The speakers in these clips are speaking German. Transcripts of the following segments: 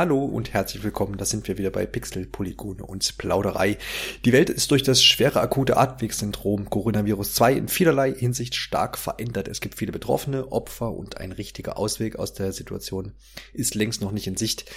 Hallo und herzlich willkommen, da sind wir wieder bei Pixel, Polygone und Plauderei. Die Welt ist durch das schwere akute Atemwegssyndrom Coronavirus 2 in vielerlei Hinsicht stark verändert. Es gibt viele Betroffene, Opfer und ein richtiger Ausweg aus der Situation ist längst noch nicht in Sicht.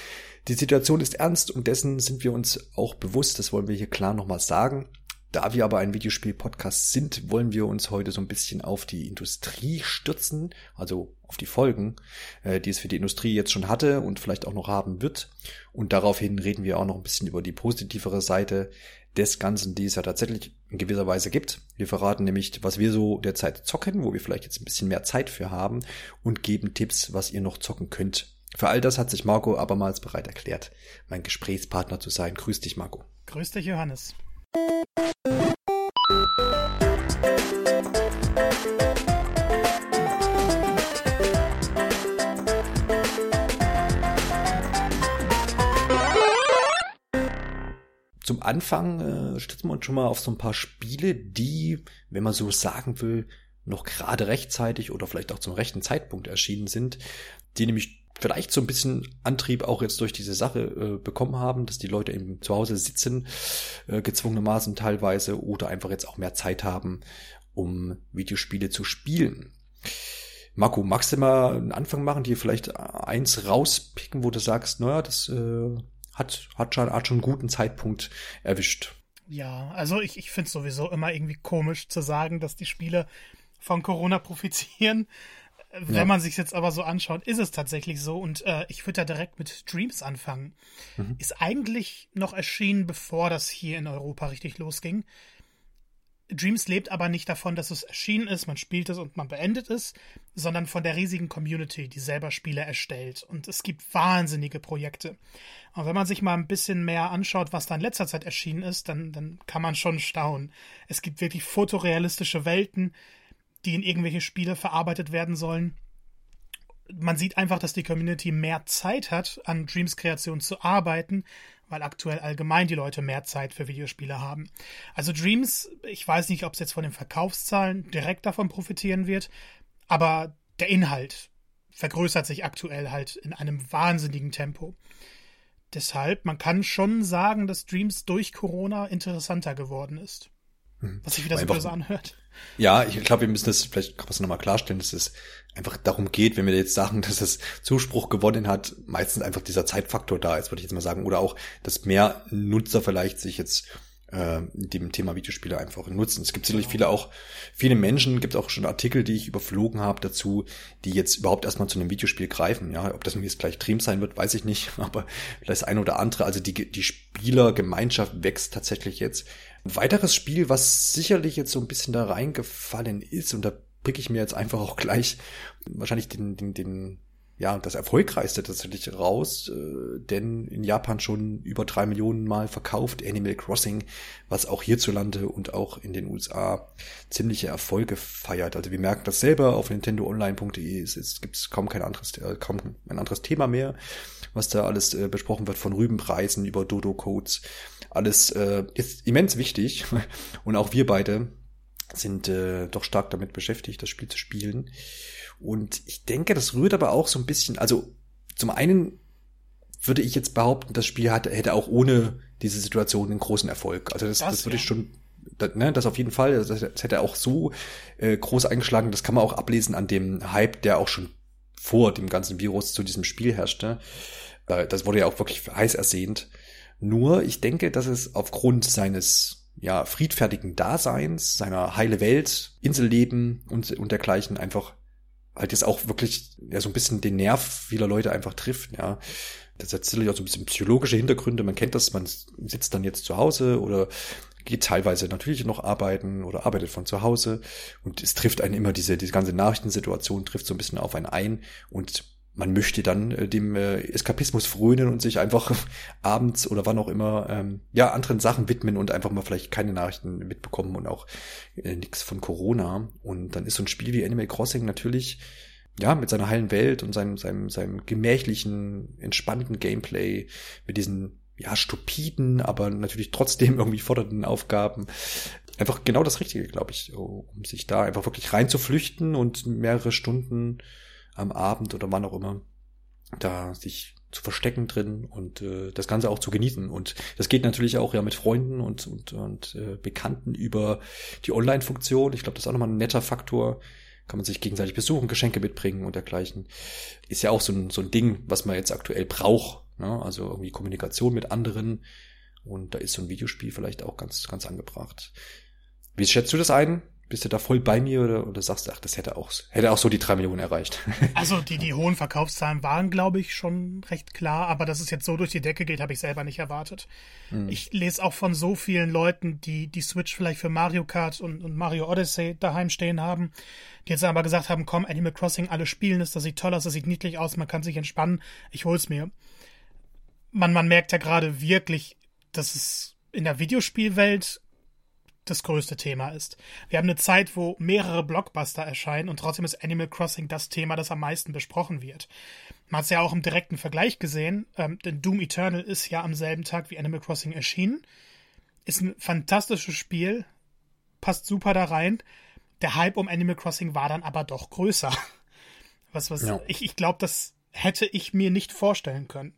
Die Situation ist ernst und dessen sind wir uns auch bewusst, das wollen wir hier klar nochmal sagen. Da wir aber ein Videospiel-Podcast sind, wollen wir uns heute so ein bisschen auf die Industrie stürzen, also auf die Folgen, äh, die es für die Industrie jetzt schon hatte und vielleicht auch noch haben wird. Und daraufhin reden wir auch noch ein bisschen über die positivere Seite des Ganzen, die es ja tatsächlich in gewisser Weise gibt. Wir verraten nämlich, was wir so derzeit zocken, wo wir vielleicht jetzt ein bisschen mehr Zeit für haben und geben Tipps, was ihr noch zocken könnt. Für all das hat sich Marco abermals bereit erklärt, mein Gesprächspartner zu sein. Grüß dich, Marco. Grüß dich, Johannes. Zum Anfang äh, stützen wir uns schon mal auf so ein paar Spiele, die, wenn man so sagen will, noch gerade rechtzeitig oder vielleicht auch zum rechten Zeitpunkt erschienen sind, die nämlich vielleicht so ein bisschen Antrieb auch jetzt durch diese Sache äh, bekommen haben, dass die Leute eben zu Hause sitzen, äh, gezwungenermaßen teilweise, oder einfach jetzt auch mehr Zeit haben, um Videospiele zu spielen. Marco, magst du mal einen Anfang machen, dir vielleicht eins rauspicken, wo du sagst, naja, das äh, hat, hat, schon, hat schon einen guten Zeitpunkt erwischt. Ja, also ich, ich finde es sowieso immer irgendwie komisch zu sagen, dass die Spiele von Corona profitieren. Wenn ja. man sich jetzt aber so anschaut, ist es tatsächlich so. Und äh, ich würde da direkt mit Dreams anfangen. Mhm. Ist eigentlich noch erschienen, bevor das hier in Europa richtig losging. Dreams lebt aber nicht davon, dass es erschienen ist, man spielt es und man beendet es, sondern von der riesigen Community, die selber Spiele erstellt. Und es gibt wahnsinnige Projekte. Und wenn man sich mal ein bisschen mehr anschaut, was da in letzter Zeit erschienen ist, dann, dann kann man schon staunen. Es gibt wirklich fotorealistische Welten, die in irgendwelche Spiele verarbeitet werden sollen. Man sieht einfach, dass die Community mehr Zeit hat, an Dreams Kreation zu arbeiten, weil aktuell allgemein die Leute mehr Zeit für Videospiele haben. Also Dreams, ich weiß nicht, ob es jetzt von den Verkaufszahlen direkt davon profitieren wird, aber der Inhalt vergrößert sich aktuell halt in einem wahnsinnigen Tempo. Deshalb, man kann schon sagen, dass Dreams durch Corona interessanter geworden ist. Mhm. Was sich wieder so böse anhört. Ja, ich glaube, wir müssen das, vielleicht kann man nochmal klarstellen, dass es einfach darum geht, wenn wir jetzt sagen, dass es Zuspruch gewonnen hat, meistens einfach dieser Zeitfaktor da ist, würde ich jetzt mal sagen. Oder auch, dass mehr Nutzer vielleicht sich jetzt äh, dem Thema Videospiele einfach nutzen. Es gibt sicherlich viele auch, viele Menschen, gibt auch schon Artikel, die ich überflogen habe dazu, die jetzt überhaupt erstmal zu einem Videospiel greifen. Ja, ob das nun jetzt gleich Dream sein wird, weiß ich nicht, aber vielleicht das eine oder andere. Also die, die Spielergemeinschaft wächst tatsächlich jetzt. Ein weiteres Spiel, was sicherlich jetzt so ein bisschen da reingefallen ist, und da pick ich mir jetzt einfach auch gleich wahrscheinlich den, den, den ja, das erfolgreichste tatsächlich raus, äh, denn in Japan schon über drei Millionen Mal verkauft Animal Crossing, was auch hierzulande und auch in den USA ziemliche Erfolge feiert. Also wir merken das selber auf nintendoonline.de, es, es gibt kaum kein anderes, äh, kaum ein anderes Thema mehr, was da alles äh, besprochen wird, von Rübenpreisen über Dodo-Codes. Alles äh, ist immens wichtig und auch wir beide sind äh, doch stark damit beschäftigt, das Spiel zu spielen. Und ich denke, das rührt aber auch so ein bisschen, also zum einen würde ich jetzt behaupten, das Spiel hat, hätte auch ohne diese Situation einen großen Erfolg. Also das, das, das würde ja. ich schon, das, ne, das auf jeden Fall, das, das hätte auch so äh, groß eingeschlagen, das kann man auch ablesen an dem Hype, der auch schon vor dem ganzen Virus zu diesem Spiel herrschte. Äh, das wurde ja auch wirklich heiß ersehnt. Nur, ich denke, dass es aufgrund seines ja, friedfertigen Daseins, seiner heile Welt, Inselleben und, und dergleichen einfach halt jetzt auch wirklich ja so ein bisschen den Nerv vieler Leute einfach trifft, ja. Das hat sicherlich auch so ein bisschen psychologische Hintergründe. Man kennt das, man sitzt dann jetzt zu Hause oder geht teilweise natürlich noch arbeiten oder arbeitet von zu Hause und es trifft einen immer diese, diese ganze Nachrichtensituation trifft so ein bisschen auf einen ein und man möchte dann äh, dem äh, Eskapismus frönen und sich einfach abends oder wann auch immer ähm, ja anderen Sachen widmen und einfach mal vielleicht keine Nachrichten mitbekommen und auch äh, nichts von Corona. Und dann ist so ein Spiel wie Animal Crossing natürlich ja mit seiner heilen Welt und seinem seinem seinem gemächlichen entspannten Gameplay mit diesen ja stupiden, aber natürlich trotzdem irgendwie fordernden Aufgaben einfach genau das Richtige, glaube ich, um sich da einfach wirklich reinzuflüchten und mehrere Stunden am Abend oder wann auch immer da sich zu verstecken drin und äh, das Ganze auch zu genießen. Und das geht natürlich auch ja mit Freunden und, und, und äh, Bekannten über die Online-Funktion. Ich glaube, das ist auch nochmal ein netter Faktor. Kann man sich gegenseitig besuchen, Geschenke mitbringen und dergleichen. Ist ja auch so ein, so ein Ding, was man jetzt aktuell braucht. Ne? Also irgendwie Kommunikation mit anderen. Und da ist so ein Videospiel vielleicht auch ganz, ganz angebracht. Wie schätzt du das ein? Bist du da voll bei mir oder, oder sagst du, ach, das hätte auch, hätte auch so die drei Millionen erreicht? Also die, die hohen Verkaufszahlen waren, glaube ich, schon recht klar, aber dass es jetzt so durch die Decke geht, habe ich selber nicht erwartet. Hm. Ich lese auch von so vielen Leuten, die die Switch vielleicht für Mario Kart und, und Mario Odyssey daheim stehen haben, die jetzt aber gesagt haben, komm, Animal Crossing, alle spielen es, das sieht toll aus, das sieht niedlich aus, man kann sich entspannen, ich hol's mir. Man, man merkt ja gerade wirklich, dass es in der Videospielwelt das größte Thema ist. Wir haben eine Zeit, wo mehrere Blockbuster erscheinen und trotzdem ist Animal Crossing das Thema, das am meisten besprochen wird. Man hat es ja auch im direkten Vergleich gesehen, ähm, denn Doom Eternal ist ja am selben Tag wie Animal Crossing erschienen. Ist ein fantastisches Spiel, passt super da rein. Der Hype um Animal Crossing war dann aber doch größer. Was, was, ja. ich, ich glaube, das hätte ich mir nicht vorstellen können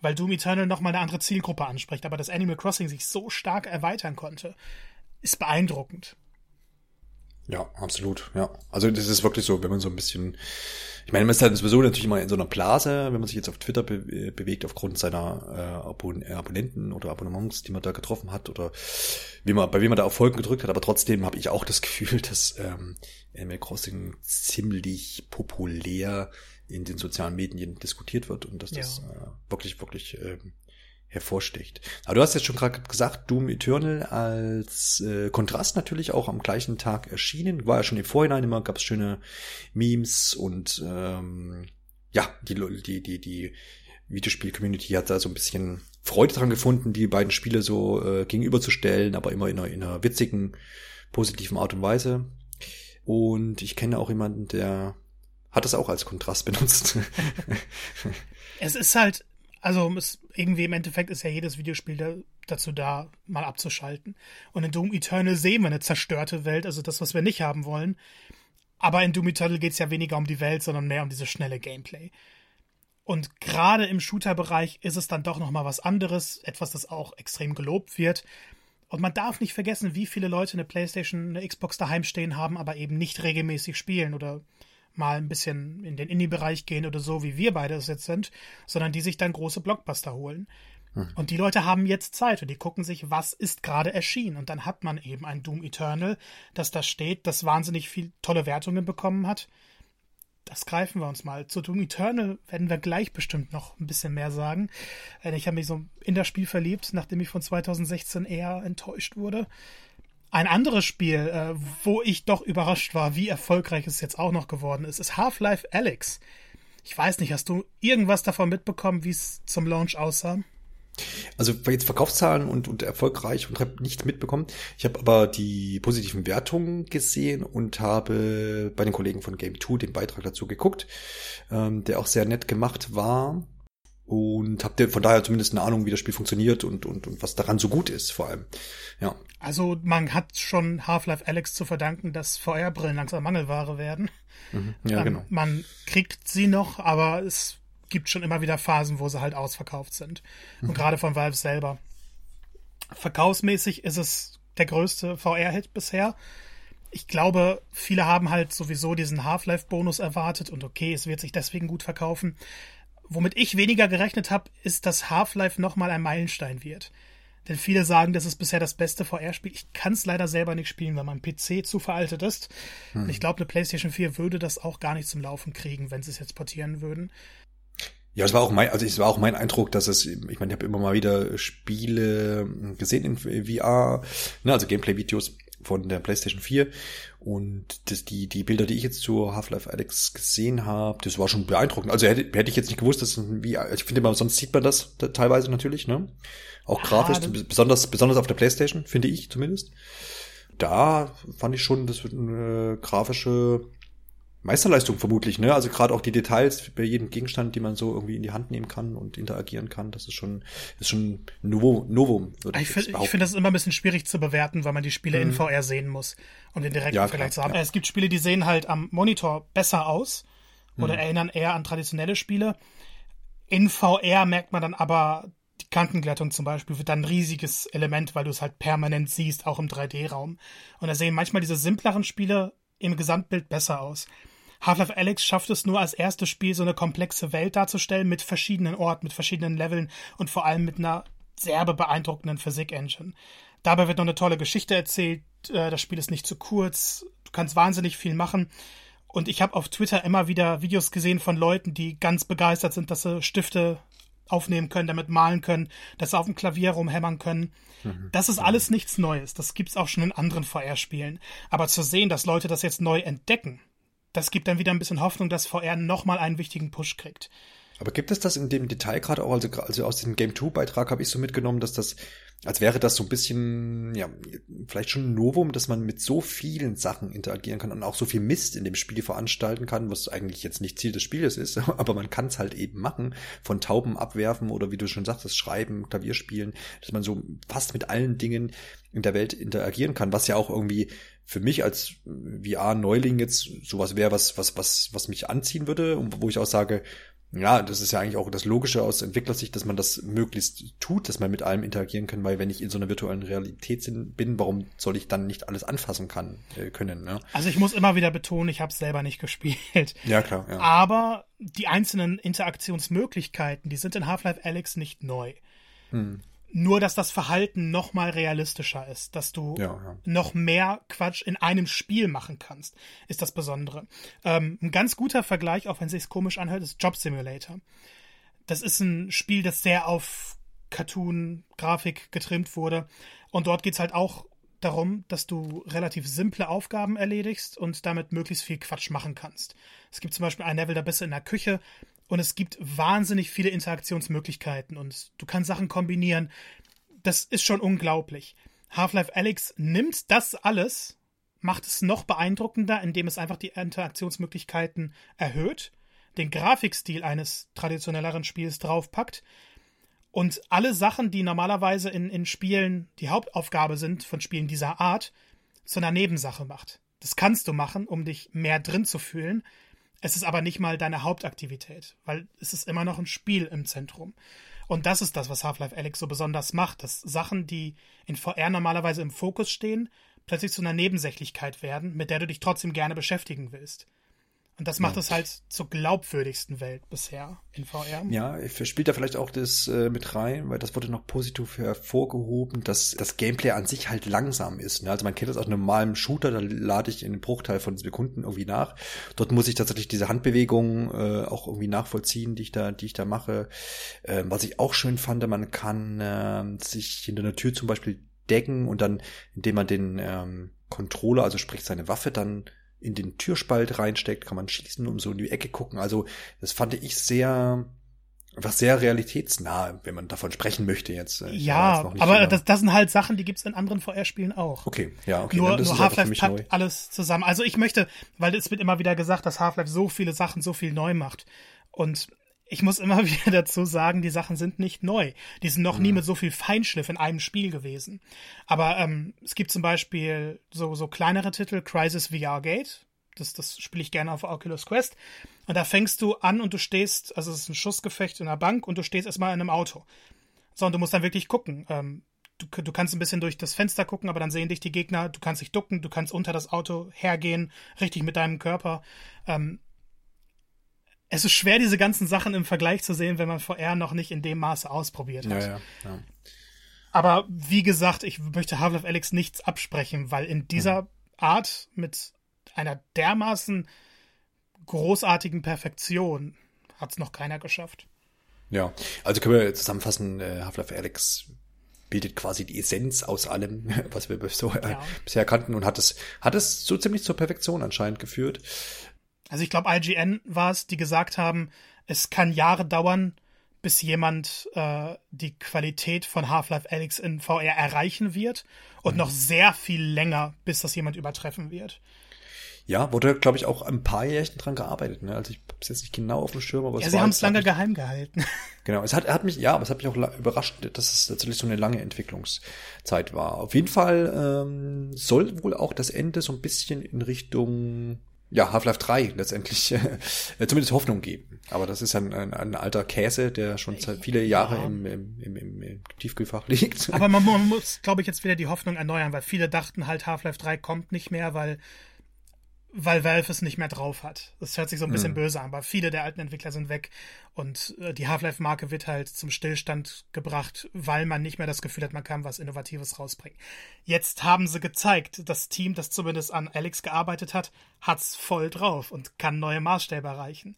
weil Doom Eternal nochmal eine andere Zielgruppe anspricht, aber dass Animal Crossing sich so stark erweitern konnte, ist beeindruckend. Ja, absolut, ja. Also das ist wirklich so, wenn man so ein bisschen, ich meine, man ist halt sowieso natürlich immer in so einer Blase, wenn man sich jetzt auf Twitter be bewegt aufgrund seiner äh, Abon Abonnenten oder Abonnements, die man da getroffen hat oder wie man, bei wem man da auf Folgen gedrückt hat, aber trotzdem habe ich auch das Gefühl, dass ähm, Animal Crossing ziemlich populär in den sozialen Medien diskutiert wird und dass ja. das äh, wirklich, wirklich ähm, hervorsticht. Aber du hast jetzt schon gerade gesagt, Doom Eternal als äh, Kontrast natürlich auch am gleichen Tag erschienen. War ja schon im Vorhinein immer, gab es schöne Memes und ähm, ja, die, die, die, die Videospiel-Community hat da so ein bisschen Freude dran gefunden, die beiden Spiele so äh, gegenüberzustellen, aber immer in einer, in einer witzigen, positiven Art und Weise. Und ich kenne auch jemanden, der hat das auch als Kontrast benutzt. es ist halt, also es, irgendwie im Endeffekt ist ja jedes Videospiel da, dazu da, mal abzuschalten. Und in Doom Eternal sehen wir eine zerstörte Welt, also das, was wir nicht haben wollen. Aber in Doom Eternal geht es ja weniger um die Welt, sondern mehr um dieses schnelle Gameplay. Und gerade im Shooter-Bereich ist es dann doch nochmal was anderes, etwas, das auch extrem gelobt wird. Und man darf nicht vergessen, wie viele Leute eine Playstation, eine Xbox daheim stehen haben, aber eben nicht regelmäßig spielen oder mal ein bisschen in den Indie-Bereich gehen oder so, wie wir beide es jetzt sind, sondern die sich dann große Blockbuster holen. Hm. Und die Leute haben jetzt Zeit und die gucken sich, was ist gerade erschienen. Und dann hat man eben ein Doom Eternal, das da steht, das wahnsinnig viel tolle Wertungen bekommen hat. Das greifen wir uns mal. Zu Doom Eternal werden wir gleich bestimmt noch ein bisschen mehr sagen. Äh, ich habe mich so in das Spiel verliebt, nachdem ich von 2016 eher enttäuscht wurde. Ein anderes Spiel, äh, wo ich doch überrascht war, wie erfolgreich es jetzt auch noch geworden ist, ist Half-Life Alex. Ich weiß nicht, hast du irgendwas davon mitbekommen, wie es zum Launch aussah? Also jetzt Verkaufszahlen und, und erfolgreich und habe nichts mitbekommen. Ich habe aber die positiven Wertungen gesehen und habe bei den Kollegen von Game 2 den Beitrag dazu geguckt, ähm, der auch sehr nett gemacht war und ihr von daher zumindest eine Ahnung, wie das Spiel funktioniert und, und, und was daran so gut ist, vor allem. Ja. Also man hat schon Half-Life Alex zu verdanken, dass VR-Brillen langsam Mangelware werden. Mhm. Ja, ähm, genau. Man kriegt sie noch, aber es gibt schon immer wieder Phasen, wo sie halt ausverkauft sind. Und mhm. gerade von Valve selber. Verkaufsmäßig ist es der größte VR-Hit bisher. Ich glaube, viele haben halt sowieso diesen Half-Life-Bonus erwartet und okay, es wird sich deswegen gut verkaufen. Womit ich weniger gerechnet habe, ist, dass Half-Life nochmal ein Meilenstein wird. Denn viele sagen, das ist bisher das beste VR-Spiel. Ich kann es leider selber nicht spielen, weil mein PC zu veraltet ist. Hm. Ich glaube, eine PlayStation 4 würde das auch gar nicht zum Laufen kriegen, wenn sie es jetzt portieren würden. Ja, es war auch mein, also es war auch mein Eindruck, dass es, ich meine, ich habe immer mal wieder Spiele gesehen in VR, ne, also Gameplay-Videos von der PlayStation 4 und das, die, die Bilder, die ich jetzt zu Half-Life Alex gesehen habe, das war schon beeindruckend. Also hätte, hätte ich jetzt nicht gewusst, dass VR, ich finde immer, sonst sieht man das teilweise natürlich, ne? Auch grafisch, besonders, besonders auf der PlayStation, finde ich zumindest. Da fand ich schon, das wird eine grafische Meisterleistung vermutlich, ne? Also gerade auch die Details bei jedem Gegenstand, die man so irgendwie in die Hand nehmen kann und interagieren kann, das ist schon, ist schon Novo, Novum. Ich, ich finde, ich finde das immer ein bisschen schwierig zu bewerten, weil man die Spiele mhm. in VR sehen muss, um den direkten ja, Vergleich zu haben. Ja. Es gibt Spiele, die sehen halt am Monitor besser aus oder mhm. erinnern eher an traditionelle Spiele. In VR merkt man dann aber, die Kantenglättung zum Beispiel wird dann ein riesiges Element, weil du es halt permanent siehst, auch im 3D-Raum. Und da sehen manchmal diese simpleren Spiele im Gesamtbild besser aus. Half-Life Alex schafft es nur als erstes Spiel, so eine komplexe Welt darzustellen mit verschiedenen Orten, mit verschiedenen Leveln und vor allem mit einer sehr beeindruckenden Physik-Engine. Dabei wird noch eine tolle Geschichte erzählt. Äh, das Spiel ist nicht zu kurz. Du kannst wahnsinnig viel machen. Und ich habe auf Twitter immer wieder Videos gesehen von Leuten, die ganz begeistert sind, dass sie Stifte aufnehmen können, damit malen können, dass sie auf dem Klavier rumhämmern können. Mhm. Das ist alles nichts Neues. Das gibt's auch schon in anderen VR-Spielen. Aber zu sehen, dass Leute das jetzt neu entdecken, das gibt dann wieder ein bisschen Hoffnung, dass VR nochmal einen wichtigen Push kriegt. Aber gibt es das in dem Detail gerade auch, also, also aus dem Game 2 Beitrag habe ich so mitgenommen, dass das, als wäre das so ein bisschen, ja, vielleicht schon ein Novum, dass man mit so vielen Sachen interagieren kann und auch so viel Mist in dem Spiel veranstalten kann, was eigentlich jetzt nicht Ziel des Spieles ist, aber man kann es halt eben machen, von Tauben abwerfen oder wie du schon sagtest, schreiben, Klavier spielen, dass man so fast mit allen Dingen in der Welt interagieren kann, was ja auch irgendwie für mich als VR-Neuling jetzt sowas wäre, was, was, was, was mich anziehen würde und wo ich auch sage, ja, das ist ja eigentlich auch das Logische aus Entwicklersicht, dass man das möglichst tut, dass man mit allem interagieren kann, weil wenn ich in so einer virtuellen Realität bin, warum soll ich dann nicht alles anfassen kann, äh, können? Ne? Also ich muss immer wieder betonen, ich habe es selber nicht gespielt. Ja, klar. Ja. Aber die einzelnen Interaktionsmöglichkeiten, die sind in Half-Life Alyx nicht neu. Hm. Nur, dass das Verhalten noch mal realistischer ist, dass du ja, ja. noch mehr Quatsch in einem Spiel machen kannst, ist das Besondere. Ähm, ein ganz guter Vergleich, auch wenn es sich komisch anhört, ist Job Simulator. Das ist ein Spiel, das sehr auf Cartoon-Grafik getrimmt wurde. Und dort geht's halt auch darum, dass du relativ simple Aufgaben erledigst und damit möglichst viel Quatsch machen kannst. Es gibt zum Beispiel ein Level, da bist du in der Küche und es gibt wahnsinnig viele Interaktionsmöglichkeiten und du kannst Sachen kombinieren. Das ist schon unglaublich. Half-Life Alyx nimmt das alles, macht es noch beeindruckender, indem es einfach die Interaktionsmöglichkeiten erhöht, den Grafikstil eines traditionelleren Spiels draufpackt und alle Sachen, die normalerweise in, in Spielen die Hauptaufgabe sind von Spielen dieser Art, zu einer Nebensache macht. Das kannst du machen, um dich mehr drin zu fühlen, es ist aber nicht mal deine Hauptaktivität, weil es ist immer noch ein Spiel im Zentrum. Und das ist das, was Half-Life Alyx so besonders macht, dass Sachen, die in VR normalerweise im Fokus stehen, plötzlich zu einer Nebensächlichkeit werden, mit der du dich trotzdem gerne beschäftigen willst. Und das macht ja. es halt zur glaubwürdigsten Welt bisher in VR. Ja, spielt da vielleicht auch das äh, mit rein, weil das wurde noch positiv hervorgehoben, dass das Gameplay an sich halt langsam ist. Ne? Also man kennt das aus einem normalen Shooter, da lade ich in einen Bruchteil von Sekunden irgendwie nach. Dort muss ich tatsächlich diese Handbewegungen äh, auch irgendwie nachvollziehen, die ich da, die ich da mache. Äh, was ich auch schön fand, man kann äh, sich hinter einer Tür zum Beispiel decken und dann, indem man den ähm, Controller, also sprich seine Waffe, dann in den Türspalt reinsteckt, kann man schießen und so in die Ecke gucken. Also das fand ich sehr, was sehr realitätsnah, wenn man davon sprechen möchte jetzt. Ich ja, jetzt aber das, das sind halt Sachen, die gibt's in anderen VR-Spielen auch. Okay, ja, okay. Nur, nur Half-Life packt neu. alles zusammen. Also ich möchte, weil es wird immer wieder gesagt, dass Half-Life so viele Sachen so viel neu macht. Und ich muss immer wieder dazu sagen, die Sachen sind nicht neu. Die sind noch mhm. nie mit so viel Feinschliff in einem Spiel gewesen. Aber ähm, es gibt zum Beispiel so, so kleinere Titel, Crisis VR Gate. Das, das spiele ich gerne auf Oculus Quest. Und da fängst du an und du stehst, also es ist ein Schussgefecht in einer Bank und du stehst erstmal in einem Auto. So, und du musst dann wirklich gucken. Ähm, du, du kannst ein bisschen durch das Fenster gucken, aber dann sehen dich die Gegner. Du kannst dich ducken, du kannst unter das Auto hergehen, richtig mit deinem Körper. Ähm, es ist schwer, diese ganzen Sachen im Vergleich zu sehen, wenn man VR noch nicht in dem Maße ausprobiert hat. Ja, ja, ja. Aber wie gesagt, ich möchte Half-Life Alex nichts absprechen, weil in dieser mhm. Art mit einer dermaßen großartigen Perfektion hat es noch keiner geschafft. Ja, also können wir zusammenfassen, äh, Half-Life Alex bildet quasi die Essenz aus allem, was wir so, äh, ja. bisher kannten und hat es, hat es so ziemlich zur Perfektion anscheinend geführt. Also ich glaube, IGN war es, die gesagt haben, es kann Jahre dauern, bis jemand äh, die Qualität von Half-Life Alyx in VR erreichen wird und mhm. noch sehr viel länger, bis das jemand übertreffen wird. Ja, wurde, glaube ich, auch ein paar Jährchen dran gearbeitet. Ne? Also ich habe es jetzt nicht genau auf dem Schirm, aber es Ja, sie haben es lange geheim gehalten. Genau, es hat, hat mich, ja, aber es hat mich auch überrascht, dass es tatsächlich so eine lange Entwicklungszeit war. Auf jeden Fall ähm, soll wohl auch das Ende so ein bisschen in Richtung ja, Half-Life 3 letztendlich äh, zumindest Hoffnung geben. Aber das ist ein, ein, ein alter Käse, der schon seit viele Jahre ja. im, im, im, im, im Tiefkühlfach liegt. Aber man, man muss, glaube ich, jetzt wieder die Hoffnung erneuern, weil viele dachten halt, Half-Life 3 kommt nicht mehr, weil weil Valve es nicht mehr drauf hat. Das hört sich so ein bisschen mhm. böse an, aber viele der alten Entwickler sind weg und äh, die Half-Life-Marke wird halt zum Stillstand gebracht, weil man nicht mehr das Gefühl hat, man kann was Innovatives rausbringen. Jetzt haben sie gezeigt, das Team, das zumindest an Alex gearbeitet hat, hat's voll drauf und kann neue Maßstäbe erreichen.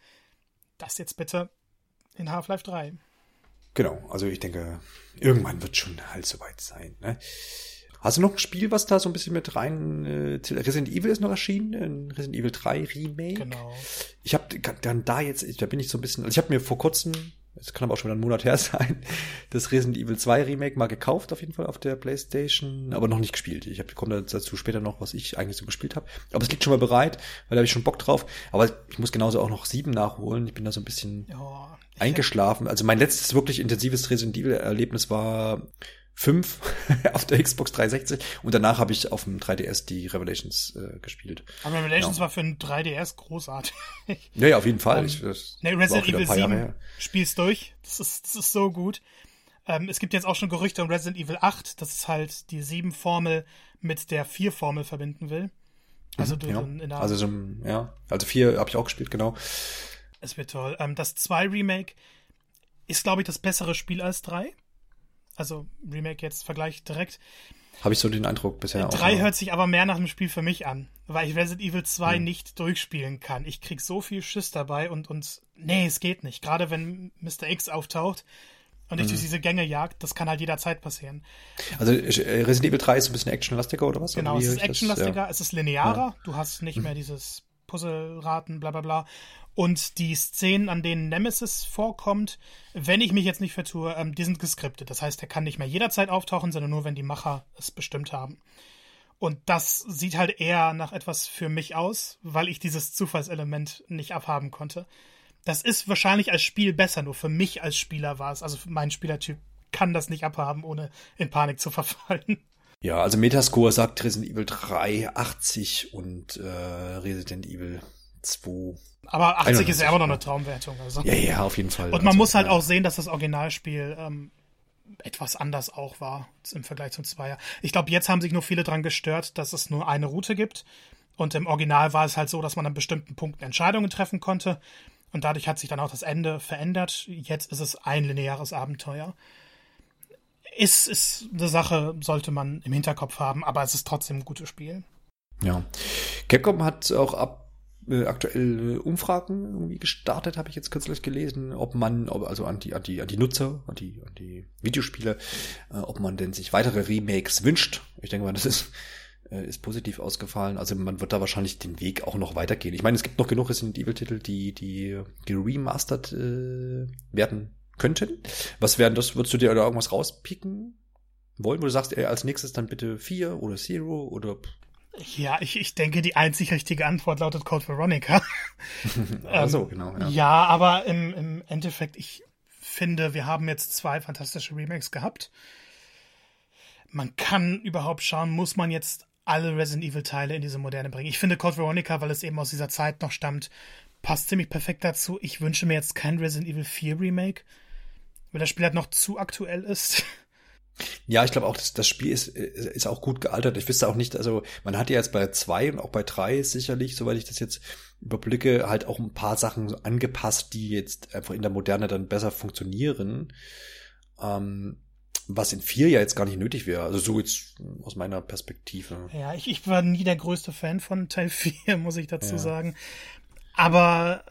Das jetzt bitte in Half-Life 3. Genau, also ich denke, irgendwann wird schon halt soweit sein. Ne? Hast du noch ein Spiel, was da so ein bisschen mit rein? Äh, Resident Evil ist noch erschienen, ein Resident Evil 3 Remake. Genau. Ich habe dann da jetzt, da bin ich so ein bisschen, also ich habe mir vor kurzem, es kann aber auch schon wieder ein Monat her sein, das Resident Evil 2 Remake mal gekauft, auf jeden Fall auf der PlayStation, aber noch nicht gespielt. Ich hab, komme dazu später noch, was ich eigentlich so gespielt habe. Aber es liegt schon mal bereit, weil da habe ich schon Bock drauf. Aber ich muss genauso auch noch sieben nachholen. Ich bin da so ein bisschen oh, eingeschlafen. Also mein letztes wirklich intensives Resident Evil Erlebnis war 5 auf der Xbox 360 und danach habe ich auf dem 3DS die Revelations äh, gespielt. Aber Revelations ja. war für ein 3DS großartig. Ja, ja, auf jeden Fall. Um, ich, das nee, Resident Evil 7 spielst durch. Das ist, das ist so gut. Ähm, es gibt jetzt auch schon Gerüchte um Resident Evil 8, dass es halt die 7-Formel mit der 4-Formel verbinden will. Also, mhm, ja. in der also so, ja, also 4 habe ich auch gespielt, genau. Es wird toll. Ähm, das 2 Remake ist, glaube ich, das bessere Spiel als 3 also Remake jetzt Vergleich direkt. Habe ich so den Eindruck bisher 3 auch. 3 hört sich aber mehr nach einem Spiel für mich an, weil ich Resident Evil 2 hm. nicht durchspielen kann. Ich krieg so viel Schiss dabei und, und nee, es geht nicht. Gerade wenn Mr. X auftaucht und ich hm. durch diese Gänge jagt, das kann halt jederzeit passieren. Also äh, Resident Evil 3 ist ein bisschen actionlastiger oder was? Genau, es ist actionlastiger, ja. es ist linearer, ja. du hast nicht hm. mehr dieses Puzzleraten, bla bla bla. Und die Szenen, an denen Nemesis vorkommt, wenn ich mich jetzt nicht vertue, ähm, die sind geskriptet. Das heißt, er kann nicht mehr jederzeit auftauchen, sondern nur, wenn die Macher es bestimmt haben. Und das sieht halt eher nach etwas für mich aus, weil ich dieses Zufallselement nicht abhaben konnte. Das ist wahrscheinlich als Spiel besser, nur für mich als Spieler war es. Also mein Spielertyp kann das nicht abhaben, ohne in Panik zu verfallen. Ja, also Metascore sagt Resident Evil 3 80 und äh, Resident Evil 2 aber 80 ist ja immer noch eine Traumwertung. Also. Ja, ja, auf jeden Fall. Und man also, muss halt ja. auch sehen, dass das Originalspiel ähm, etwas anders auch war im Vergleich zum Zweier. Ich glaube, jetzt haben sich nur viele dran gestört, dass es nur eine Route gibt. Und im Original war es halt so, dass man an bestimmten Punkten Entscheidungen treffen konnte. Und dadurch hat sich dann auch das Ende verändert. Jetzt ist es ein lineares Abenteuer. Ist, ist eine Sache, sollte man im Hinterkopf haben, aber es ist trotzdem ein gutes Spiel. Ja. Capcom hat auch ab äh, aktuell äh, Umfragen irgendwie gestartet, habe ich jetzt kürzlich gelesen, ob man, ob, also an die, an die, an die Nutzer, an die, an die Videospiele, äh, ob man denn sich weitere Remakes wünscht. Ich denke mal, das ist, äh, ist positiv ausgefallen. Also man wird da wahrscheinlich den Weg auch noch weitergehen. Ich meine, es gibt noch genug Resident Evil-Titel, die, die, remastered äh, werden könnten. Was wären das? Würdest du dir da irgendwas rauspicken wollen, wo du sagst, ey, als nächstes dann bitte vier oder Zero oder ja, ich, ich denke, die einzig richtige Antwort lautet Code Veronica. also, genau. Ja, ja aber im, im Endeffekt, ich finde, wir haben jetzt zwei fantastische Remakes gehabt. Man kann überhaupt schauen, muss man jetzt alle Resident Evil Teile in diese Moderne bringen. Ich finde Code Veronica, weil es eben aus dieser Zeit noch stammt, passt ziemlich perfekt dazu. Ich wünsche mir jetzt kein Resident Evil 4 Remake, weil das Spiel halt noch zu aktuell ist. Ja, ich glaube auch, dass das Spiel ist, ist auch gut gealtert. Ich wüsste auch nicht, also man hat ja jetzt bei zwei und auch bei drei sicherlich, soweit ich das jetzt überblicke, halt auch ein paar Sachen angepasst, die jetzt einfach in der Moderne dann besser funktionieren. Ähm, was in vier ja jetzt gar nicht nötig wäre. Also so jetzt aus meiner Perspektive. Ja, ich, ich war nie der größte Fan von Teil 4, muss ich dazu ja. sagen. Aber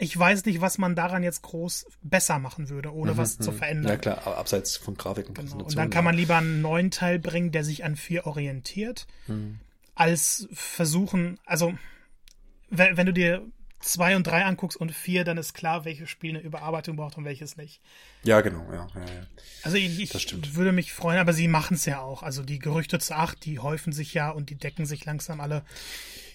ich weiß nicht, was man daran jetzt groß besser machen würde, ohne mhm, was zu mhm. verändern. Ja klar, abseits von Grafiken. Genau. Und dann kann man lieber einen neuen Teil bringen, der sich an vier orientiert, mhm. als versuchen, also wenn, wenn du dir zwei und drei anguckst und vier, dann ist klar, welches Spiel eine Überarbeitung braucht und welches nicht. Ja, genau, ja. ja, ja. Also ich, ich würde mich freuen, aber sie machen es ja auch. Also die Gerüchte zu acht, die häufen sich ja und die decken sich langsam alle.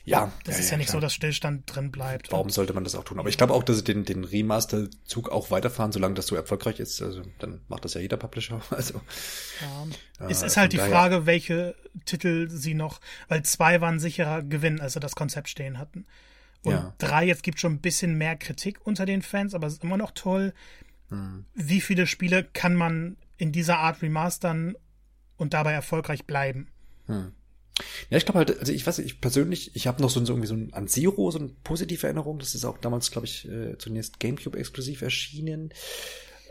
Ja. Das ja, ist ja, ja nicht klar. so, dass Stillstand drin bleibt. Warum sollte man das auch tun? Aber ich glaube auch, dass sie den, den Remaster-Zug auch weiterfahren, solange das so erfolgreich ist. Also dann macht das ja jeder Publisher. Also, ja. es ist halt die Frage, welche Titel sie noch, weil zwei waren sicherer Gewinn, als sie das Konzept stehen hatten. Und ja. drei, jetzt gibt schon ein bisschen mehr Kritik unter den Fans, aber es ist immer noch toll. Hm. Wie viele Spiele kann man in dieser Art remastern und dabei erfolgreich bleiben? Hm. Ja, ich glaube halt, also ich weiß, ich persönlich, ich habe noch so, so irgendwie so ein an Zero so eine positive Erinnerung. Das ist auch damals, glaube ich, äh, zunächst GameCube exklusiv erschienen.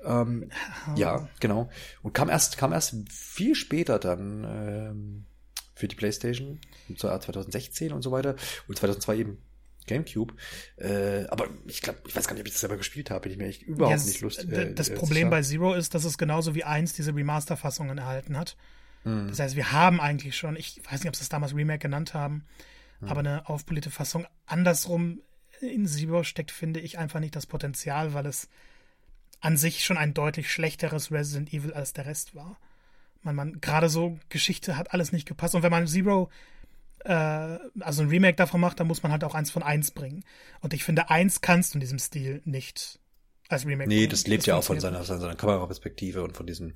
Ähm, oh. Ja, genau. Und kam erst, kam erst viel später dann ähm, für die PlayStation, so 2016 und so weiter. Und 2002 eben GameCube. Äh, aber ich glaube, ich weiß gar nicht, ob ich das selber gespielt habe. Bin ich mir echt überhaupt yes, nicht lustig. Äh, das Problem bei Zero ist, dass es genauso wie eins diese Remaster-Fassungen erhalten hat. Mhm. Das heißt, wir haben eigentlich schon, ich weiß nicht, ob sie es damals Remake genannt haben, mhm. aber eine aufpolierte Fassung. Andersrum in Zero steckt, finde ich, einfach nicht das Potenzial, weil es an sich schon ein deutlich schlechteres Resident Evil als der Rest war. Man, man, gerade so Geschichte hat alles nicht gepasst. Und wenn man Zero, äh, also ein Remake davon macht, dann muss man halt auch eins von eins bringen. Und ich finde, eins kannst du in diesem Stil nicht als Remake Nee, bringen. das lebt das ja auch von seiner, von seiner Kameraperspektive und von diesen äh,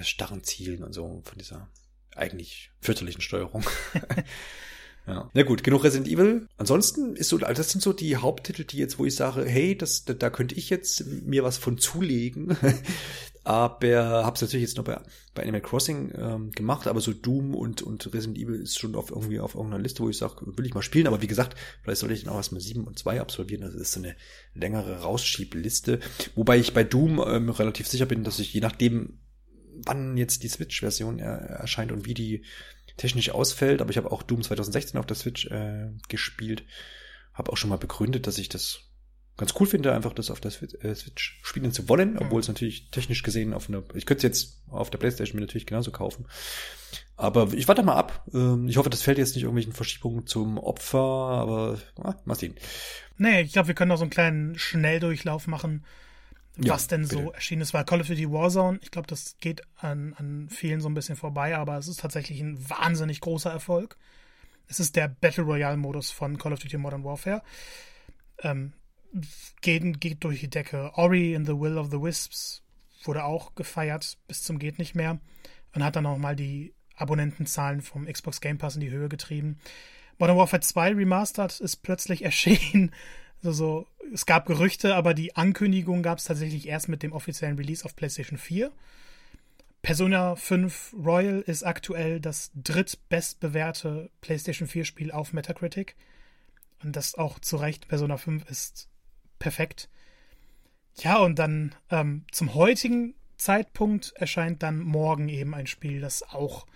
starren Zielen und so, von dieser eigentlich fürchterlichen Steuerung. ja. Na gut, genug Resident Evil. Ansonsten ist so, das sind so die Haupttitel, die jetzt, wo ich sage, hey, das, da, da könnte ich jetzt mir was von zulegen. aber hab's natürlich jetzt noch bei, bei Animal Crossing ähm, gemacht, aber so Doom und, und Resident Evil ist schon auf irgendwie auf irgendeiner Liste, wo ich sage, will ich mal spielen, aber wie gesagt, vielleicht sollte ich dann auch erstmal sieben und zwei absolvieren, das ist so eine längere Rausschiebeliste, wobei ich bei Doom ähm, relativ sicher bin, dass ich je nachdem, wann jetzt die Switch-Version erscheint und wie die technisch ausfällt. Aber ich habe auch Doom 2016 auf der Switch äh, gespielt. Habe auch schon mal begründet, dass ich das ganz cool finde, einfach das auf der äh, Switch spielen zu wollen, obwohl es natürlich technisch gesehen auf einer, ich könnte es jetzt auf der Playstation mir natürlich genauso kaufen. Aber ich warte mal ab. Ähm, ich hoffe, das fällt jetzt nicht irgendwelchen Verschiebungen zum Opfer, aber ah, mal sehen. Nee, ich glaube, wir können noch so einen kleinen Schnelldurchlauf machen was denn bitte. so erschienen ist. Weil Call of Duty Warzone, ich glaube, das geht an, an vielen so ein bisschen vorbei, aber es ist tatsächlich ein wahnsinnig großer Erfolg. Es ist der Battle Royale-Modus von Call of Duty Modern Warfare. Ähm, geht, geht durch die Decke. Ori in the Will of the Wisps wurde auch gefeiert bis zum geht nicht mehr und hat dann auch mal die Abonnentenzahlen vom Xbox Game Pass in die Höhe getrieben. Modern Warfare 2 Remastered ist plötzlich erschienen also es gab Gerüchte, aber die Ankündigung gab es tatsächlich erst mit dem offiziellen Release auf PlayStation 4. Persona 5 Royal ist aktuell das drittbestbewährte PlayStation 4 Spiel auf Metacritic. Und das auch zu Recht, Persona 5 ist perfekt. Ja, und dann ähm, zum heutigen Zeitpunkt erscheint dann morgen eben ein Spiel, das auch,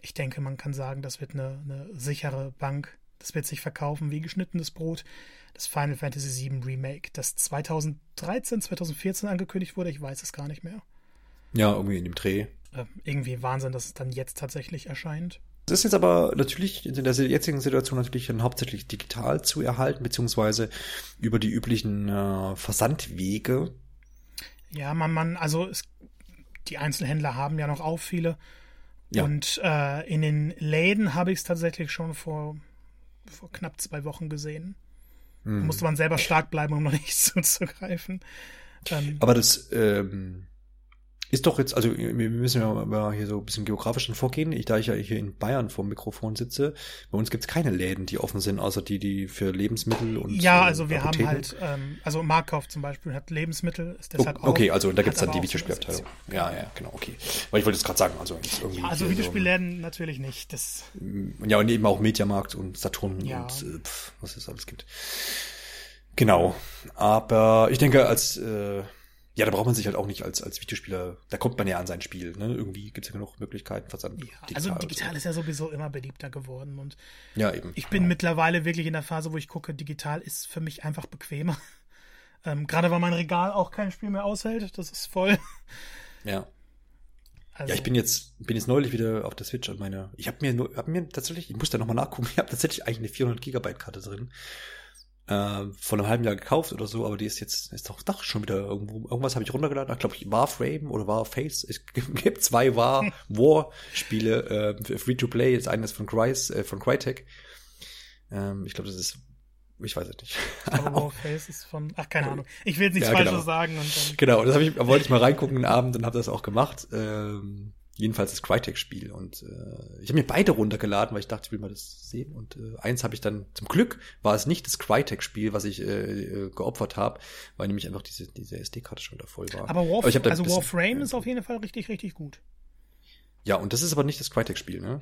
ich denke, man kann sagen, das wird eine, eine sichere Bank. Das wird sich verkaufen wie geschnittenes Brot das Final Fantasy VII Remake, das 2013, 2014 angekündigt wurde. Ich weiß es gar nicht mehr. Ja, irgendwie in dem Dreh. Äh, irgendwie Wahnsinn, dass es dann jetzt tatsächlich erscheint. Es ist jetzt aber natürlich in der jetzigen Situation natürlich dann hauptsächlich digital zu erhalten, beziehungsweise über die üblichen äh, Versandwege. Ja, man, man, also es, die Einzelhändler haben ja noch auch viele. Ja. Und äh, in den Läden habe ich es tatsächlich schon vor, vor knapp zwei Wochen gesehen. Mhm. Da musste man selber stark bleiben, um noch nicht zuzugreifen. Ähm, Aber das ähm, ist doch jetzt, also wir müssen ja mal hier so ein bisschen geografisch dann vorgehen. Ich, da ich ja hier in Bayern vor dem Mikrofon sitze, bei uns gibt es keine Läden, die offen sind, außer die, die für Lebensmittel und Ja, also wir Apotheken. haben halt, ähm, also Markauf zum Beispiel hat Lebensmittel, ist deshalb oh, Okay, also da gibt es dann die Videospielabteilung. Ja, ja, genau, okay. Weil ich wollte es gerade sagen, also irgendwie. Ja, also Videospielläden so, natürlich nicht. Das ja, und eben auch Mediamarkt und Saturn ja. und äh, pf, was es alles gibt. Genau. Aber ich denke, als äh, ja, da braucht man sich halt auch nicht als, als Videospieler, da kommt man ja an sein Spiel. Ne? Irgendwie gibt es ja genug Möglichkeiten. Versand, ja, digital also digital so. ist ja sowieso immer beliebter geworden. Und ja, eben. Ich bin genau. mittlerweile wirklich in der Phase, wo ich gucke, digital ist für mich einfach bequemer. Ähm, Gerade weil mein Regal auch kein Spiel mehr aushält. Das ist voll. Ja. Also. Ja, ich bin jetzt, bin jetzt neulich wieder auf der Switch und meine, ich habe mir hab mir tatsächlich, ich muss da nochmal nachgucken, ich habe tatsächlich eigentlich eine 400 Gigabyte Karte drin. Äh, vor einem halben Jahr gekauft oder so, aber die ist jetzt, ist doch, doch schon wieder irgendwo, irgendwas habe ich runtergeladen. Ich glaube, Warframe oder Warface. Es gibt zwei War, War-Spiele, äh, Free-to-Play. Das eine ist von Cry's, äh, von Crytek. Ähm, ich glaube, das ist ich weiß es nicht. Warface ist von, ach, keine Ahnung. Ich will jetzt nichts ja, Falsches genau. sagen. Und dann genau, das habe ich, wollte ich mal reingucken den Abend und habe das auch gemacht. Ähm, jedenfalls das Crytek-Spiel. Und äh, ich habe mir beide runtergeladen, weil ich dachte, ich will mal das sehen. Und äh, eins habe ich dann, zum Glück war es nicht das Crytek-Spiel, was ich äh, äh, geopfert habe, weil nämlich einfach diese, diese SD-Karte schon da voll war. Aber, Warf aber also Warframe ist auf jeden Fall richtig, richtig gut. Ja, und das ist aber nicht das Crytek-Spiel, ne?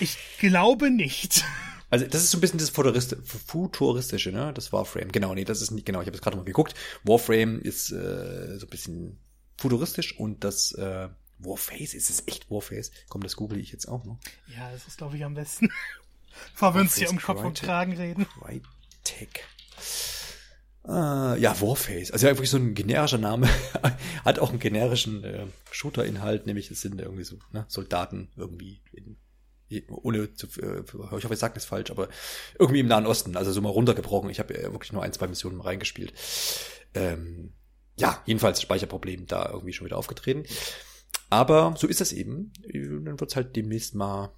ich glaube nicht. Also das ist so ein bisschen das Futuristische, ne? Das Warframe. Genau, nee, das ist nicht, genau, ich habe es gerade mal geguckt. Warframe ist äh, so ein bisschen futuristisch und das äh, Warface, ist es echt Warface? Komm, das google ich jetzt auch noch. Ja, das ist, glaube ich, am besten. Bevor wir uns hier um Kopf und Kragen reden. Crytek. Uh, ja, Warface. Also ja, wirklich so ein generischer Name. Hat auch einen generischen äh, Shooter-Inhalt, nämlich es sind irgendwie so ne, Soldaten irgendwie in ohne zu, äh, ich hoffe, ich sage das falsch, aber irgendwie im Nahen Osten, also so mal runtergebrochen. Ich habe wirklich nur ein, zwei Missionen reingespielt. Ähm, ja, jedenfalls Speicherproblem da irgendwie schon wieder aufgetreten. Aber so ist das eben. Dann wird's halt demnächst mal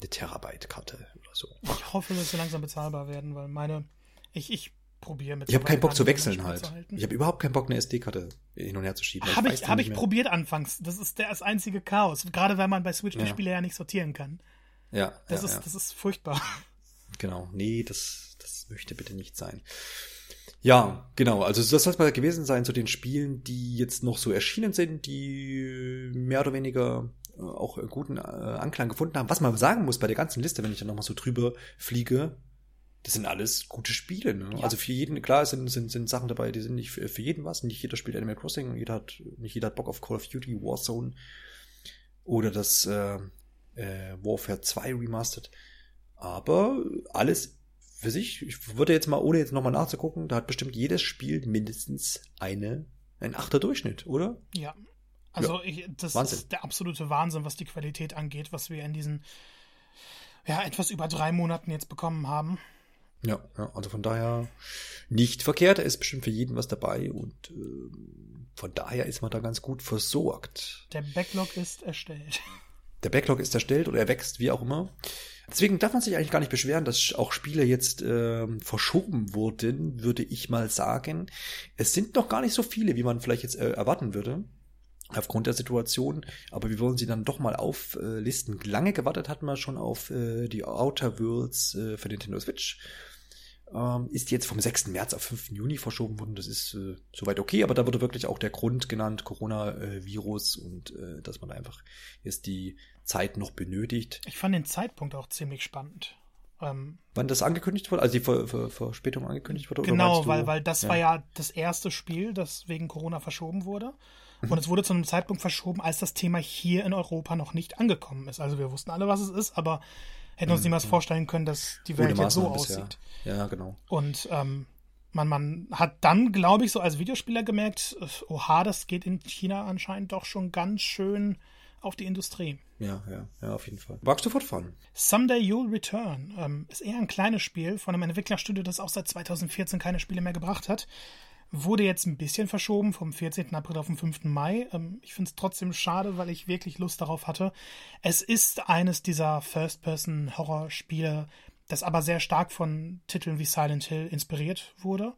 eine Terabyte-Karte oder so. Ich hoffe, dass sie langsam bezahlbar werden, weil meine, ich, ich probiere mit. Ich habe keinen Bock zu wechseln halt. Ich habe überhaupt keinen Bock, eine SD-Karte hin und her zu schieben. Habe ich, ich, hab ich probiert anfangs. Das ist das einzige Chaos. Gerade weil man bei Switch die Spiele ja nicht sortieren kann. Ja. Das ja, ist, ja. das ist furchtbar. Genau. Nee, das, das möchte bitte nicht sein. Ja, genau. Also das soll es mal gewesen sein zu den Spielen, die jetzt noch so erschienen sind, die mehr oder weniger äh, auch guten äh, Anklang gefunden haben. Was man sagen muss bei der ganzen Liste, wenn ich dann nochmal so drüber fliege, das sind alles gute Spiele. Ne? Ja. Also für jeden, klar, sind, sind, sind Sachen dabei, die sind nicht für, für jeden was. Nicht jeder spielt Animal Crossing, jeder hat, nicht jeder hat Bock auf Call of Duty, Warzone oder das äh, äh, Warfare 2 Remastered. Aber alles für sich, ich würde jetzt mal, ohne jetzt nochmal nachzugucken, da hat bestimmt jedes Spiel mindestens eine, ein achter Durchschnitt, oder? Ja. Also ja. Ich, das Wahnsinn. ist der absolute Wahnsinn, was die Qualität angeht, was wir in diesen ja, etwas über drei Monaten jetzt bekommen haben. Ja, ja, also von daher nicht verkehrt, da ist bestimmt für jeden was dabei und äh, von daher ist man da ganz gut versorgt. Der Backlog ist erstellt. Der Backlog ist erstellt oder er wächst, wie auch immer. Deswegen darf man sich eigentlich gar nicht beschweren, dass auch Spiele jetzt äh, verschoben wurden, würde ich mal sagen. Es sind noch gar nicht so viele, wie man vielleicht jetzt äh, erwarten würde aufgrund der Situation, aber wir wollen sie dann doch mal auflisten. Lange gewartet hatten wir schon auf äh, die Outer Worlds äh, für Nintendo Switch. Ähm, ist jetzt vom 6. März auf 5. Juni verschoben worden. Das ist äh, soweit okay, aber da wurde wirklich auch der Grund genannt, Corona-Virus und äh, dass man einfach jetzt die Zeit noch benötigt. Ich fand den Zeitpunkt auch ziemlich spannend. Ähm, Wann das angekündigt wurde, also die Ver Ver Verspätung angekündigt wurde? Genau, weil, weil das ja. war ja das erste Spiel, das wegen Corona verschoben wurde. Mhm. Und es wurde zu einem Zeitpunkt verschoben, als das Thema hier in Europa noch nicht angekommen ist. Also wir wussten alle, was es ist, aber hätten uns mhm. niemals vorstellen können, dass die Welt jetzt so aussieht. Ja, genau. Und ähm, man, man hat dann, glaube ich, so als Videospieler gemerkt, oha, das geht in China anscheinend doch schon ganz schön auf die Industrie. Ja, ja, ja, auf jeden Fall. Magst du fortfahren? Someday You'll Return ähm, ist eher ein kleines Spiel von einem Entwicklerstudio, das auch seit 2014 keine Spiele mehr gebracht hat. Wurde jetzt ein bisschen verschoben vom 14. April auf den 5. Mai. Ähm, ich finde es trotzdem schade, weil ich wirklich Lust darauf hatte. Es ist eines dieser First-Person-Horror-Spiele, das aber sehr stark von Titeln wie Silent Hill inspiriert wurde.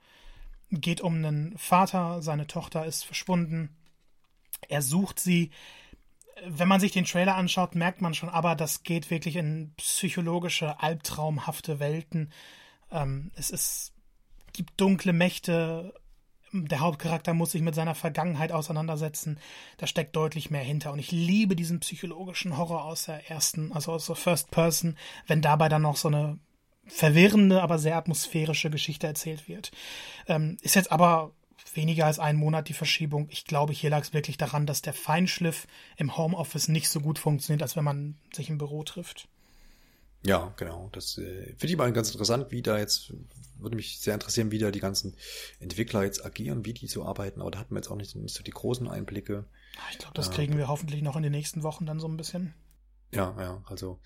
Geht um einen Vater, seine Tochter ist verschwunden. Er sucht sie, wenn man sich den Trailer anschaut, merkt man schon, aber das geht wirklich in psychologische, albtraumhafte Welten. Ähm, es ist, gibt dunkle Mächte. Der Hauptcharakter muss sich mit seiner Vergangenheit auseinandersetzen. Da steckt deutlich mehr hinter. Und ich liebe diesen psychologischen Horror aus der ersten, also aus der First Person, wenn dabei dann noch so eine verwirrende, aber sehr atmosphärische Geschichte erzählt wird. Ähm, ist jetzt aber weniger als einen Monat die Verschiebung. Ich glaube, hier lag es wirklich daran, dass der Feinschliff im Homeoffice nicht so gut funktioniert, als wenn man sich im Büro trifft. Ja, genau. Das äh, finde ich mal ganz interessant, wie da jetzt, würde mich sehr interessieren, wie da die ganzen Entwickler jetzt agieren, wie die so arbeiten, aber da hatten wir jetzt auch nicht, nicht so die großen Einblicke. Ich glaube, das kriegen wir hoffentlich noch in den nächsten Wochen dann so ein bisschen. Ja, ja, also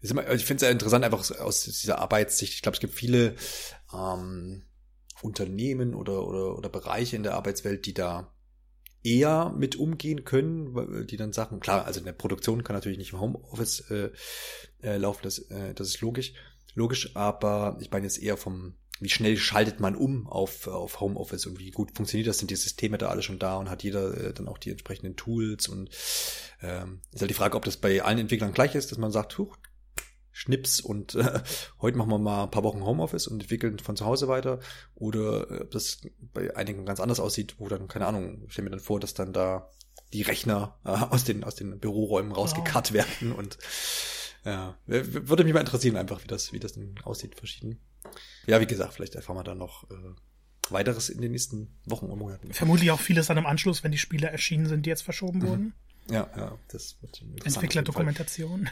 ich finde es ja interessant, einfach aus dieser Arbeitssicht. Ich glaube, es gibt viele ähm, Unternehmen oder, oder, oder Bereiche in der Arbeitswelt, die da eher mit umgehen können, die dann Sachen, klar, also in der Produktion kann natürlich nicht im Homeoffice äh, äh, laufen, das, äh, das ist logisch, logisch, aber ich meine jetzt eher vom, wie schnell schaltet man um auf, auf Homeoffice und wie gut funktioniert das, sind die Systeme da alle schon da und hat jeder äh, dann auch die entsprechenden Tools und ähm, ist halt die Frage, ob das bei allen Entwicklern gleich ist, dass man sagt, huch, Schnips und äh, heute machen wir mal ein paar Wochen Homeoffice und entwickeln von zu Hause weiter. Oder äh, ob das bei einigen ganz anders aussieht, wo dann, keine Ahnung, ich stelle mir dann vor, dass dann da die Rechner äh, aus, den, aus den Büroräumen rausgekarrt wow. werden und ja, würde mich mal interessieren einfach, wie das, wie das denn aussieht, verschieden. Ja, wie gesagt, vielleicht erfahren wir dann noch äh, weiteres in den nächsten Wochen und Monaten. Vermutlich auch vieles dann im Anschluss, wenn die Spiele erschienen sind, die jetzt verschoben mhm. wurden. Ja, ja, das wird Entwicklerdokumentation.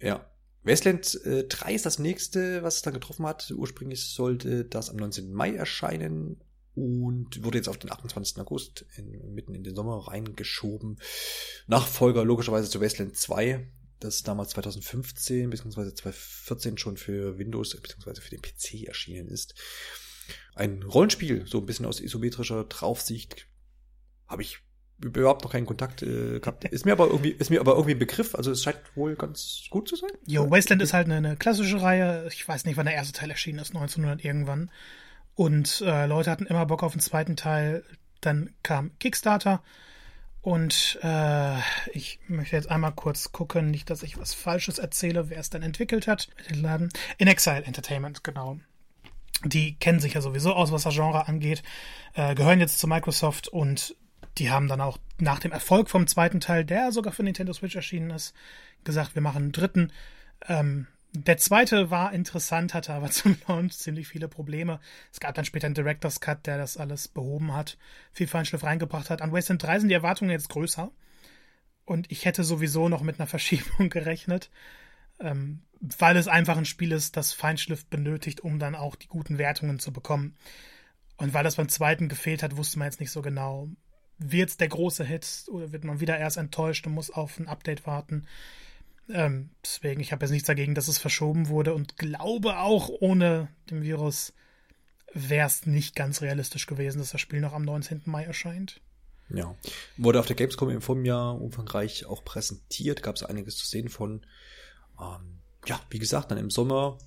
Ja, Wasteland äh, 3 ist das nächste, was es dann getroffen hat. Ursprünglich sollte das am 19. Mai erscheinen und wurde jetzt auf den 28. August in, mitten in den Sommer reingeschoben. Nachfolger logischerweise zu Wasteland 2, das damals 2015 bzw. 2014 schon für Windows bzw. für den PC erschienen ist. Ein Rollenspiel, so ein bisschen aus isometrischer Draufsicht, habe ich überhaupt noch keinen Kontakt äh, gehabt. Ist mir aber irgendwie, ist mir aber irgendwie ein Begriff. Also es scheint wohl ganz gut zu sein. Jo, Wasteland ist halt eine, eine klassische Reihe. Ich weiß nicht, wann der erste Teil erschienen ist, 1900 irgendwann. Und äh, Leute hatten immer Bock auf den zweiten Teil. Dann kam Kickstarter. Und äh, ich möchte jetzt einmal kurz gucken, nicht, dass ich was Falsches erzähle, wer es dann entwickelt hat. In Exile Entertainment, genau. Die kennen sich ja sowieso aus, was das Genre angeht, äh, gehören jetzt zu Microsoft und die haben dann auch nach dem Erfolg vom zweiten Teil, der sogar für Nintendo Switch erschienen ist, gesagt, wir machen einen dritten. Ähm, der zweite war interessant, hatte aber zum Launch ziemlich viele Probleme. Es gab dann später einen Director's Cut, der das alles behoben hat, viel Feinschliff reingebracht hat. An Wasteland 3 sind die Erwartungen jetzt größer. Und ich hätte sowieso noch mit einer Verschiebung gerechnet, ähm, weil es einfach ein Spiel ist, das Feinschliff benötigt, um dann auch die guten Wertungen zu bekommen. Und weil das beim zweiten gefehlt hat, wusste man jetzt nicht so genau, wird der große Hit oder wird man wieder erst enttäuscht und muss auf ein Update warten. Ähm, deswegen, ich habe jetzt nichts dagegen, dass es verschoben wurde und glaube auch ohne den Virus wäre es nicht ganz realistisch gewesen, dass das Spiel noch am 19. Mai erscheint. Ja. Wurde auf der Gamescom im Vorjahr umfangreich auch präsentiert, gab es einiges zu sehen von. Ähm, ja, wie gesagt, dann im Sommer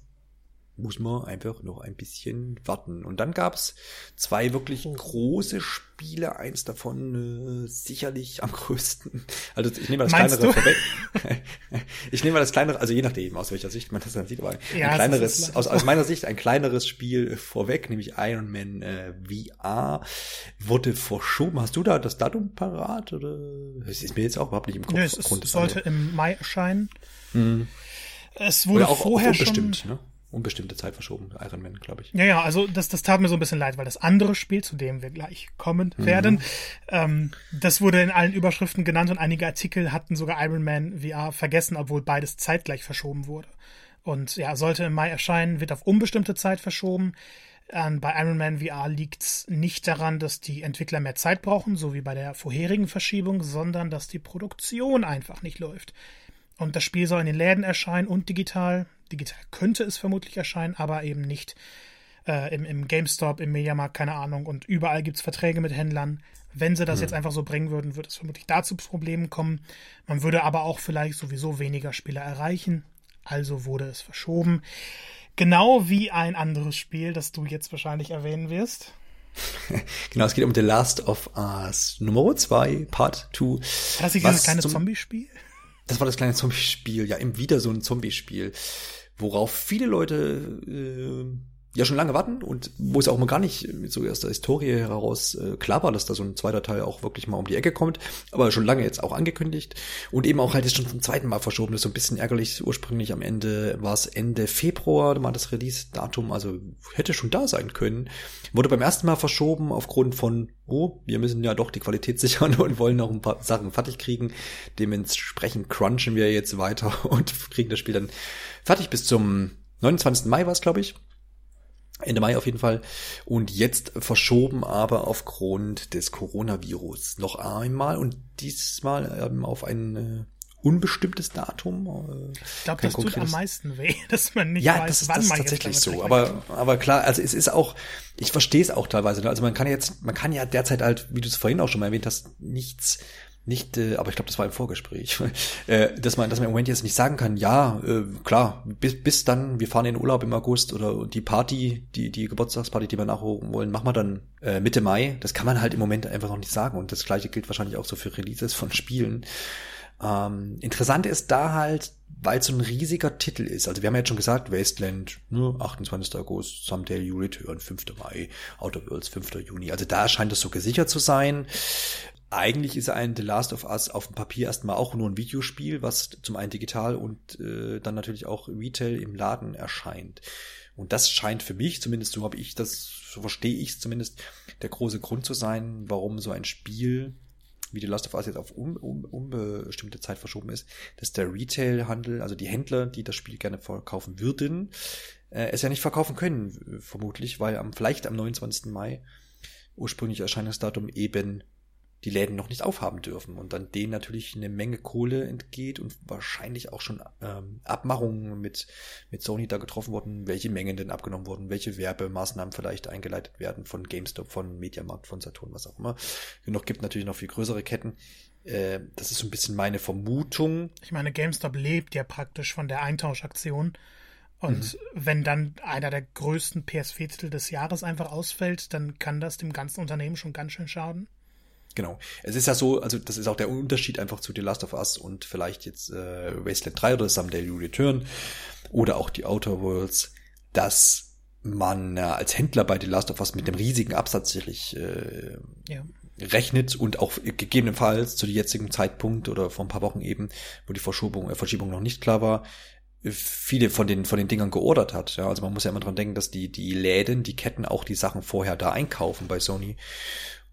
muss man einfach noch ein bisschen warten. Und dann gab's zwei wirklich große Spiele, eins davon äh, sicherlich am größten. Also ich nehme mal das Meinst kleinere vorweg. ich nehme mal das kleinere, also je nachdem, aus welcher Sicht man das dann sieht, aber ja, ein kleineres, aus, aus meiner Sicht ein kleineres Spiel vorweg, nämlich Iron Man äh, VR, wurde verschoben. Hast du da das Datum parat? Oder? Das ist mir jetzt auch überhaupt nicht im Kopf. Nö, es, es sollte im Mai erscheinen. Hm. Es wurde auch, vorher auch schon, ne? Unbestimmte Zeit verschoben, Iron Man, glaube ich. Ja, ja, also das, das tat mir so ein bisschen leid, weil das andere Spiel, zu dem wir gleich kommen mhm. werden, ähm, das wurde in allen Überschriften genannt und einige Artikel hatten sogar Iron Man VR vergessen, obwohl beides zeitgleich verschoben wurde. Und ja, sollte im Mai erscheinen, wird auf unbestimmte Zeit verschoben. Ähm, bei Iron Man VR liegt es nicht daran, dass die Entwickler mehr Zeit brauchen, so wie bei der vorherigen Verschiebung, sondern dass die Produktion einfach nicht läuft. Und das Spiel soll in den Läden erscheinen und digital. Digital könnte es vermutlich erscheinen, aber eben nicht äh, im, im GameStop, im Mediamarkt, keine Ahnung. Und überall gibt es Verträge mit Händlern. Wenn sie das hm. jetzt einfach so bringen würden, würde es vermutlich dazu Problemen kommen. Man würde aber auch vielleicht sowieso weniger Spieler erreichen. Also wurde es verschoben. Genau wie ein anderes Spiel, das du jetzt wahrscheinlich erwähnen wirst. genau, es geht um The Last of Us Nummer 2, Part 2. Das ist dieses kleine Zombie-Spiel? Das war das kleine Zombie-Spiel, ja, eben wieder so ein Zombie-Spiel, worauf viele Leute äh, ja schon lange warten und wo es auch mal gar nicht so aus der Historie heraus äh, klar war, dass da so ein zweiter Teil auch wirklich mal um die Ecke kommt, aber schon lange jetzt auch angekündigt und eben auch halt jetzt schon zum zweiten Mal verschoben. Das ist so ein bisschen ärgerlich. Ursprünglich am Ende war es Ende Februar, da war das Release-Datum, also hätte schon da sein können. Wurde beim ersten Mal verschoben aufgrund von, oh, wir müssen ja doch die Qualität sichern und wollen noch ein paar Sachen fertig kriegen. Dementsprechend crunchen wir jetzt weiter und kriegen das Spiel dann fertig bis zum 29. Mai war es, glaube ich. Ende Mai auf jeden Fall. Und jetzt verschoben aber aufgrund des Coronavirus noch einmal und diesmal ähm, auf einen äh, unbestimmtes Datum. Äh, ich glaube, das tut am meisten weh, dass man nicht ja, weiß, das ist, wann das man ist tatsächlich so. Aber, aber klar, also es ist auch, ich verstehe es auch teilweise. Ne? Also man kann jetzt, man kann ja derzeit halt, wie du es vorhin auch schon mal erwähnt hast, nichts nicht, äh, aber ich glaube, das war im Vorgespräch, äh, dass man, dass man im Moment jetzt nicht sagen kann, ja, äh, klar, bis, bis dann, wir fahren in den Urlaub im August oder die Party, die, die Geburtstagsparty, die wir nachholen wollen, machen wir dann äh, Mitte Mai. Das kann man halt im Moment einfach noch nicht sagen. Und das gleiche gilt wahrscheinlich auch so für Releases von Spielen. Ähm, interessant ist da halt, weil es so ein riesiger Titel ist. Also wir haben ja jetzt schon gesagt, Wasteland, ne, 28. August, Someday You Return, 5. Mai, Outer Worlds, 5. Juni. Also da scheint es so gesichert zu sein eigentlich ist ein The Last of Us auf dem Papier erstmal auch nur ein Videospiel, was zum einen digital und äh, dann natürlich auch Retail im Laden erscheint. Und das scheint für mich, zumindest so habe ich das, so verstehe ich es zumindest, der große Grund zu sein, warum so ein Spiel wie The Last of Us jetzt auf un, un, unbestimmte Zeit verschoben ist, dass der Retail-Handel, also die Händler, die das Spiel gerne verkaufen würden, äh, es ja nicht verkaufen können, vermutlich, weil am vielleicht am 29. Mai ursprünglich Erscheinungsdatum eben die Läden noch nicht aufhaben dürfen und dann denen natürlich eine Menge Kohle entgeht und wahrscheinlich auch schon ähm, Abmachungen mit, mit Sony da getroffen wurden, welche Mengen denn abgenommen wurden, welche Werbemaßnahmen vielleicht eingeleitet werden von GameStop, von Mediamarkt, von Saturn, was auch immer. Noch gibt natürlich noch viel größere Ketten. Äh, das ist so ein bisschen meine Vermutung. Ich meine, GameStop lebt ja praktisch von der Eintauschaktion. Und mhm. wenn dann einer der größten PSV-Titel des Jahres einfach ausfällt, dann kann das dem ganzen Unternehmen schon ganz schön schaden. Genau. Es ist ja so, also das ist auch der Unterschied einfach zu The Last of Us und vielleicht jetzt äh, Wasteland 3 oder Someday You Return oder auch die Outer Worlds, dass man äh, als Händler bei The Last of Us mit dem riesigen Absatz sicherlich äh, ja. rechnet und auch gegebenenfalls zu dem jetzigen Zeitpunkt oder vor ein paar Wochen eben, wo die Verschobung, äh, Verschiebung noch nicht klar war, viele von den von den Dingern geordert hat. Ja, also man muss ja immer dran denken, dass die die Läden, die Ketten auch die Sachen vorher da einkaufen bei Sony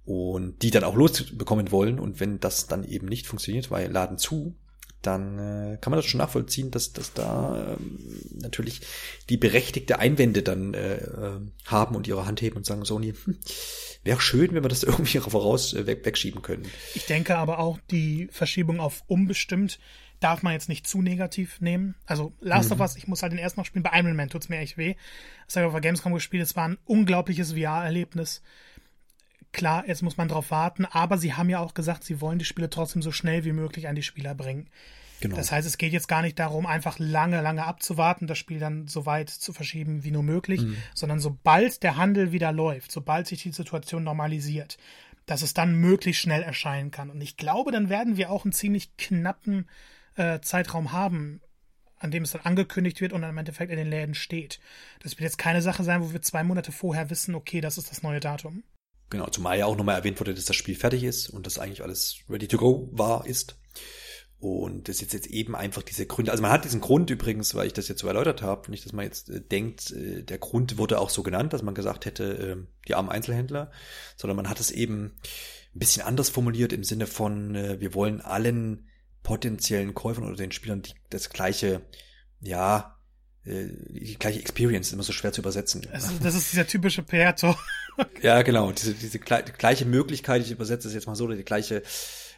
und die dann auch losbekommen wollen. Und wenn das dann eben nicht funktioniert, weil Laden zu, dann äh, kann man das schon nachvollziehen, dass, dass da ähm, natürlich die berechtigte Einwände dann äh, äh, haben und ihre Hand heben und sagen, Sony, hm, wäre schön, wenn wir das irgendwie voraus äh, weg, wegschieben können. Ich denke aber auch, die Verschiebung auf unbestimmt darf man jetzt nicht zu negativ nehmen. Also Last mhm. of Us, ich muss halt den ersten noch spielen. Bei Iron Man tut's mir echt weh. Das habe ich auf der Gamescom gespielt. Es war ein unglaubliches VR-Erlebnis. Klar, jetzt muss man drauf warten, aber sie haben ja auch gesagt, sie wollen die Spiele trotzdem so schnell wie möglich an die Spieler bringen. Genau. Das heißt, es geht jetzt gar nicht darum, einfach lange, lange abzuwarten, das Spiel dann so weit zu verschieben wie nur möglich, mhm. sondern sobald der Handel wieder läuft, sobald sich die Situation normalisiert, dass es dann möglichst schnell erscheinen kann. Und ich glaube, dann werden wir auch einen ziemlich knappen äh, Zeitraum haben, an dem es dann angekündigt wird und dann im Endeffekt in den Läden steht. Das wird jetzt keine Sache sein, wo wir zwei Monate vorher wissen, okay, das ist das neue Datum. Genau, zumal ja auch nochmal erwähnt wurde, dass das Spiel fertig ist und dass eigentlich alles ready to go war, ist. Und das ist jetzt eben einfach diese Gründe. Also man hat diesen Grund übrigens, weil ich das jetzt so erläutert habe, nicht, dass man jetzt äh, denkt, äh, der Grund wurde auch so genannt, dass man gesagt hätte, äh, die armen Einzelhändler, sondern man hat es eben ein bisschen anders formuliert im Sinne von, äh, wir wollen allen potenziellen Käufern oder den Spielern die, das gleiche, ja, die gleiche Experience, ist immer so schwer zu übersetzen. Also das ist dieser typische Perto. ja, genau, diese, diese gleiche Möglichkeit, ich übersetze es jetzt mal so, die gleiche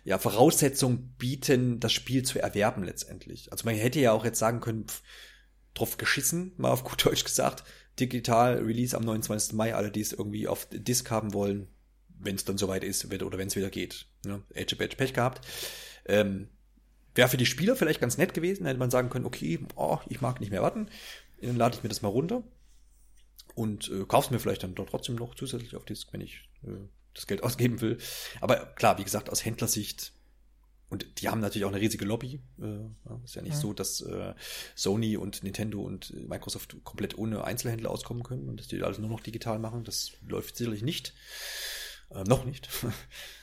ja, Voraussetzung bieten, das Spiel zu erwerben letztendlich. Also man hätte ja auch jetzt sagen können, pff, drauf geschissen, mal auf gut Deutsch gesagt, digital Release am 29. Mai, alle, die es irgendwie auf Disk haben wollen, wenn es dann soweit ist oder wenn es wieder geht. Ne? Edge Badge Pech gehabt. Ähm, Wäre für die Spieler vielleicht ganz nett gewesen, hätte man sagen können, okay, oh, ich mag nicht mehr warten, dann lade ich mir das mal runter und äh, kauf's mir vielleicht dann doch trotzdem noch zusätzlich auf Disk, wenn ich äh, das Geld ausgeben will. Aber klar, wie gesagt, aus Händlersicht und die haben natürlich auch eine riesige Lobby. Äh, ist ja nicht ja. so, dass äh, Sony und Nintendo und Microsoft komplett ohne Einzelhändler auskommen können und dass die alles nur noch digital machen. Das läuft sicherlich nicht. Äh, noch nicht.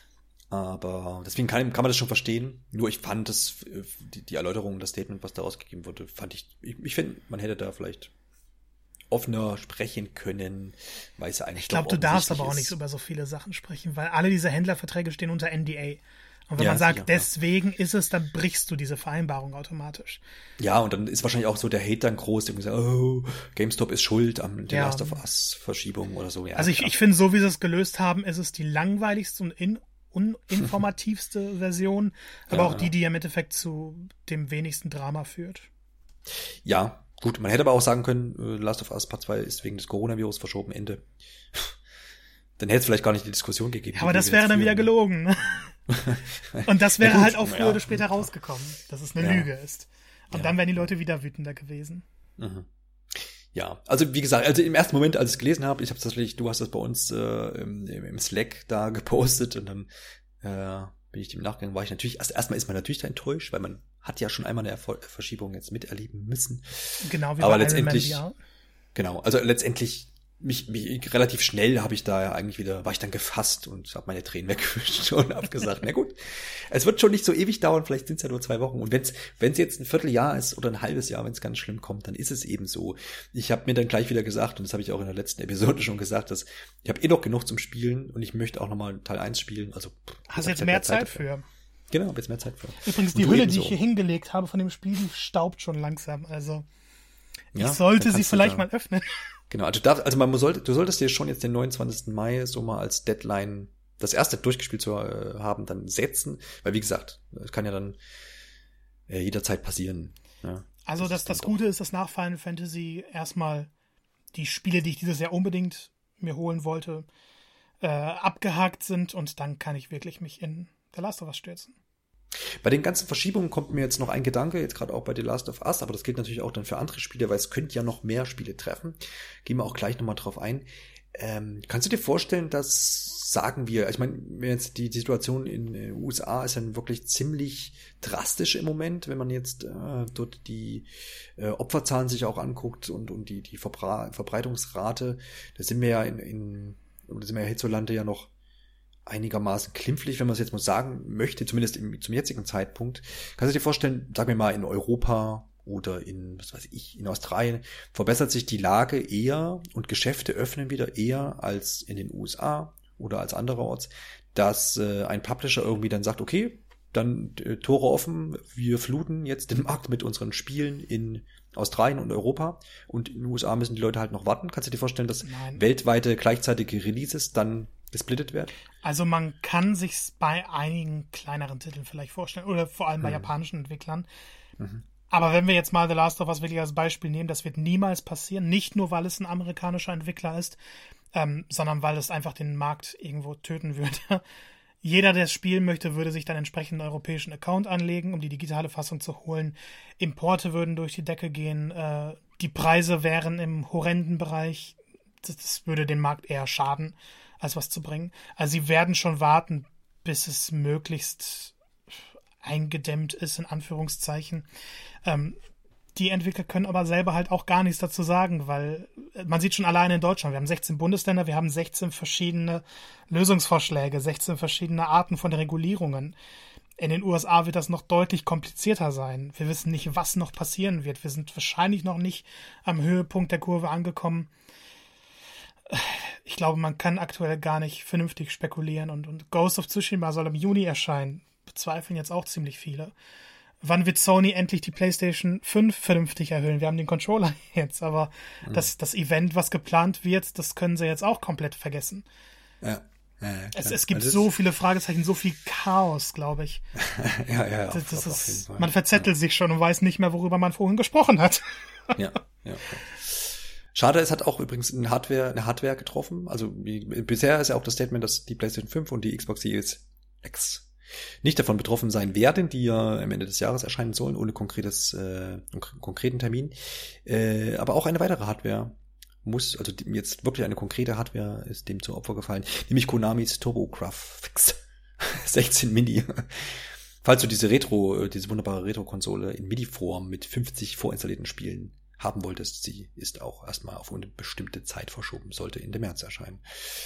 Aber deswegen kann, kann man das schon verstehen. Nur ich fand das, die, die Erläuterung, das Statement, was da ausgegeben wurde, fand ich, ich, ich finde, man hätte da vielleicht offener sprechen können, weil es eigentlich Ich glaube, du darfst aber auch nicht über so viele Sachen sprechen, weil alle diese Händlerverträge stehen unter NDA. Und wenn ja, man sagt, sicher, deswegen ja. ist es, dann brichst du diese Vereinbarung automatisch. Ja, und dann ist wahrscheinlich auch so der Hate dann groß, der sagt, oh, GameStop ist schuld an der ja. Last of Us Verschiebung oder so. Ja, also ich, ich finde, so wie sie es gelöst haben, ist es die langweiligste und in uninformativste Version, aber ja, auch die, die im Endeffekt zu dem wenigsten Drama führt. Ja, gut. Man hätte aber auch sagen können, äh, Last of Us Part 2 ist wegen des Coronavirus verschoben, Ende. dann hätte es vielleicht gar nicht die Diskussion gegeben. Ja, aber das wäre dann wieder gelogen. Ne? Und das wäre ja, halt auch früher ja. oder später rausgekommen, dass es eine. Lüge ist. Und dann wären die Leute wieder wütender gewesen. Mhm. Ja, also wie gesagt, also im ersten Moment, als ich es gelesen habe, ich habe tatsächlich, du hast das bei uns äh, im, im Slack da gepostet und dann äh, bin ich dem Nachgang, war ich natürlich, also erstmal ist man natürlich da enttäuscht, weil man hat ja schon einmal eine Erfol Verschiebung jetzt miterleben müssen. Genau, wie Aber letztendlich, genau, also letztendlich mich, mich relativ schnell habe ich da ja eigentlich wieder, war ich dann gefasst und habe meine Tränen weggewischt und habe gesagt, na gut, es wird schon nicht so ewig dauern, vielleicht sind es ja nur zwei Wochen. Und wenn es wenn es jetzt ein Vierteljahr ist oder ein halbes Jahr, wenn es ganz schlimm kommt, dann ist es eben so. Ich habe mir dann gleich wieder gesagt, und das habe ich auch in der letzten Episode schon gesagt, dass ich habe eh noch genug zum Spielen und ich möchte auch nochmal Teil 1 spielen. Also hast jetzt mehr Zeit, Zeit für. Genau, habe jetzt mehr Zeit für. Übrigens, die Hülle, die ich hier hingelegt habe von dem Spiel, die staubt schon langsam. Also ich ja, sollte sie vielleicht mal öffnen. Genau, also, darf, also man sollte, du solltest dir schon jetzt den 29. Mai so mal als Deadline das erste durchgespielt zu äh, haben, dann setzen, weil wie gesagt, es kann ja dann äh, jederzeit passieren. Ja. Also das, das, das Gute ist, dass nach Final Fantasy erstmal die Spiele, die ich dieses Jahr unbedingt mir holen wollte, äh, abgehakt sind und dann kann ich wirklich mich in The Last of Us stürzen. Bei den ganzen Verschiebungen kommt mir jetzt noch ein Gedanke, jetzt gerade auch bei The Last of Us, aber das gilt natürlich auch dann für andere Spiele, weil es könnte ja noch mehr Spiele treffen. Gehen wir auch gleich nochmal drauf ein. Ähm, kannst du dir vorstellen, dass, sagen wir, ich meine, jetzt die, Situation in den USA ist dann wirklich ziemlich drastisch im Moment, wenn man jetzt äh, dort die äh, Opferzahlen sich auch anguckt und, und die, die Verbra Verbreitungsrate, da sind wir ja in, in da sind wir ja hierzulande ja noch einigermaßen klimpflich, wenn man es jetzt mal sagen möchte, zumindest im, zum jetzigen Zeitpunkt. Kannst du dir vorstellen, sagen wir mal in Europa oder in, was weiß ich, in Australien, verbessert sich die Lage eher und Geschäfte öffnen wieder eher als in den USA oder als andererorts, dass äh, ein Publisher irgendwie dann sagt, okay, dann äh, Tore offen, wir fluten jetzt den Markt mit unseren Spielen in Australien und Europa und in den USA müssen die Leute halt noch warten. Kannst du dir vorstellen, dass Nein. weltweite gleichzeitige Releases dann gesplittet werden? Also man kann sich bei einigen kleineren Titeln vielleicht vorstellen oder vor allem bei mhm. japanischen Entwicklern. Mhm. Aber wenn wir jetzt mal The Last of Us wirklich als Beispiel nehmen, das wird niemals passieren. Nicht nur, weil es ein amerikanischer Entwickler ist, ähm, sondern weil es einfach den Markt irgendwo töten würde. Jeder, der es spielen möchte, würde sich dann entsprechend einen europäischen Account anlegen, um die digitale Fassung zu holen. Importe würden durch die Decke gehen. Äh, die Preise wären im horrenden Bereich. Das, das würde den Markt eher schaden als was zu bringen. Also sie werden schon warten, bis es möglichst eingedämmt ist, in Anführungszeichen. Ähm, die Entwickler können aber selber halt auch gar nichts dazu sagen, weil man sieht schon alleine in Deutschland, wir haben 16 Bundesländer, wir haben 16 verschiedene Lösungsvorschläge, 16 verschiedene Arten von Regulierungen. In den USA wird das noch deutlich komplizierter sein. Wir wissen nicht, was noch passieren wird. Wir sind wahrscheinlich noch nicht am Höhepunkt der Kurve angekommen ich glaube, man kann aktuell gar nicht vernünftig spekulieren und, und Ghost of Tsushima soll im Juni erscheinen. Bezweifeln jetzt auch ziemlich viele. Wann wird Sony endlich die PlayStation 5 vernünftig erhöhen? Wir haben den Controller jetzt, aber mhm. das, das Event, was geplant wird, das können sie jetzt auch komplett vergessen. Ja. Ja, es, es, gibt also so viele Fragezeichen, so viel Chaos, glaube ich. ja, ja, das, das ist, man verzettelt ja. sich schon und weiß nicht mehr, worüber man vorhin gesprochen hat. ja, ja. Okay. Schade, es hat auch übrigens eine Hardware, eine Hardware getroffen. Also wie, bisher ist ja auch das Statement, dass die PlayStation 5 und die Xbox Series X nicht davon betroffen sein werden, die ja am Ende des Jahres erscheinen sollen, ohne konkretes, äh, konkreten Termin. Äh, aber auch eine weitere Hardware muss, also jetzt wirklich eine konkrete Hardware ist dem zum Opfer gefallen, nämlich Konamis Turbo Graphics 16 Mini. Falls du diese Retro, diese wunderbare Retro-Konsole in MIDI-Form mit 50 vorinstallierten Spielen haben wolltest. Sie ist auch erstmal auf eine bestimmte Zeit verschoben, sollte Ende März erscheinen.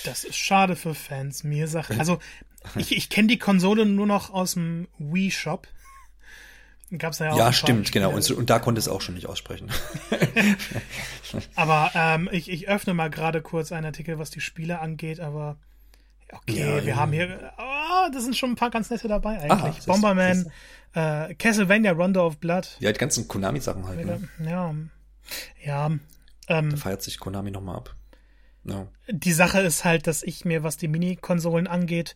Das ist schade für Fans. Mir sagt, also ich, ich kenne die Konsole nur noch aus dem Wii Shop. Gab's ja, auch ja stimmt, genau. Und, und, da konnte es auch schon nicht aussprechen. aber ähm, ich, ich öffne mal gerade kurz einen Artikel, was die Spiele angeht, aber okay, ja, wir ja. haben hier, oh, da sind schon ein paar ganz nette dabei eigentlich. Ah, Bomberman, äh, Castlevania, Rondo of Blood. Ja, die ganzen Konami-Sachen halt. Ne? Ja, ja. Ähm, da feiert sich Konami nochmal ab. Ja. Die Sache ist halt, dass ich mir, was die Mini-Konsolen angeht,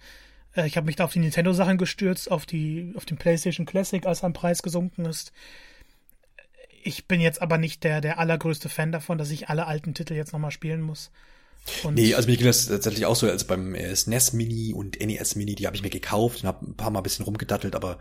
Äh, ich habe mich da auf die Nintendo-Sachen gestürzt, auf die, auf den PlayStation Classic, als ein Preis gesunken ist. Ich bin jetzt aber nicht der, der allergrößte Fan davon, dass ich alle alten Titel jetzt nochmal spielen muss. Und nee, also mir ging das tatsächlich auch so, als beim SNES Mini und NES Mini, die habe ich mir gekauft und habe ein paar Mal ein bisschen rumgedattelt, aber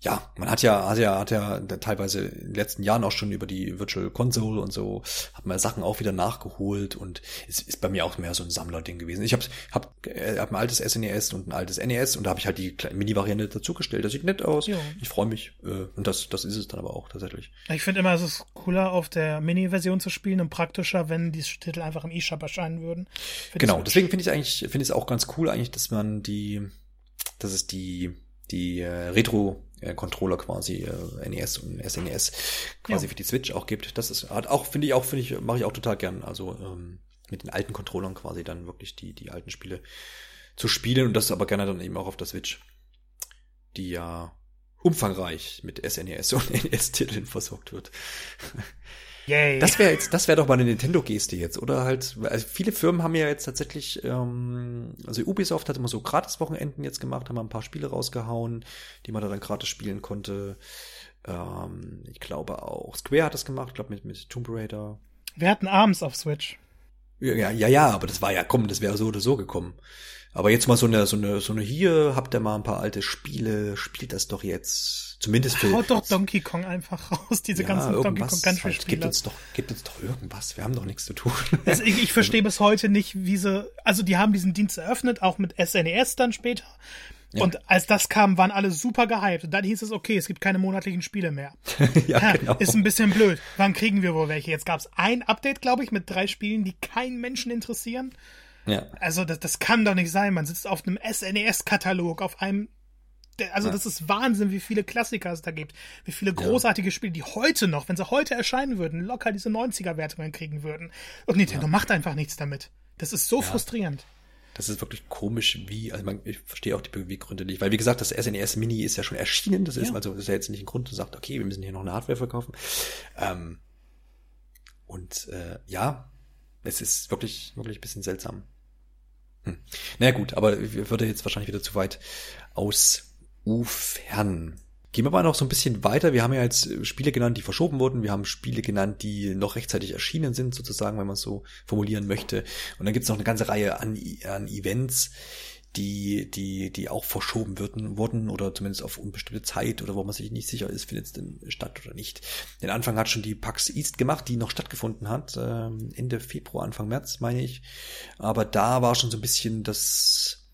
ja, man hat ja, hat ja, hat ja teilweise in den letzten Jahren auch schon über die Virtual Console und so, hat man Sachen auch wieder nachgeholt und es ist bei mir auch mehr so ein Sammlerding gewesen. Ich habe hab, äh, hab ein altes SNES e und ein altes NES und da habe ich halt die Mini-Variante dazugestellt. Das sieht nett aus. Ja. Ich freue mich. Äh, und das, das ist es dann aber auch tatsächlich. Ich finde immer, es ist cooler, auf der Mini-Version zu spielen und praktischer, wenn die Titel einfach im eShop erscheinen würden. Genau, deswegen finde ich eigentlich, finde ich es auch ganz cool eigentlich, dass man die, dass es die die äh, Retro-Controller quasi, äh, NES und SNES quasi ja. für die Switch auch gibt. Das ist hat auch, finde ich auch, finde ich, mache ich auch total gern. Also ähm, mit den alten Controllern quasi dann wirklich die, die alten Spiele zu spielen und das aber gerne dann eben auch auf der Switch, die ja umfangreich mit SNES und NES-Titeln versorgt wird. Yay. Das wäre jetzt, das wäre doch mal eine Nintendo-Geste jetzt, oder halt, also viele Firmen haben ja jetzt tatsächlich, ähm, also Ubisoft hat immer so Gratis-Wochenenden jetzt gemacht, haben ein paar Spiele rausgehauen, die man da dann gratis spielen konnte. Ähm, ich glaube auch Square hat das gemacht, ich glaube mit, mit Tomb Raider. Wir hatten abends auf Switch. Ja, ja, ja, aber das war ja, komm, das wäre so oder so gekommen. Aber jetzt mal so eine, so eine, so eine hier, habt ihr mal ein paar alte Spiele, spielt das doch jetzt. Zumindest für. Haut doch Donkey Kong einfach raus, diese ja, ganzen Donkey Kong Country halt, Spiele. Gibt uns doch, gibt uns doch irgendwas. Wir haben doch nichts zu tun. Also ich, ich verstehe bis heute nicht, wie sie, also die haben diesen Dienst eröffnet, auch mit SNES e dann später. Ja. Und als das kam, waren alle super gehypt. Und dann hieß es, okay, es gibt keine monatlichen Spiele mehr. ja, ja, genau. Ist ein bisschen blöd. Wann kriegen wir wohl welche? Jetzt gab es ein Update, glaube ich, mit drei Spielen, die keinen Menschen interessieren. Ja. Also das, das kann doch nicht sein. Man sitzt auf einem SNES-Katalog, auf einem also ja. das ist Wahnsinn, wie viele Klassiker es da gibt, wie viele großartige Spiele, die heute noch, wenn sie heute erscheinen würden, locker diese 90er-Wertungen kriegen würden. Und Nintendo ja. macht einfach nichts damit. Das ist so ja. frustrierend. Das ist wirklich komisch, wie, also man, ich verstehe auch die Beweggründe nicht, weil wie gesagt, das SNES Mini ist ja schon erschienen, das ist, also das ist ja jetzt nicht ein Grund, zu sagen, okay, wir müssen hier noch eine Hardware verkaufen. Ähm, und äh, ja, es ist wirklich, wirklich ein bisschen seltsam. Hm. Na gut, aber würde jetzt wahrscheinlich wieder zu weit ausufern. Gehen wir mal noch so ein bisschen weiter. Wir haben ja jetzt Spiele genannt, die verschoben wurden. Wir haben Spiele genannt, die noch rechtzeitig erschienen sind, sozusagen, wenn man es so formulieren möchte. Und dann gibt es noch eine ganze Reihe an, an Events, die, die, die auch verschoben würden, wurden oder zumindest auf unbestimmte Zeit oder wo man sich nicht sicher ist, findet es denn statt oder nicht. Den Anfang hat schon die PAX East gemacht, die noch stattgefunden hat, äh, Ende Februar, Anfang März, meine ich. Aber da war schon so ein bisschen das,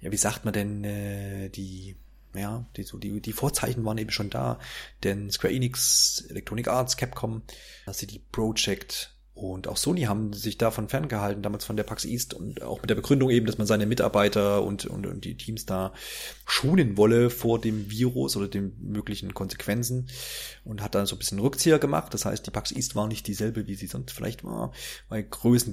ja, wie sagt man denn, äh, die, ja, die, so die, die Vorzeichen waren eben schon da, denn Square Enix, Electronic Arts, Capcom, CD Projekt und auch Sony haben sich davon ferngehalten, damals von der PAX East und auch mit der Begründung eben, dass man seine Mitarbeiter und, und, und die Teams da schonen wolle vor dem Virus oder den möglichen Konsequenzen und hat dann so ein bisschen Rückzieher gemacht. Das heißt, die PAX East war nicht dieselbe, wie sie sonst vielleicht war, weil Größen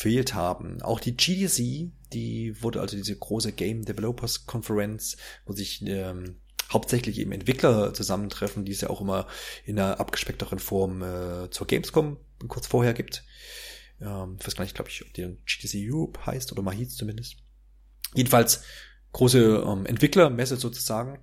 gefehlt haben. Auch die GDC, die wurde also diese große Game Developers Conference, wo sich ähm, hauptsächlich eben Entwickler zusammentreffen, die es ja auch immer in einer abgespeckteren Form äh, zur Gamescom kurz vorher gibt. Ähm, ich weiß gar nicht, glaube ich, ob die GTC Europe heißt oder mal hieß zumindest. Jedenfalls große ähm, Entwicklermesse sozusagen,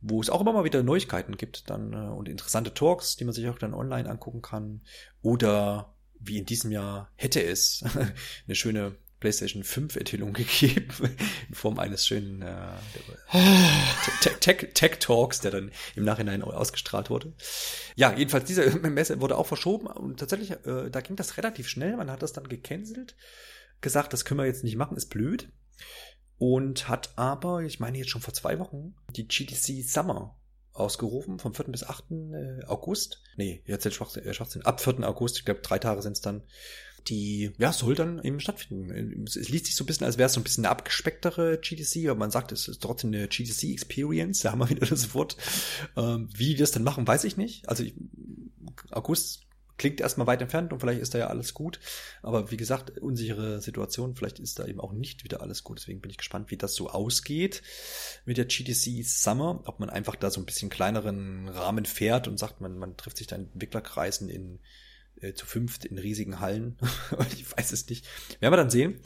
wo es auch immer mal wieder Neuigkeiten gibt dann äh, und interessante Talks, die man sich auch dann online angucken kann. Oder wie in diesem Jahr hätte es eine schöne PlayStation 5 Enthüllung gegeben in Form eines schönen äh, Tech, Talks, der dann im Nachhinein ausgestrahlt wurde. Ja, jedenfalls diese Messe wurde auch verschoben und tatsächlich, äh, da ging das relativ schnell. Man hat das dann gecancelt, gesagt, das können wir jetzt nicht machen, ist blöd. Und hat aber, ich meine jetzt schon vor zwei Wochen, die GTC Summer ausgerufen, vom 4. bis 8. Äh, August. Nee, jetzt jetzt Schwachsinn, ab 4. August, ich glaube drei Tage sind es dann die ja soll dann eben stattfinden. Es liest sich so ein bisschen, als wäre es so ein bisschen eine abgespecktere GDC, aber man sagt, es ist trotzdem eine GDC Experience. Da haben wir wieder das Wort. Ähm, wie die das dann machen, weiß ich nicht. Also ich, August klingt erstmal weit entfernt und vielleicht ist da ja alles gut. Aber wie gesagt, unsichere Situation, vielleicht ist da eben auch nicht wieder alles gut. Deswegen bin ich gespannt, wie das so ausgeht mit der GDC Summer. Ob man einfach da so ein bisschen kleineren Rahmen fährt und sagt, man, man trifft sich da in Entwicklerkreisen in äh, zu fünft in riesigen Hallen. ich weiß es nicht. Werden wir dann sehen.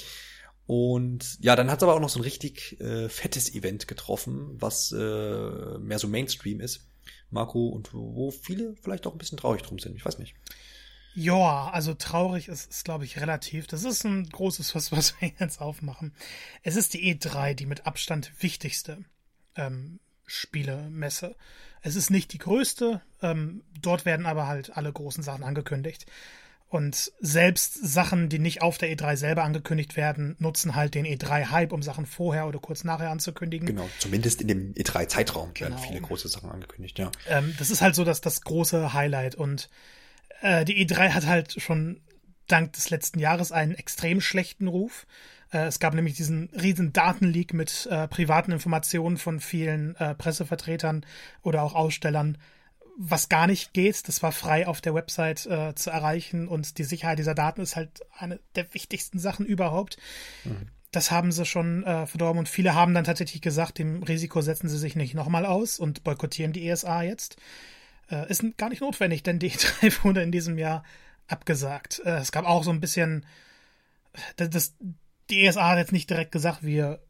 Und ja, dann hat es aber auch noch so ein richtig äh, fettes Event getroffen, was äh, mehr so Mainstream ist, Marco, und wo viele vielleicht auch ein bisschen traurig drum sind. Ich weiß nicht. Ja, also traurig ist, ist glaube ich, relativ. Das ist ein großes Fass, was wir jetzt aufmachen. Es ist die E3, die mit Abstand wichtigste ähm, Spielemesse. Es ist nicht die größte, ähm, dort werden aber halt alle großen Sachen angekündigt. Und selbst Sachen, die nicht auf der E3 selber angekündigt werden, nutzen halt den E3-Hype, um Sachen vorher oder kurz nachher anzukündigen. Genau, zumindest in dem E3-Zeitraum genau. werden viele große Sachen angekündigt, ja. Ähm, das ist halt so dass das große Highlight. Und äh, die E3 hat halt schon dank des letzten Jahres einen extrem schlechten Ruf. Äh, es gab nämlich diesen riesen Datenleak mit äh, privaten Informationen von vielen äh, Pressevertretern oder auch Ausstellern, was gar nicht geht. Das war frei auf der Website äh, zu erreichen und die Sicherheit dieser Daten ist halt eine der wichtigsten Sachen überhaupt. Mhm. Das haben sie schon äh, verdorben und viele haben dann tatsächlich gesagt, dem Risiko setzen sie sich nicht nochmal aus und boykottieren die ESA jetzt. Äh, ist gar nicht notwendig, denn die E3 wurde in diesem Jahr abgesagt. Äh, es gab auch so ein bisschen, das, das, die ESA hat jetzt nicht direkt gesagt, wir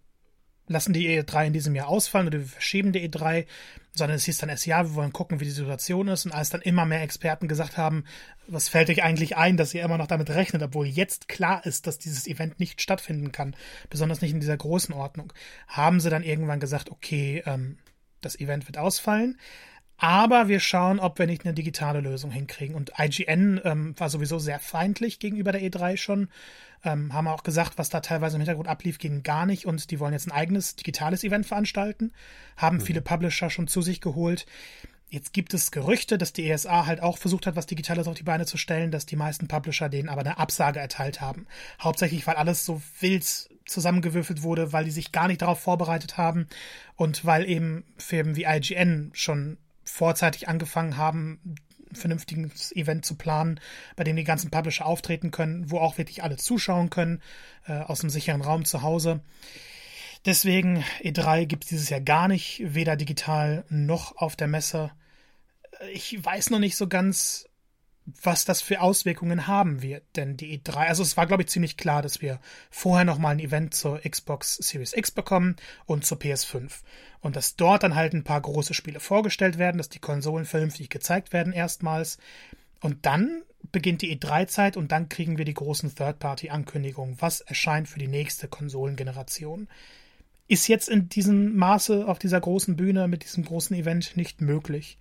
lassen die E3 in diesem Jahr ausfallen oder wir verschieben die E3, sondern es hieß dann erst, ja, wir wollen gucken, wie die Situation ist. Und als dann immer mehr Experten gesagt haben, was fällt euch eigentlich ein, dass ihr immer noch damit rechnet, obwohl jetzt klar ist, dass dieses Event nicht stattfinden kann, besonders nicht in dieser großen Ordnung, haben sie dann irgendwann gesagt, okay, ähm, das Event wird ausfallen. Aber wir schauen, ob wir nicht eine digitale Lösung hinkriegen. Und IGN ähm, war sowieso sehr feindlich gegenüber der E3 schon. Ähm, haben auch gesagt, was da teilweise im Hintergrund ablief, ging gar nicht. Und die wollen jetzt ein eigenes digitales Event veranstalten. Haben mhm. viele Publisher schon zu sich geholt. Jetzt gibt es Gerüchte, dass die ESA halt auch versucht hat, was Digitales auf die Beine zu stellen, dass die meisten Publisher denen aber eine Absage erteilt haben. Hauptsächlich, weil alles so wild zusammengewürfelt wurde, weil die sich gar nicht darauf vorbereitet haben und weil eben Firmen wie IGN schon vorzeitig angefangen haben, ein vernünftiges Event zu planen, bei dem die ganzen Publisher auftreten können, wo auch wirklich alle zuschauen können, äh, aus einem sicheren Raum zu Hause. Deswegen E3 gibt es dieses Jahr gar nicht, weder digital noch auf der Messe. Ich weiß noch nicht so ganz, was das für Auswirkungen haben wird. Denn die E3, also es war, glaube ich, ziemlich klar, dass wir vorher nochmal ein Event zur Xbox Series X bekommen und zur PS5. Und dass dort dann halt ein paar große Spiele vorgestellt werden, dass die Konsolen vernünftig gezeigt werden erstmals. Und dann beginnt die E3-Zeit und dann kriegen wir die großen Third-Party-Ankündigungen. Was erscheint für die nächste Konsolengeneration? Ist jetzt in diesem Maße auf dieser großen Bühne mit diesem großen Event nicht möglich.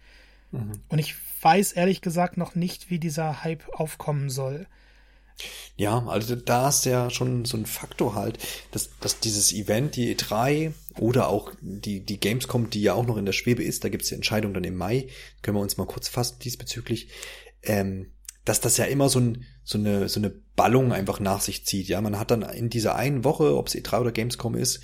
Mhm. Und ich weiß ehrlich gesagt noch nicht, wie dieser Hype aufkommen soll. Ja, also da ist ja schon so ein Faktor halt, dass, dass dieses Event, die E3 oder auch die, die Gamescom, die ja auch noch in der Schwebe ist, da gibt es die Entscheidung dann im Mai, können wir uns mal kurz fassen diesbezüglich, ähm, dass das ja immer so, ein, so, eine, so eine Ballung einfach nach sich zieht. Ja, man hat dann in dieser einen Woche, ob es E3 oder Gamescom ist,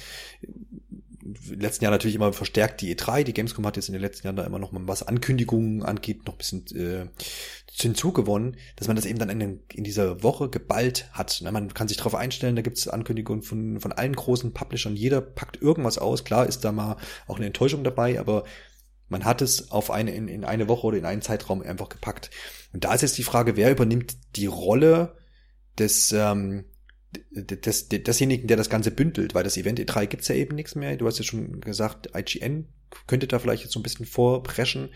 letzten Jahr natürlich immer verstärkt die E3. Die Gamescom hat jetzt in den letzten Jahren da immer noch mal was Ankündigungen angeht, noch ein bisschen äh, hinzugewonnen, dass man das eben dann in, in dieser Woche geballt hat. Na, man kann sich darauf einstellen, da gibt es Ankündigungen von, von allen großen Publishern. Jeder packt irgendwas aus. Klar ist da mal auch eine Enttäuschung dabei, aber man hat es auf eine, in, in eine Woche oder in einen Zeitraum einfach gepackt. Und da ist jetzt die Frage, wer übernimmt die Rolle des, ähm, des, desjenigen, der das Ganze bündelt, weil das Event E3 gibt's ja eben nichts mehr. Du hast ja schon gesagt, IGN könnte da vielleicht jetzt so ein bisschen vorpreschen,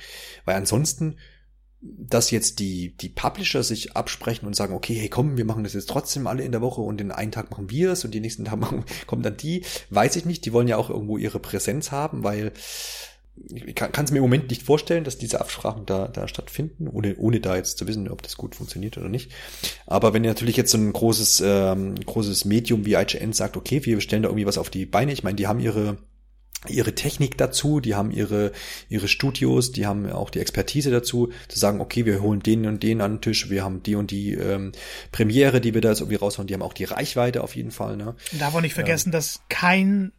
weil ansonsten, dass jetzt die, die Publisher sich absprechen und sagen, okay, hey komm, wir machen das jetzt trotzdem alle in der Woche und den einen Tag machen wir es und den nächsten Tag machen, kommen dann die, weiß ich nicht, die wollen ja auch irgendwo ihre Präsenz haben, weil ich kann es mir im Moment nicht vorstellen, dass diese Absprachen da, da stattfinden, ohne, ohne da jetzt zu wissen, ob das gut funktioniert oder nicht. Aber wenn natürlich jetzt so ein großes, ähm, großes Medium wie IGN sagt, okay, wir stellen da irgendwie was auf die Beine, ich meine, die haben ihre ihre Technik dazu, die haben ihre ihre Studios, die haben auch die Expertise dazu, zu sagen, okay, wir holen den und den an den Tisch, wir haben die und die ähm, Premiere, die wir da jetzt irgendwie raushauen, die haben auch die Reichweite auf jeden Fall. Ne? Darf auch nicht vergessen, ähm, dass kein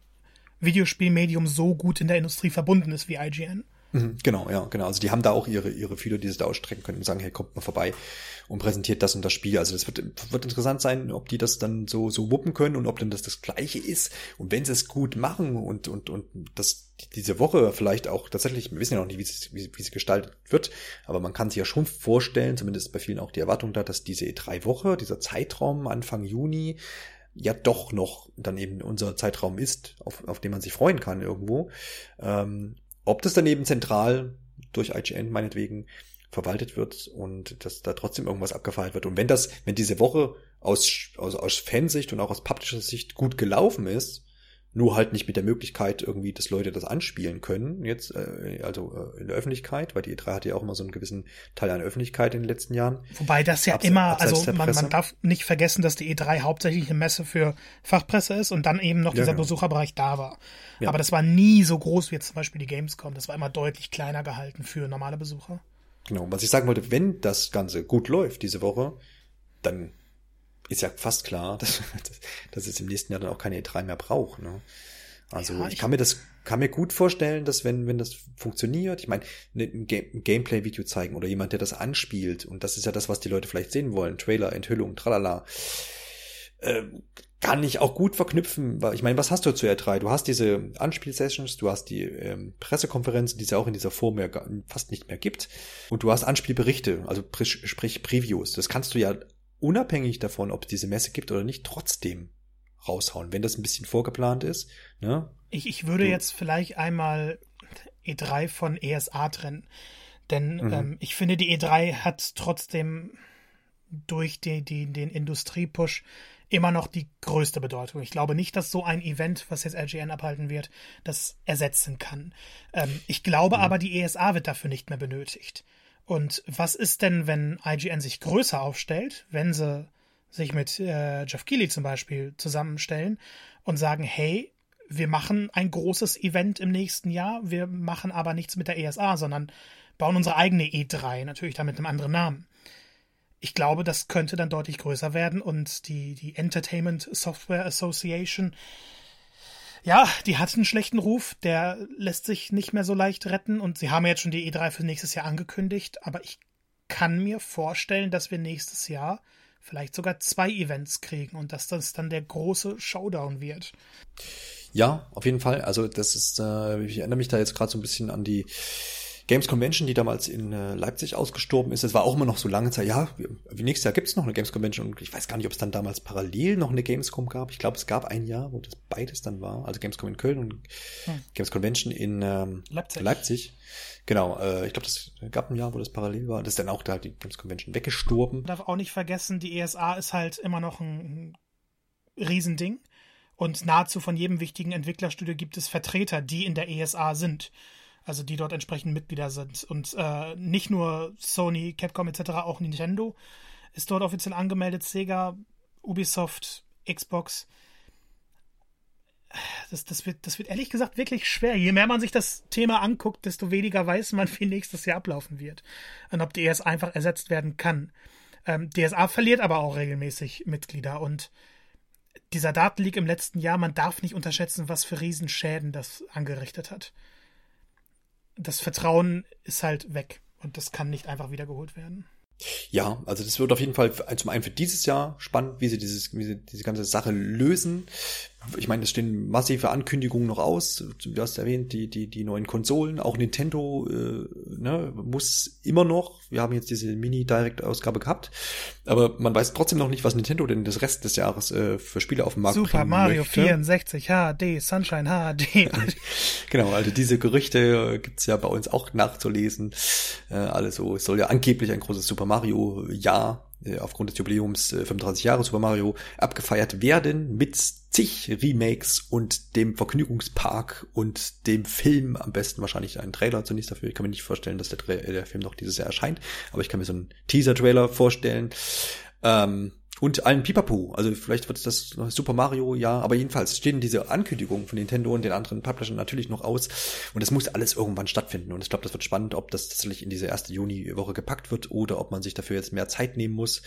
Videospielmedium so gut in der Industrie verbunden ist wie IGN. Mhm, genau, ja, genau. Also die haben da auch ihre, ihre Fühler, die sie da ausstrecken können und sagen, hey, kommt mal vorbei und präsentiert das und das Spiel. Also das wird, wird interessant sein, ob die das dann so, so wuppen können und ob dann das das Gleiche ist. Und wenn sie es gut machen und, und, und das diese Woche vielleicht auch tatsächlich, wir wissen ja noch nicht, wie sie, wie, wie sie gestaltet wird, aber man kann sich ja schon vorstellen, zumindest bei vielen auch die Erwartung da, dass diese E3-Woche, dieser Zeitraum Anfang Juni, ja doch noch dann eben unser Zeitraum ist, auf, auf den man sich freuen kann irgendwo. Ähm, ob das dann eben zentral durch IGN meinetwegen verwaltet wird und dass da trotzdem irgendwas abgefeiert wird. Und wenn das, wenn diese Woche aus, aus, aus Fansicht und auch aus Publisher-Sicht gut gelaufen ist, nur halt nicht mit der Möglichkeit irgendwie, dass Leute das anspielen können, jetzt, äh, also äh, in der Öffentlichkeit, weil die E3 hatte ja auch immer so einen gewissen Teil an Öffentlichkeit in den letzten Jahren. Wobei das ja Abse immer, also man, man darf nicht vergessen, dass die E3 hauptsächlich eine Messe für Fachpresse ist und dann eben noch dieser ja, genau. Besucherbereich da war. Ja. Aber das war nie so groß wie jetzt zum Beispiel die Gamescom. Das war immer deutlich kleiner gehalten für normale Besucher. Genau, was ich sagen wollte, wenn das Ganze gut läuft diese Woche, dann ist ja fast klar, dass, dass es im nächsten Jahr dann auch keine E3 mehr braucht. Ne? Also ja, ich, ich kann mir das kann mir gut vorstellen, dass wenn wenn das funktioniert, ich meine, ne, ein, ein Gameplay-Video zeigen oder jemand, der das anspielt und das ist ja das, was die Leute vielleicht sehen wollen, Trailer, Enthüllung, tralala, äh, kann ich auch gut verknüpfen. Weil Ich meine, was hast du zu R3? Du hast diese Anspielsessions, du hast die ähm, Pressekonferenzen, die es ja auch in dieser Form ja fast nicht mehr gibt, und du hast Anspielberichte, also sprich Previews. Das kannst du ja unabhängig davon, ob es diese Messe gibt oder nicht, trotzdem raushauen, wenn das ein bisschen vorgeplant ist. Ne? Ich, ich würde du, jetzt vielleicht einmal E3 von ESA trennen. Denn mhm. ähm, ich finde, die E3 hat trotzdem durch die, die, den Industriepush immer noch die größte Bedeutung. Ich glaube nicht, dass so ein Event, was jetzt LGN abhalten wird, das ersetzen kann. Ähm, ich glaube mhm. aber, die ESA wird dafür nicht mehr benötigt. Und was ist denn, wenn IGN sich größer aufstellt, wenn sie sich mit äh, Jeff Keighley zum Beispiel zusammenstellen und sagen, hey, wir machen ein großes Event im nächsten Jahr, wir machen aber nichts mit der ESA, sondern bauen unsere eigene E3, natürlich dann mit einem anderen Namen. Ich glaube, das könnte dann deutlich größer werden und die, die Entertainment Software Association ja, die hat einen schlechten Ruf, der lässt sich nicht mehr so leicht retten und sie haben jetzt schon die E3 für nächstes Jahr angekündigt, aber ich kann mir vorstellen, dass wir nächstes Jahr vielleicht sogar zwei Events kriegen und dass das dann der große Showdown wird. Ja, auf jeden Fall. Also das ist, äh, ich erinnere mich da jetzt gerade so ein bisschen an die Games Convention, die damals in äh, Leipzig ausgestorben ist. Es war auch immer noch so lange Zeit, ja, wie nächstes Jahr gibt's noch eine Games Convention und ich weiß gar nicht, ob es dann damals parallel noch eine Gamescom gab. Ich glaube, es gab ein Jahr, wo das beides dann war. Also Gamescom in Köln und hm. Games Convention in ähm, Leipzig. Leipzig. Genau, äh, ich glaube, das gab ein Jahr, wo das parallel war. Das ist dann auch da die Games Convention weggestorben. Man darf auch nicht vergessen, die ESA ist halt immer noch ein Riesending. Und nahezu von jedem wichtigen Entwicklerstudio gibt es Vertreter, die in der ESA sind also die dort entsprechend Mitglieder sind. Und äh, nicht nur Sony, Capcom etc., auch Nintendo ist dort offiziell angemeldet, Sega, Ubisoft, Xbox. Das, das, wird, das wird ehrlich gesagt wirklich schwer. Je mehr man sich das Thema anguckt, desto weniger weiß man, wie nächstes Jahr ablaufen wird. Und ob die ES einfach ersetzt werden kann. Ähm, DSA verliert aber auch regelmäßig Mitglieder und dieser Datenleak im letzten Jahr, man darf nicht unterschätzen, was für Riesenschäden das angerichtet hat das Vertrauen ist halt weg und das kann nicht einfach wiedergeholt werden. Ja, also das wird auf jeden Fall zum einen für dieses Jahr spannend, wie sie dieses, wie sie diese ganze Sache lösen. Ich meine, es stehen massive Ankündigungen noch aus. Du hast erwähnt, die, die, die neuen Konsolen, auch Nintendo äh, ne, muss immer noch. Wir haben jetzt diese Mini-Direct-Ausgabe gehabt, aber man weiß trotzdem noch nicht, was Nintendo denn das Rest des Jahres äh, für Spiele auf dem Markt Super Mario möchte. 64 HD, Sunshine HD. genau, also diese Gerüchte gibt's ja bei uns auch nachzulesen. Äh, also es soll ja angeblich ein großes Super Mario-Jahr äh, aufgrund des Jubiläums 35 äh, Jahre Super Mario abgefeiert werden mit zig Remakes und dem Vergnügungspark und dem Film, am besten wahrscheinlich einen Trailer zunächst dafür. Ich kann mir nicht vorstellen, dass der, der Film noch dieses Jahr erscheint, aber ich kann mir so einen Teaser-Trailer vorstellen. Ähm, und allen Pipapo. Also vielleicht wird das Super Mario, ja, aber jedenfalls stehen diese Ankündigungen von Nintendo und den anderen Publishern natürlich noch aus. Und das muss alles irgendwann stattfinden. Und ich glaube, das wird spannend, ob das tatsächlich in diese erste Juni-Woche gepackt wird oder ob man sich dafür jetzt mehr Zeit nehmen muss.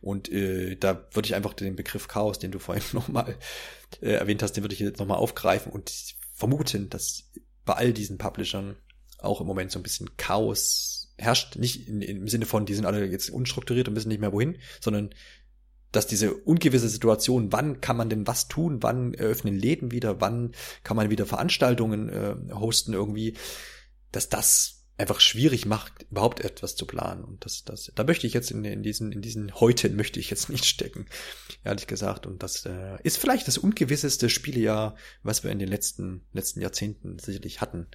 Und äh, da würde ich einfach den Begriff Chaos, den du vorhin nochmal äh, erwähnt hast, den würde ich jetzt nochmal aufgreifen und vermuten, dass bei all diesen Publishern auch im Moment so ein bisschen Chaos herrscht. Nicht in, im Sinne von, die sind alle jetzt unstrukturiert und wissen nicht mehr wohin, sondern dass diese ungewisse Situation, wann kann man denn was tun, wann eröffnen Läden wieder, wann kann man wieder Veranstaltungen äh, hosten irgendwie, dass das einfach schwierig macht, überhaupt etwas zu planen. Und das, das, da möchte ich jetzt in, in diesen, in diesen Heuten möchte ich jetzt nicht stecken, ehrlich gesagt. Und das äh, ist vielleicht das ungewisseste Spielejahr, was wir in den letzten, letzten Jahrzehnten sicherlich hatten.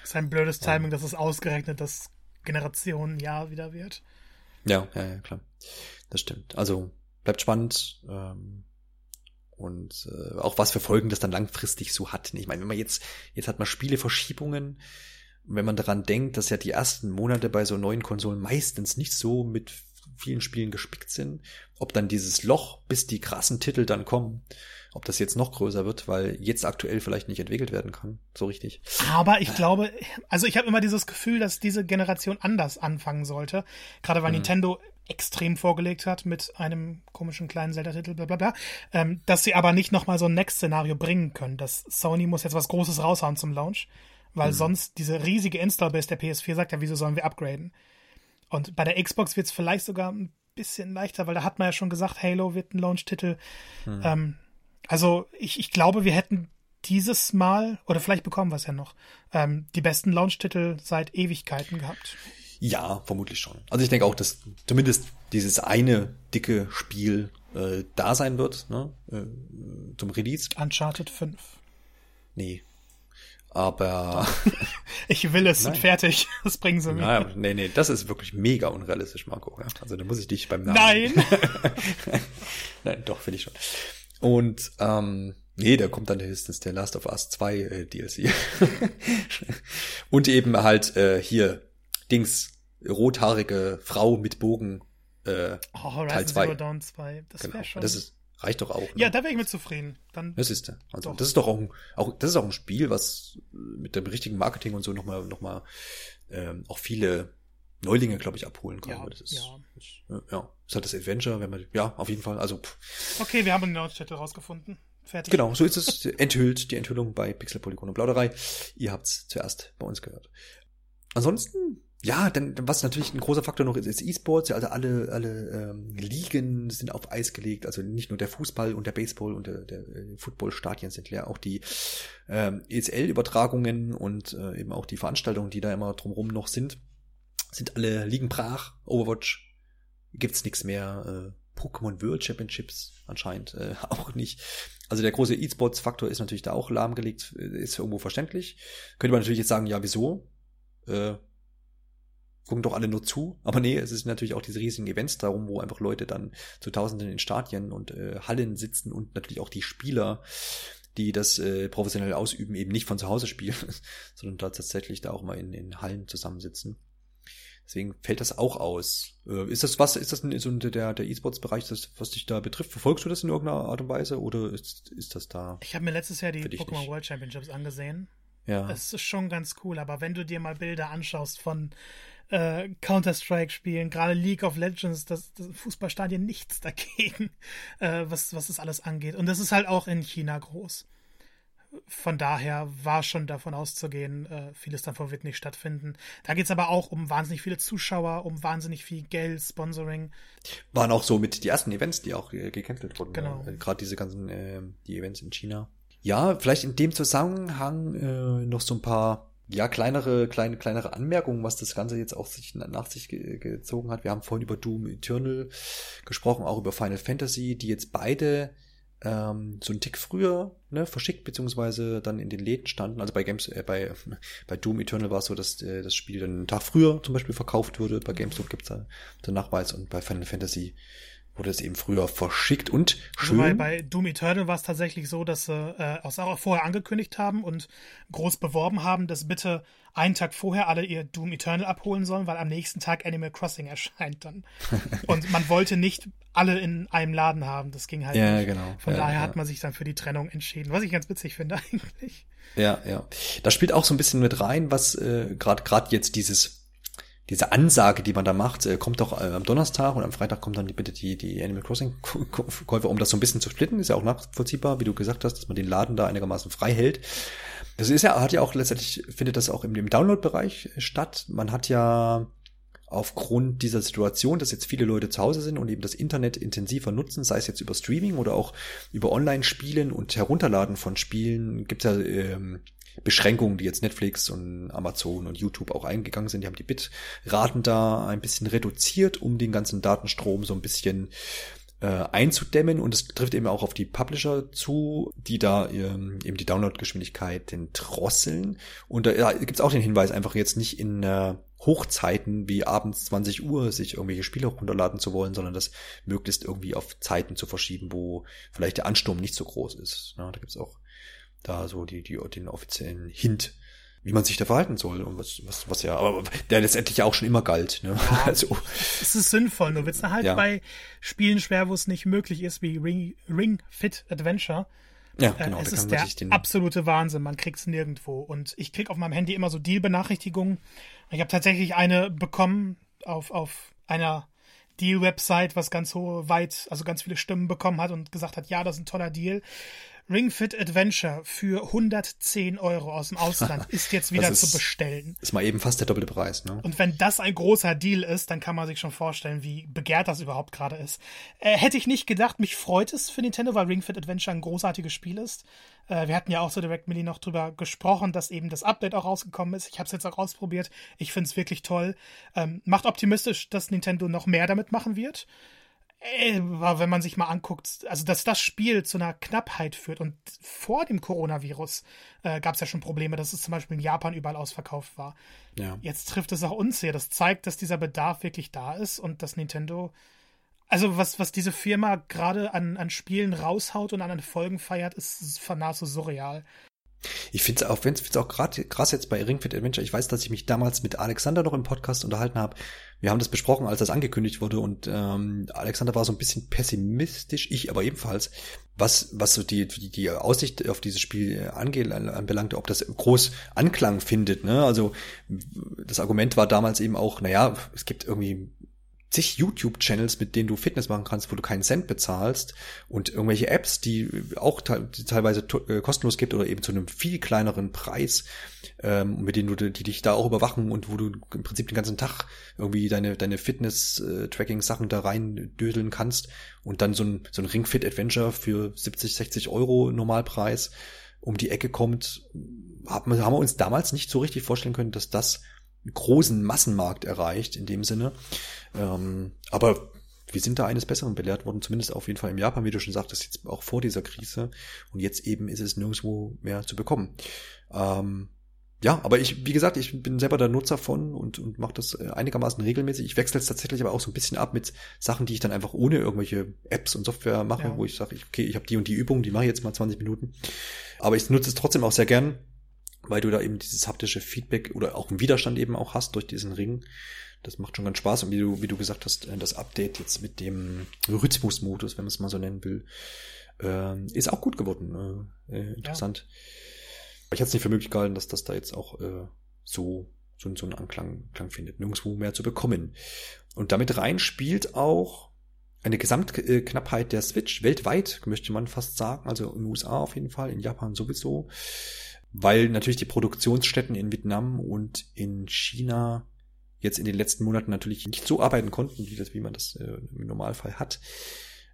Das ist ein blödes Timing, dass es ausgerechnet das Generationenjahr wieder wird. Ja, ja, ja, klar. Das stimmt. Also bleibt spannend. Ähm, und äh, auch was für Folgen das dann langfristig so hat. Ich meine, wenn man jetzt, jetzt hat man Spieleverschiebungen, wenn man daran denkt, dass ja die ersten Monate bei so neuen Konsolen meistens nicht so mit vielen Spielen gespickt sind, ob dann dieses Loch, bis die krassen Titel dann kommen, ob das jetzt noch größer wird, weil jetzt aktuell vielleicht nicht entwickelt werden kann, so richtig. Aber ich glaube, also ich habe immer dieses Gefühl, dass diese Generation anders anfangen sollte, gerade weil mhm. Nintendo extrem vorgelegt hat mit einem komischen kleinen Zelda-Titel, bla bla bla, ähm, dass sie aber nicht nochmal so ein Next-Szenario bringen können. dass Sony muss jetzt was Großes raushauen zum Launch weil mhm. sonst diese riesige Install-Base der PS4 sagt ja, wieso sollen wir upgraden? Und bei der Xbox wird es vielleicht sogar ein bisschen leichter, weil da hat man ja schon gesagt, Halo wird ein Launch-Titel. Mhm. Ähm, also ich, ich glaube, wir hätten dieses Mal, oder vielleicht bekommen wir es ja noch, ähm, die besten Launch-Titel seit Ewigkeiten gehabt. Ja, vermutlich schon. Also ich denke auch, dass zumindest dieses eine dicke Spiel äh, da sein wird, ne, äh, zum Release. Uncharted 5. Nee, aber. ich will es, Nein. fertig. Das bringen sie mir. Naja, nee, nee, das ist wirklich mega unrealistisch, Marco. Also da muss ich dich beim Namen. Nein! Nein, doch, finde ich schon. Und, ähm, nee, da kommt dann höchstens der Last of Us 2 äh, DLC. Und eben halt äh, hier, Dings, rothaarige Frau mit Bogen. Äh, oh, Horizon Teil 2. Zero Dawn 2. Das genau. wäre schon. Das ist, Reicht doch auch. Ne? Ja, da wäre ich mit zufrieden. Dann das ist der. Also doch. das ist doch auch ein, auch das ist auch ein Spiel, was mit dem richtigen Marketing und so nochmal noch mal, ähm, auch viele Neulinge, glaube ich, abholen kann. Ja, das ist, ja. Ist, ja, ist halt das Adventure, wenn man, ja, auf jeden Fall. Also pff. okay, wir haben den Nordstädte rausgefunden. Fertig. Genau, so ist es enthüllt, die Enthüllung bei Pixel Polygon und Plauderei. Ihr habt's zuerst bei uns gehört. Ansonsten ja, dann was natürlich ein großer Faktor noch ist, ist E-Sports. Also alle alle ähm, Ligen sind auf Eis gelegt. Also nicht nur der Fußball und der Baseball und der, der äh, Footballstadien sind leer, auch die ähm, ESL-Übertragungen und äh, eben auch die Veranstaltungen, die da immer drumherum noch sind, sind alle liegen brach. Overwatch gibt's nichts mehr. Äh, Pokémon World Championships anscheinend äh, auch nicht. Also der große E-Sports-Faktor ist natürlich da auch lahmgelegt, äh, ist irgendwo verständlich. Könnte man natürlich jetzt sagen, ja, wieso? Äh, gucken doch alle nur zu. Aber nee, es ist natürlich auch diese riesigen Events darum, wo einfach Leute dann zu Tausenden in Stadien und äh, Hallen sitzen und natürlich auch die Spieler, die das äh, professionell ausüben, eben nicht von zu Hause spielen, sondern da tatsächlich da auch mal in, in Hallen zusammensitzen. Deswegen fällt das auch aus. Äh, ist das was, ist das so der, der E-Sports-Bereich, was dich da betrifft? Verfolgst du das in irgendeiner Art und Weise oder ist, ist das da? Ich habe mir letztes Jahr die Pokémon World Championships angesehen. Ja. Es ist schon ganz cool, aber wenn du dir mal Bilder anschaust von äh, Counter-Strike spielen, gerade League of Legends, das, das Fußballstadien nichts dagegen, äh, was, was das alles angeht. Und das ist halt auch in China groß. Von daher war schon davon auszugehen, äh, vieles davon wird nicht stattfinden. Da geht es aber auch um wahnsinnig viele Zuschauer, um wahnsinnig viel Geld, Sponsoring. Waren auch so mit die ersten Events, die auch äh, gecancelt wurden. Genau. Ja. Gerade diese ganzen äh, die Events in China. Ja, vielleicht in dem Zusammenhang äh, noch so ein paar ja, kleinere, kleine, kleinere Anmerkungen, was das Ganze jetzt auch sich nach sich ge gezogen hat. Wir haben vorhin über Doom Eternal gesprochen, auch über Final Fantasy, die jetzt beide ähm, so einen Tick früher ne, verschickt, beziehungsweise dann in den Läden standen. Also bei Games, äh, bei, bei Doom Eternal war es so, dass äh, das Spiel dann einen Tag früher zum Beispiel verkauft wurde. Bei GameStop gibt's da den Nachweis und bei Final Fantasy wurde es eben früher verschickt und schön. Wobei bei Doom Eternal war es tatsächlich so, dass sie äh, auch vorher angekündigt haben und groß beworben haben, dass bitte einen Tag vorher alle ihr Doom Eternal abholen sollen, weil am nächsten Tag Animal Crossing erscheint dann. und man wollte nicht alle in einem Laden haben, das ging halt ja, nicht. Genau. Von ja, daher ja. hat man sich dann für die Trennung entschieden, was ich ganz witzig finde eigentlich. Ja, ja. Das spielt auch so ein bisschen mit rein, was äh, gerade gerade jetzt dieses diese Ansage, die man da macht, äh, kommt doch äh, am Donnerstag und am Freitag kommt dann bitte die, die Animal Crossing Käufer, um das so ein bisschen zu splitten, ist ja auch nachvollziehbar, wie du gesagt hast, dass man den Laden da einigermaßen frei hält. Das ist ja, hat ja auch letztendlich, findet das auch im, Download-Bereich statt. Man hat ja aufgrund dieser Situation, dass jetzt viele Leute zu Hause sind und eben das Internet intensiver nutzen, sei es jetzt über Streaming oder auch über Online-Spielen und Herunterladen von Spielen, gibt es ja ähm, Beschränkungen, die jetzt Netflix und Amazon und YouTube auch eingegangen sind. Die haben die Bitraten da ein bisschen reduziert, um den ganzen Datenstrom so ein bisschen äh, einzudämmen und es trifft eben auch auf die Publisher zu, die da ähm, eben die Downloadgeschwindigkeit drosseln. Und da ja, gibt es auch den Hinweis, einfach jetzt nicht in äh, Hochzeiten wie abends 20 Uhr sich irgendwelche Spiele runterladen zu wollen, sondern das möglichst irgendwie auf Zeiten zu verschieben, wo vielleicht der Ansturm nicht so groß ist. Ja, da gibt es auch da so die, die, den offiziellen Hint wie man sich da verhalten soll und was, was, was ja, aber der letztendlich auch schon immer galt. Ne? Ja, also, es ist sinnvoll, nur wird's halt ja. bei Spielen schwer, wo es nicht möglich ist, wie Ring, Ring Fit Adventure. Ja, äh, genau. Äh, es ist der absolute Wahnsinn, man kriegt's nirgendwo. Und ich krieg auf meinem Handy immer so Deal-Benachrichtigungen. Ich habe tatsächlich eine bekommen auf, auf einer Deal-Website, was ganz so weit, also ganz viele Stimmen bekommen hat und gesagt hat, ja, das ist ein toller Deal. Ring Fit Adventure für 110 Euro aus dem Ausland ist jetzt wieder ist, zu bestellen. Ist mal eben fast der doppelte Preis, ne? Und wenn das ein großer Deal ist, dann kann man sich schon vorstellen, wie begehrt das überhaupt gerade ist. Äh, hätte ich nicht gedacht, mich freut es für Nintendo, weil Ring Fit Adventure ein großartiges Spiel ist. Äh, wir hatten ja auch so direkt Millie noch drüber gesprochen, dass eben das Update auch rausgekommen ist. Ich habe es jetzt auch ausprobiert. Ich finde es wirklich toll. Ähm, macht optimistisch, dass Nintendo noch mehr damit machen wird. Äh, wenn man sich mal anguckt, also dass das Spiel zu einer Knappheit führt und vor dem Coronavirus äh, gab es ja schon Probleme, dass es zum Beispiel in Japan überall ausverkauft war. Ja. Jetzt trifft es auch uns hier. Das zeigt, dass dieser Bedarf wirklich da ist und dass Nintendo, also was, was diese Firma gerade an, an Spielen raushaut und an Folgen feiert, ist nahezu surreal. Ich finde es auch, wenn es auch gerade krass jetzt bei Ring Fit Adventure, ich weiß, dass ich mich damals mit Alexander noch im Podcast unterhalten habe. Wir haben das besprochen, als das angekündigt wurde und ähm, Alexander war so ein bisschen pessimistisch, ich aber ebenfalls, was, was so die, die, die Aussicht auf dieses Spiel angeht, anbelangte, ob das groß Anklang findet. Ne? Also das Argument war damals eben auch, naja, es gibt irgendwie zig YouTube-Channels, mit denen du Fitness machen kannst, wo du keinen Cent bezahlst und irgendwelche Apps, die auch die teilweise äh, kostenlos gibt oder eben zu einem viel kleineren Preis, ähm, mit denen du die dich da auch überwachen und wo du im Prinzip den ganzen Tag irgendwie deine deine Fitness-Tracking-Sachen da rein dödeln kannst und dann so ein so ein Ring Fit Adventure für 70, 60 Euro Normalpreis um die Ecke kommt, haben wir uns damals nicht so richtig vorstellen können, dass das großen Massenmarkt erreicht in dem Sinne. Ähm, aber wir sind da eines Besseren belehrt worden, zumindest auf jeden Fall im Japan, wie du schon sagtest, jetzt auch vor dieser Krise. Und jetzt eben ist es nirgendwo mehr zu bekommen. Ähm, ja, aber ich, wie gesagt, ich bin selber der Nutzer von und, und mache das äh, einigermaßen regelmäßig. Ich wechsle es tatsächlich aber auch so ein bisschen ab mit Sachen, die ich dann einfach ohne irgendwelche Apps und Software mache, ja. wo ich sage, okay, ich habe die und die Übung, die mache ich jetzt mal 20 Minuten. Aber ich nutze es trotzdem auch sehr gern, weil du da eben dieses haptische Feedback oder auch einen Widerstand eben auch hast durch diesen Ring. Das macht schon ganz Spaß. Und wie du, wie du gesagt hast, äh, das Update jetzt mit dem Rhythmusmodus, wenn man es mal so nennen will, äh, ist auch gut geworden. Äh, äh interessant. Ja. Ich hätte es nicht für möglich gehalten, dass das da jetzt auch so, so, so einen Anklang Klang findet, nirgendwo mehr zu bekommen. Und damit rein spielt auch eine Gesamtknappheit der Switch weltweit, möchte man fast sagen. Also in den USA auf jeden Fall, in Japan sowieso weil natürlich die Produktionsstätten in Vietnam und in China jetzt in den letzten Monaten natürlich nicht so arbeiten konnten, wie das, wie man das äh, im Normalfall hat.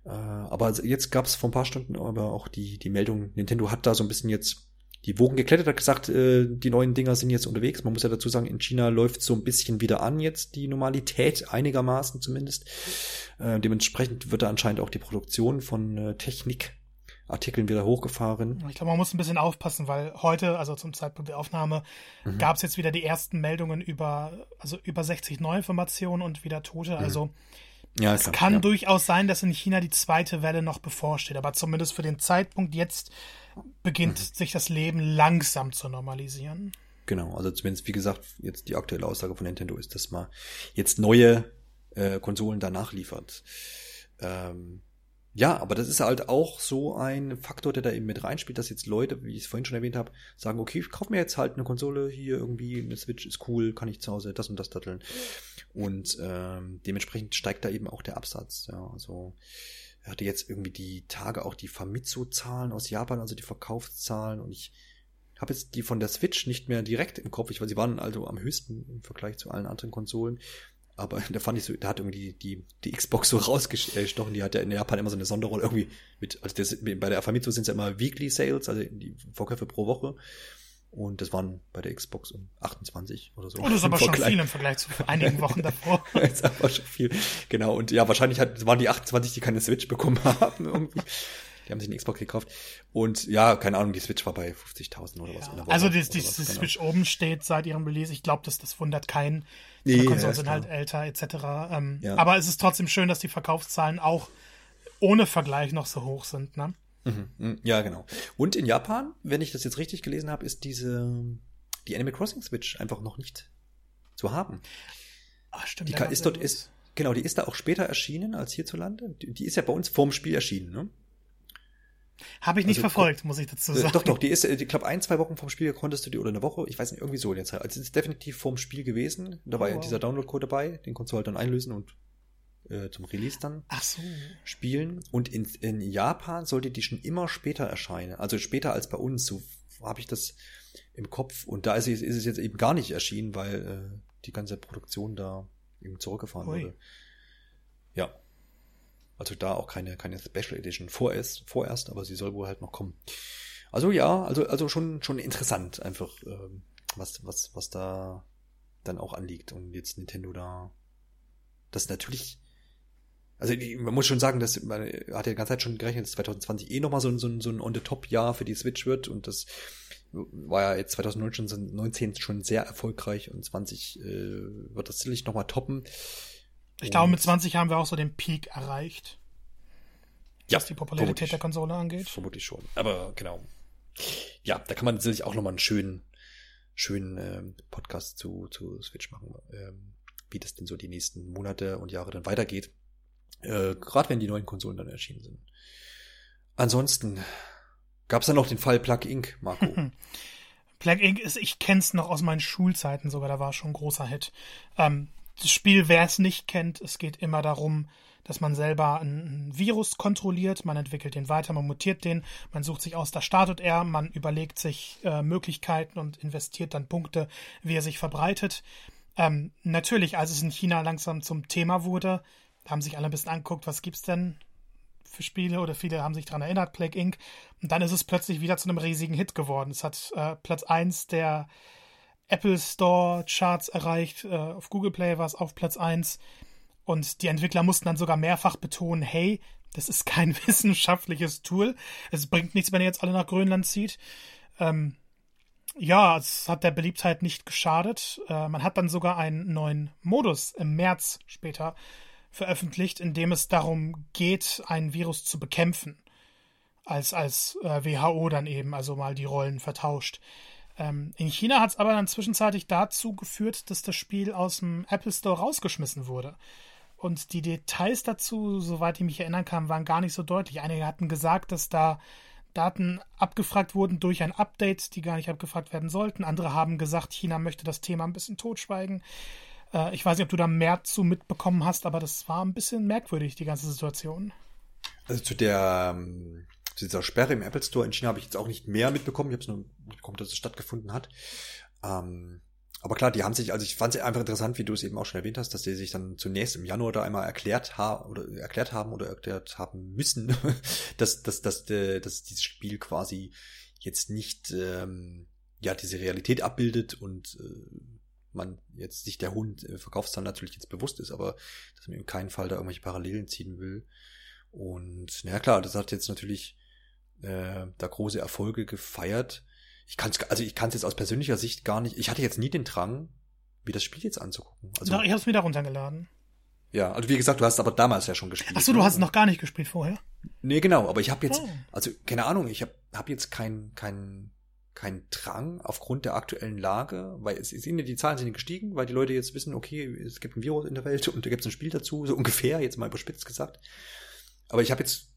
Äh, aber jetzt gab es vor ein paar Stunden aber auch die die Meldung, Nintendo hat da so ein bisschen jetzt die Wogen geklettert, hat gesagt, äh, die neuen Dinger sind jetzt unterwegs. Man muss ja dazu sagen, in China läuft so ein bisschen wieder an jetzt die Normalität, einigermaßen zumindest. Äh, dementsprechend wird da anscheinend auch die Produktion von äh, Technik Artikeln wieder hochgefahren. Ich glaube, man muss ein bisschen aufpassen, weil heute, also zum Zeitpunkt der Aufnahme, mhm. gab es jetzt wieder die ersten Meldungen über, also über 60 Neuinformationen und wieder Tote. Mhm. Also ja, es klar, kann ja. durchaus sein, dass in China die zweite Welle noch bevorsteht, aber zumindest für den Zeitpunkt jetzt beginnt mhm. sich das Leben langsam zu normalisieren. Genau, also zumindest wie gesagt, jetzt die aktuelle Aussage von Nintendo ist, dass man jetzt neue äh, Konsolen danach liefert. Ähm, ja, aber das ist halt auch so ein Faktor, der da eben mit reinspielt, dass jetzt Leute, wie ich es vorhin schon erwähnt habe, sagen, okay, ich kaufe mir jetzt halt eine Konsole hier irgendwie, eine Switch ist cool, kann ich zu Hause das und das datteln. Und ähm, dementsprechend steigt da eben auch der Absatz. Ja, also er hatte jetzt irgendwie die Tage auch die Famitsu-Zahlen aus Japan, also die Verkaufszahlen und ich habe jetzt die von der Switch nicht mehr direkt im Kopf, ich weil sie waren also am höchsten im Vergleich zu allen anderen Konsolen aber da fand ich so, da hat irgendwie die, die Xbox so rausgestochen, die hat ja in Japan immer so eine Sonderrolle irgendwie mit, also das, bei der Famitsu sind es ja immer Weekly Sales, also die Vorkäufe pro Woche. Und das waren bei der Xbox um 28 oder so. Oh, das ist aber schon viel im Vergleich zu einigen Wochen davor. das ist aber schon viel. Genau. Und ja, wahrscheinlich hat, waren die 28, die keine Switch bekommen haben. Irgendwie. Die haben sich eine Xbox gekauft. Und ja, keine Ahnung, die Switch war bei 50.000 oder was. Ja. also die, die, die Switch oben steht seit ihrem Release. Ich glaube, das, das wundert keinen. Die nee, Konsolen ja, sind halt älter etc. Ähm, ja. Aber es ist trotzdem schön, dass die Verkaufszahlen auch ohne Vergleich noch so hoch sind. Ne? Mhm, mhm, ja, genau. Und in Japan, wenn ich das jetzt richtig gelesen habe, ist diese die Animal Crossing Switch einfach noch nicht zu haben. Ah, stimmt. Die ist dort ist genau, die ist da auch später erschienen als hierzulande. Die, die ist ja bei uns vorm Spiel erschienen, ne? Habe ich nicht also, verfolgt, muss ich dazu sagen. Doch, doch, die ist, ich glaube, ein, zwei Wochen vom Spiel konntest du die, oder eine Woche, ich weiß nicht, irgendwie so in der Zeit. Also, es ist definitiv vorm Spiel gewesen. Da war oh, ja dieser Download-Code dabei, den konntest du halt dann einlösen und äh, zum Release dann so. spielen. Und in, in Japan sollte die schon immer später erscheinen. Also später als bei uns. So habe ich das im Kopf. Und da ist es, ist es jetzt eben gar nicht erschienen, weil äh, die ganze Produktion da eben zurückgefahren Ui. wurde. Ja. Also da auch keine, keine Special Edition vorerst, vorerst, aber sie soll wohl halt noch kommen. Also ja, also, also schon, schon interessant einfach, ähm, was, was, was da dann auch anliegt und jetzt Nintendo da das natürlich also man muss schon sagen, dass man hat ja die ganze Zeit schon gerechnet, dass 2020 eh nochmal so ein, so ein, so ein On-the-Top-Jahr für die Switch wird und das war ja jetzt 2019 schon sehr erfolgreich und 20 äh, wird das sicherlich nochmal toppen. Ich glaube, mit 20 haben wir auch so den Peak erreicht. Ja, was die Popularität der Konsole angeht. Vermutlich schon. Aber genau. Ja, da kann man sicherlich auch nochmal einen schönen, schönen ähm, Podcast zu, zu Switch machen, ähm, wie das denn so die nächsten Monate und Jahre dann weitergeht. Äh, Gerade wenn die neuen Konsolen dann erschienen sind. Ansonsten gab es da noch den Fall Plug Inc., Marco. Plug Inc. ist, ich kenn's noch aus meinen Schulzeiten sogar, da war schon ein großer Hit. Ähm, das Spiel, wer es nicht kennt, es geht immer darum, dass man selber ein Virus kontrolliert, man entwickelt den weiter, man mutiert den, man sucht sich aus, da startet er, man überlegt sich äh, Möglichkeiten und investiert dann Punkte, wie er sich verbreitet. Ähm, natürlich, als es in China langsam zum Thema wurde, haben sich alle ein bisschen angeguckt, was gibt's denn für Spiele oder viele haben sich daran erinnert, Plague Inc. Und dann ist es plötzlich wieder zu einem riesigen Hit geworden. Es hat äh, Platz 1 der Apple Store Charts erreicht, äh, auf Google Play war es auf Platz 1. Und die Entwickler mussten dann sogar mehrfach betonen, hey, das ist kein wissenschaftliches Tool. Es bringt nichts, wenn ihr jetzt alle nach Grönland zieht. Ähm, ja, es hat der Beliebtheit nicht geschadet. Äh, man hat dann sogar einen neuen Modus im März später veröffentlicht, in dem es darum geht, ein Virus zu bekämpfen. Als, als äh, WHO dann eben, also mal die Rollen vertauscht. Ähm, in China hat es aber dann zwischenzeitlich dazu geführt, dass das Spiel aus dem Apple Store rausgeschmissen wurde. Und die Details dazu, soweit ich mich erinnern kann, waren gar nicht so deutlich. Einige hatten gesagt, dass da Daten abgefragt wurden durch ein Update, die gar nicht abgefragt werden sollten. Andere haben gesagt, China möchte das Thema ein bisschen totschweigen. Äh, ich weiß nicht, ob du da mehr zu mitbekommen hast, aber das war ein bisschen merkwürdig, die ganze Situation. Also zu der ähm, dieser Sperre im Apple Store in China habe ich jetzt auch nicht mehr mitbekommen. Ich habe es nur mitbekommen, dass es stattgefunden hat. Ähm, aber klar, die haben sich, also ich fand es einfach interessant, wie du es eben auch schon erwähnt hast, dass die sich dann zunächst im Januar da einmal erklärt haben oder erklärt haben oder erklärt haben müssen, dass, dass, dass, dass, dass dieses Spiel quasi jetzt nicht ähm, ja diese Realität abbildet und äh, man jetzt sich der hohen äh, Verkaufszahl natürlich jetzt bewusst ist, aber dass man in keinen Fall da irgendwelche Parallelen ziehen will. Und na klar, das hat jetzt natürlich äh, da große Erfolge gefeiert. Ich kann es, also ich kann es jetzt aus persönlicher Sicht gar nicht. Ich hatte jetzt nie den Drang, mir das Spiel jetzt anzugucken. Also, ja, ich habe es wieder runtergeladen. Ja, also wie gesagt, du hast aber damals ja schon gespielt. Ach so, du ne? hast es noch gar nicht gespielt vorher? Nee, genau, aber ich habe jetzt, oh. also keine Ahnung, ich habe hab jetzt kein, kein kein Drang aufgrund der aktuellen Lage, weil es sind ja die Zahlen sind gestiegen, weil die Leute jetzt wissen, okay, es gibt ein Virus in der Welt und da gibt es ein Spiel dazu, so ungefähr, jetzt mal überspitzt gesagt. Aber ich habe jetzt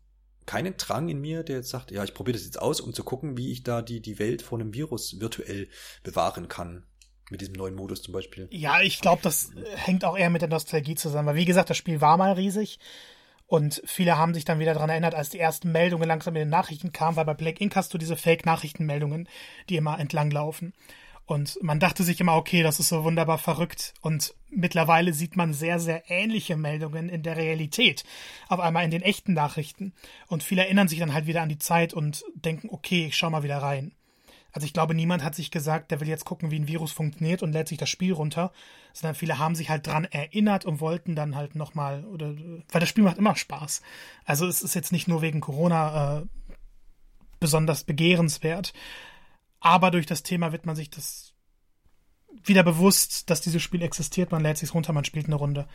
keinen Drang in mir, der jetzt sagt, ja, ich probiere das jetzt aus, um zu gucken, wie ich da die, die Welt vor einem Virus virtuell bewahren kann. Mit diesem neuen Modus zum Beispiel. Ja, ich glaube, das hängt auch eher mit der Nostalgie zusammen. Weil wie gesagt, das Spiel war mal riesig. Und viele haben sich dann wieder daran erinnert, als die ersten Meldungen langsam in den Nachrichten kamen, weil bei Black Ink hast du diese Fake-Nachrichtenmeldungen, die immer entlanglaufen. Und man dachte sich immer, okay, das ist so wunderbar verrückt. Und mittlerweile sieht man sehr, sehr ähnliche Meldungen in der Realität. Auf einmal in den echten Nachrichten. Und viele erinnern sich dann halt wieder an die Zeit und denken, okay, ich schau mal wieder rein. Also ich glaube, niemand hat sich gesagt, der will jetzt gucken, wie ein Virus funktioniert und lädt sich das Spiel runter, sondern viele haben sich halt dran erinnert und wollten dann halt nochmal, oder, weil das Spiel macht immer Spaß. Also es ist jetzt nicht nur wegen Corona äh, besonders begehrenswert, aber durch das Thema wird man sich das wieder bewusst, dass dieses Spiel existiert, man lädt sich runter, man spielt eine Runde.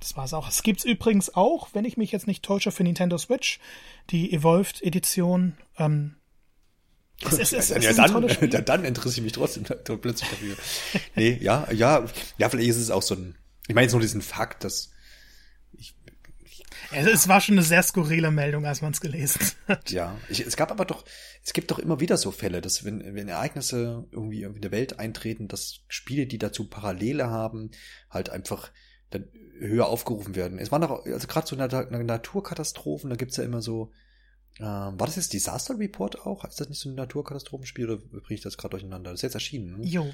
Das war es auch. Es gibt es übrigens auch, wenn ich mich jetzt nicht täusche, für Nintendo Switch, die Evolved Edition. Ähm, es, es, es, ja, dann, dann, dann interessiere ich mich trotzdem plötzlich dafür. nee, ja, ja, ja, vielleicht ist es auch so ein, ich meine jetzt nur diesen Fakt, dass es war schon eine sehr skurrile Meldung, als man es gelesen hat. Ja, ich, es gab aber doch, es gibt doch immer wieder so Fälle, dass wenn, wenn Ereignisse irgendwie in der Welt eintreten, dass Spiele, die dazu Parallele haben, halt einfach dann höher aufgerufen werden. Es waren doch, also gerade so Naturkatastrophen, da gibt's ja immer so, ähm, war das jetzt Disaster Report auch? Ist das nicht so ein Naturkatastrophenspiel oder bringe ich das gerade durcheinander? Das ist jetzt erschienen. Ne? Jo.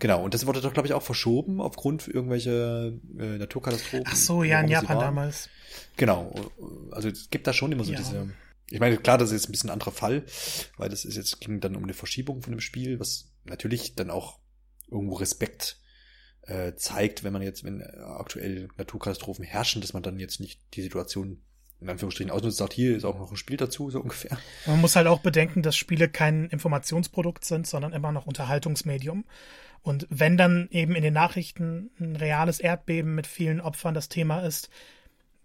Genau, und das wurde doch, glaube ich, auch verschoben aufgrund irgendwelcher äh, Naturkatastrophen. Ach so, ja, in Japan damals. Genau, also es gibt da schon immer so ja. diese. Ich meine, klar, das ist jetzt ein bisschen ein anderer Fall, weil das ist jetzt ging dann um eine Verschiebung von dem Spiel, was natürlich dann auch irgendwo Respekt äh, zeigt, wenn man jetzt, wenn aktuell Naturkatastrophen herrschen, dass man dann jetzt nicht die Situation in Anführungsstrichen ausnutzt, sagt, hier ist auch noch ein Spiel dazu, so ungefähr. Man muss halt auch bedenken, dass Spiele kein Informationsprodukt sind, sondern immer noch Unterhaltungsmedium. Und wenn dann eben in den Nachrichten ein reales Erdbeben mit vielen Opfern das Thema ist,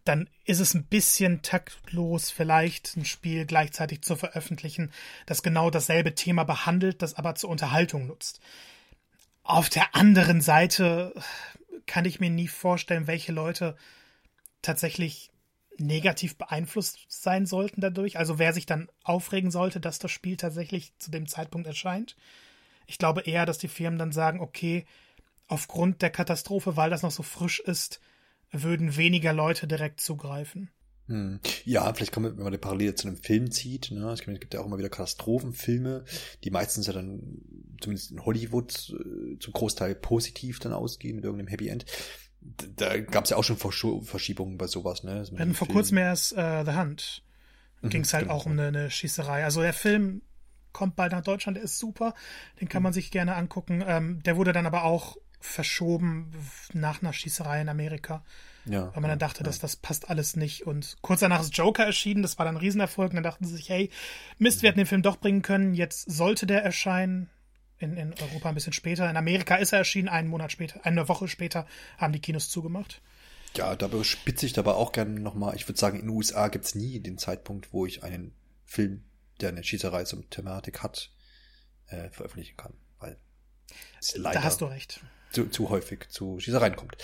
dann ist es ein bisschen taktlos, vielleicht ein Spiel gleichzeitig zu veröffentlichen, das genau dasselbe Thema behandelt, das aber zur Unterhaltung nutzt. Auf der anderen Seite kann ich mir nie vorstellen, welche Leute tatsächlich negativ beeinflusst sein sollten dadurch. Also wer sich dann aufregen sollte, dass das Spiel tatsächlich zu dem Zeitpunkt erscheint. Ich glaube eher, dass die Firmen dann sagen, okay, aufgrund der Katastrophe, weil das noch so frisch ist, würden weniger Leute direkt zugreifen. Hm. Ja, vielleicht kann man, wenn man die Parallele zu einem Film zieht, ne? es gibt ja auch immer wieder Katastrophenfilme, die meistens ja dann, zumindest in Hollywood, äh, zum Großteil positiv dann ausgehen mit irgendeinem Happy End da gab es ja auch schon Verschiebungen bei sowas, ne? Wir hatten vor kurzem erst uh, The Hunt. Mhm, Ging es halt genau. auch um eine, eine, Schießerei. Also der Film kommt bald nach Deutschland, der ist super. Den kann mhm. man sich gerne angucken. Ähm, der wurde dann aber auch verschoben nach einer Schießerei in Amerika. Ja, weil man dann dachte, ja. dass das passt alles nicht. Und kurz danach ist Joker erschienen, das war dann ein Riesenerfolg. Und dann dachten sie sich, hey, Mist, wir hätten den Film doch bringen können. Jetzt sollte der erscheinen in, in Europa ein bisschen später. In Amerika ist er erschienen, einen Monat später, eine Woche später haben die Kinos zugemacht. Ja, da spitze ich aber auch gerne nochmal. Ich würde sagen, in den USA gibt es nie den Zeitpunkt, wo ich einen Film, der eine Schießerei zum Thematik hat, äh, veröffentlichen kann. Weil es leider da hast du recht. Zu, zu häufig zu Schießereien kommt.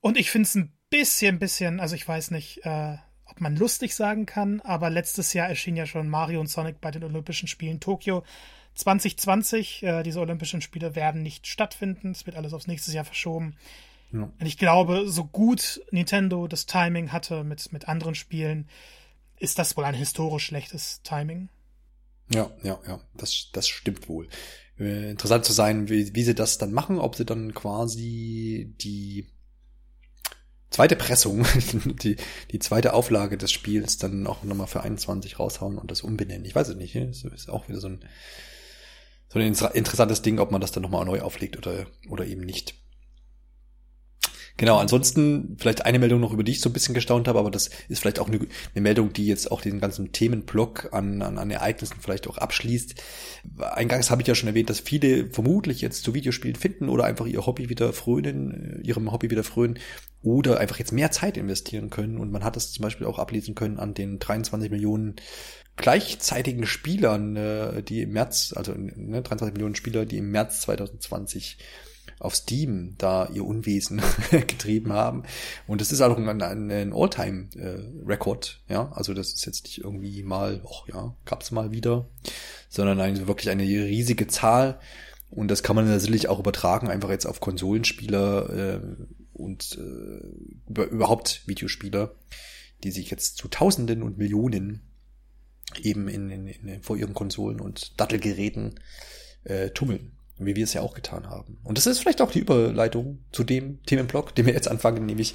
Und ich finde es ein bisschen, bisschen, also ich weiß nicht, äh, ob man lustig sagen kann, aber letztes Jahr erschien ja schon Mario und Sonic bei den Olympischen Spielen Tokio. 2020, äh, diese Olympischen Spiele werden nicht stattfinden. Es wird alles aufs nächste Jahr verschoben. Ja. Und ich glaube, so gut Nintendo das Timing hatte mit, mit anderen Spielen, ist das wohl ein historisch schlechtes Timing. Ja, ja, ja, das, das stimmt wohl. Äh, interessant zu sein, wie, wie sie das dann machen, ob sie dann quasi die zweite Pressung, die, die zweite Auflage des Spiels dann auch nochmal für 21 raushauen und das umbenennen. Ich weiß es nicht. Das ist auch wieder so ein so ein interessantes Ding, ob man das dann nochmal neu auflegt oder, oder eben nicht. Genau, ansonsten vielleicht eine Meldung noch, über die ich so ein bisschen gestaunt habe, aber das ist vielleicht auch eine, eine Meldung, die jetzt auch diesen ganzen Themenblock an, an, an Ereignissen vielleicht auch abschließt. Eingangs habe ich ja schon erwähnt, dass viele vermutlich jetzt zu Videospielen finden oder einfach ihr Hobby wieder frönen, äh, ihrem Hobby wieder frönen oder einfach jetzt mehr Zeit investieren können. Und man hat das zum Beispiel auch ablesen können an den 23 Millionen gleichzeitigen Spielern, äh, die im März, also ne, 23 Millionen Spieler, die im März 2020 auf Steam da ihr Unwesen getrieben haben. Und das ist auch ein, ein, ein All-Time-Rekord, äh, ja. Also das ist jetzt nicht irgendwie mal, ach ja, gab's mal wieder, sondern eine, wirklich eine riesige Zahl. Und das kann man natürlich auch übertragen, einfach jetzt auf Konsolenspieler äh, und äh, überhaupt Videospieler, die sich jetzt zu Tausenden und Millionen eben in, in, in, vor ihren Konsolen und Dattelgeräten äh, tummeln. Wie wir es ja auch getan haben. Und das ist vielleicht auch die Überleitung zu dem Themenblock, den wir jetzt anfangen, nämlich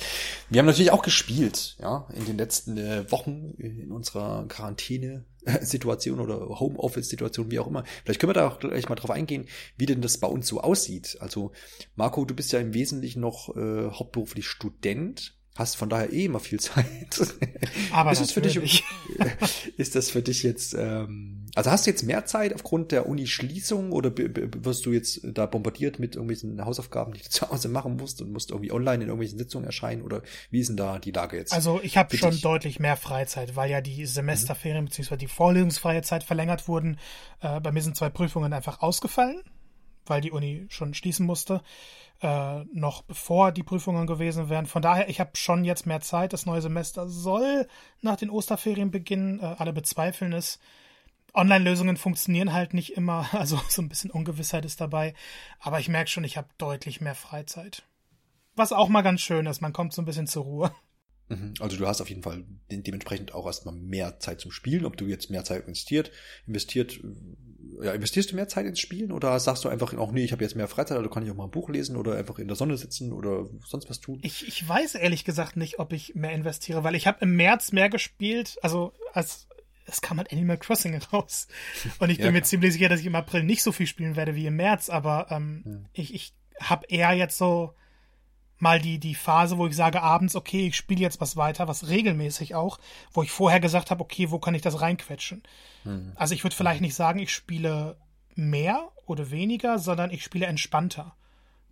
wir haben natürlich auch gespielt, ja, in den letzten äh, Wochen in unserer Quarantäne Situation oder Homeoffice-Situation, wie auch immer. Vielleicht können wir da auch gleich mal drauf eingehen, wie denn das bei uns so aussieht. Also, Marco, du bist ja im Wesentlichen noch äh, hauptberuflich Student hast von daher eh immer viel Zeit. Aber ist, für dich, ist das für dich jetzt, ähm, also hast du jetzt mehr Zeit aufgrund der Uni-Schließung oder wirst du jetzt da bombardiert mit irgendwelchen Hausaufgaben, die du zu Hause machen musst und musst irgendwie online in irgendwelchen Sitzungen erscheinen oder wie ist denn da die Lage jetzt? Also ich habe schon dich? deutlich mehr Freizeit, weil ja die Semesterferien mhm. bzw. die vorlesungsfreie Zeit verlängert wurden. Äh, bei mir sind zwei Prüfungen einfach ausgefallen, weil die Uni schon schließen musste äh, noch bevor die Prüfungen gewesen wären. Von daher, ich habe schon jetzt mehr Zeit. Das neue Semester soll nach den Osterferien beginnen. Äh, alle bezweifeln es. Online-Lösungen funktionieren halt nicht immer, also so ein bisschen Ungewissheit ist dabei. Aber ich merke schon, ich habe deutlich mehr Freizeit. Was auch mal ganz schön ist, man kommt so ein bisschen zur Ruhe. Mhm. Also du hast auf jeden Fall dementsprechend auch erstmal mehr Zeit zum Spielen. Ob du jetzt mehr Zeit investiert, investiert, ja, investierst du mehr Zeit ins Spielen oder sagst du einfach, auch nee, ich habe jetzt mehr Freizeit, also kann ich auch mal ein Buch lesen oder einfach in der Sonne sitzen oder sonst was tun? Ich, ich weiß ehrlich gesagt nicht, ob ich mehr investiere, weil ich habe im März mehr gespielt, also als es kam halt Animal Crossing raus. Und ich bin ja, mir ziemlich sicher, dass ich im April nicht so viel spielen werde wie im März, aber ähm, ja. ich, ich habe eher jetzt so mal die, die Phase, wo ich sage abends, okay, ich spiele jetzt was weiter, was regelmäßig auch, wo ich vorher gesagt habe, okay, wo kann ich das reinquetschen? Mhm. Also ich würde vielleicht nicht sagen, ich spiele mehr oder weniger, sondern ich spiele entspannter,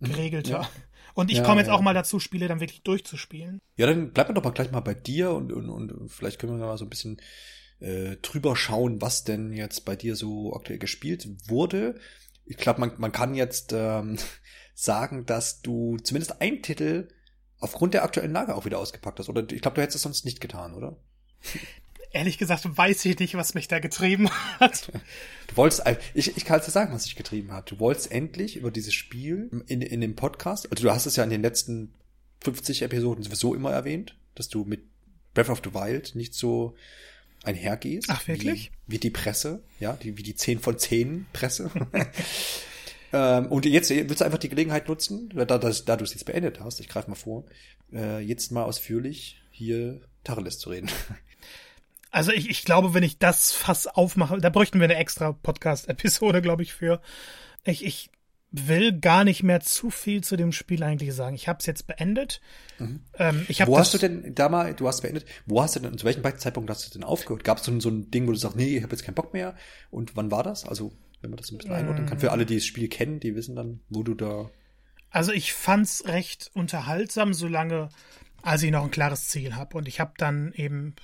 mhm. geregelter. Ja. Und ich ja, komme jetzt ja. auch mal dazu, Spiele dann wirklich durchzuspielen. Ja, dann bleiben wir doch mal gleich mal bei dir und, und, und vielleicht können wir mal so ein bisschen äh, drüber schauen, was denn jetzt bei dir so aktuell gespielt wurde. Ich glaube, man, man kann jetzt ähm, sagen, dass du zumindest einen Titel aufgrund der aktuellen Lage auch wieder ausgepackt hast. Oder ich glaube, du hättest es sonst nicht getan, oder? Ehrlich gesagt weiß ich nicht, was mich da getrieben hat. Du wolltest, ich, ich kann es dir sagen, was dich getrieben hat. Du wolltest endlich über dieses Spiel in, in dem Podcast, also du hast es ja in den letzten 50 Episoden sowieso immer erwähnt, dass du mit Breath of the Wild nicht so einhergehst. Ach, wirklich? Wie, wie die Presse, ja, die, wie die 10 von 10 Presse. Ähm, und jetzt willst du einfach die Gelegenheit nutzen, da, da, da du es jetzt beendet hast, ich greife mal vor, äh, jetzt mal ausführlich hier Tacheles zu reden. Also ich, ich glaube, wenn ich das Fass aufmache, da bräuchten wir eine extra Podcast-Episode, glaube ich, für. Ich, ich will gar nicht mehr zu viel zu dem Spiel eigentlich sagen. Ich habe es jetzt beendet. Mhm. Ähm, ich wo hast du denn da mal, du hast beendet, wo hast du denn, zu welchem Zeitpunkt hast du denn aufgehört? Gab es so, so ein Ding, wo du sagst, nee, ich habe jetzt keinen Bock mehr? Und wann war das? Also wenn man das ein bisschen einordnen kann. Für alle, die das Spiel kennen, die wissen dann, wo du da. Also ich fand's recht unterhaltsam, solange als ich noch ein klares Ziel habe. Und ich habe dann eben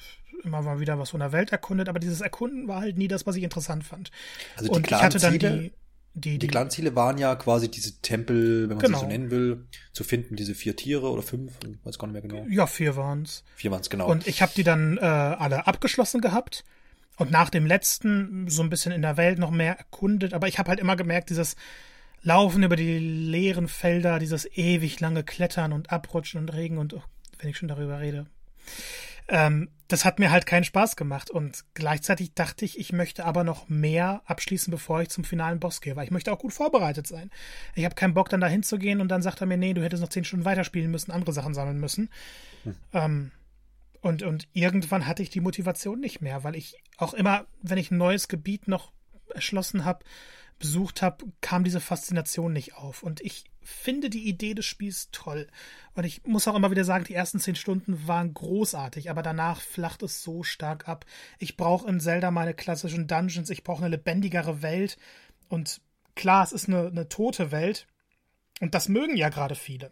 immer mal wieder was von der Welt erkundet, aber dieses Erkunden war halt nie das, was ich interessant fand. Also die und ich hatte dann die, die, die, die klaren Ziele waren ja quasi diese Tempel, wenn man genau. sie so nennen will, zu finden, diese vier Tiere oder fünf, ich weiß gar nicht mehr genau. Ja, vier waren's. Vier waren's, genau. Und ich habe die dann äh, alle abgeschlossen gehabt und nach dem letzten so ein bisschen in der Welt noch mehr erkundet. Aber ich habe halt immer gemerkt, dieses Laufen über die leeren Felder, dieses ewig lange Klettern und Abrutschen und Regen und oh, wenn ich schon darüber rede. Ähm, das hat mir halt keinen Spaß gemacht und gleichzeitig dachte ich, ich möchte aber noch mehr abschließen, bevor ich zum finalen Boss gehe, weil ich möchte auch gut vorbereitet sein. Ich habe keinen Bock, dann da hinzugehen und dann sagt er mir, nee, du hättest noch zehn Stunden weiterspielen müssen, andere Sachen sammeln müssen. Hm. Ähm, und, und irgendwann hatte ich die Motivation nicht mehr, weil ich auch immer, wenn ich ein neues Gebiet noch erschlossen habe, besucht habe, kam diese Faszination nicht auf. Und ich finde die Idee des Spiels toll. Und ich muss auch immer wieder sagen, die ersten zehn Stunden waren großartig, aber danach flacht es so stark ab. Ich brauche in Zelda meine klassischen Dungeons, ich brauche eine lebendigere Welt. Und klar, es ist eine, eine tote Welt. Und das mögen ja gerade viele.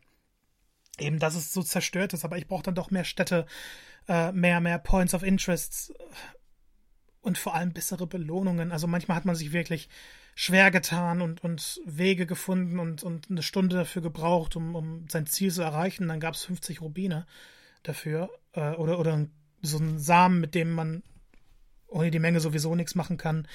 Eben, dass es so zerstört ist, aber ich brauche dann doch mehr Städte, äh, mehr, mehr Points of Interest und vor allem bessere Belohnungen. Also manchmal hat man sich wirklich schwer getan und, und Wege gefunden und, und eine Stunde dafür gebraucht, um, um sein Ziel zu erreichen. Dann gab es 50 Rubine dafür. Äh, oder, oder so einen Samen, mit dem man ohne die Menge sowieso nichts machen kann.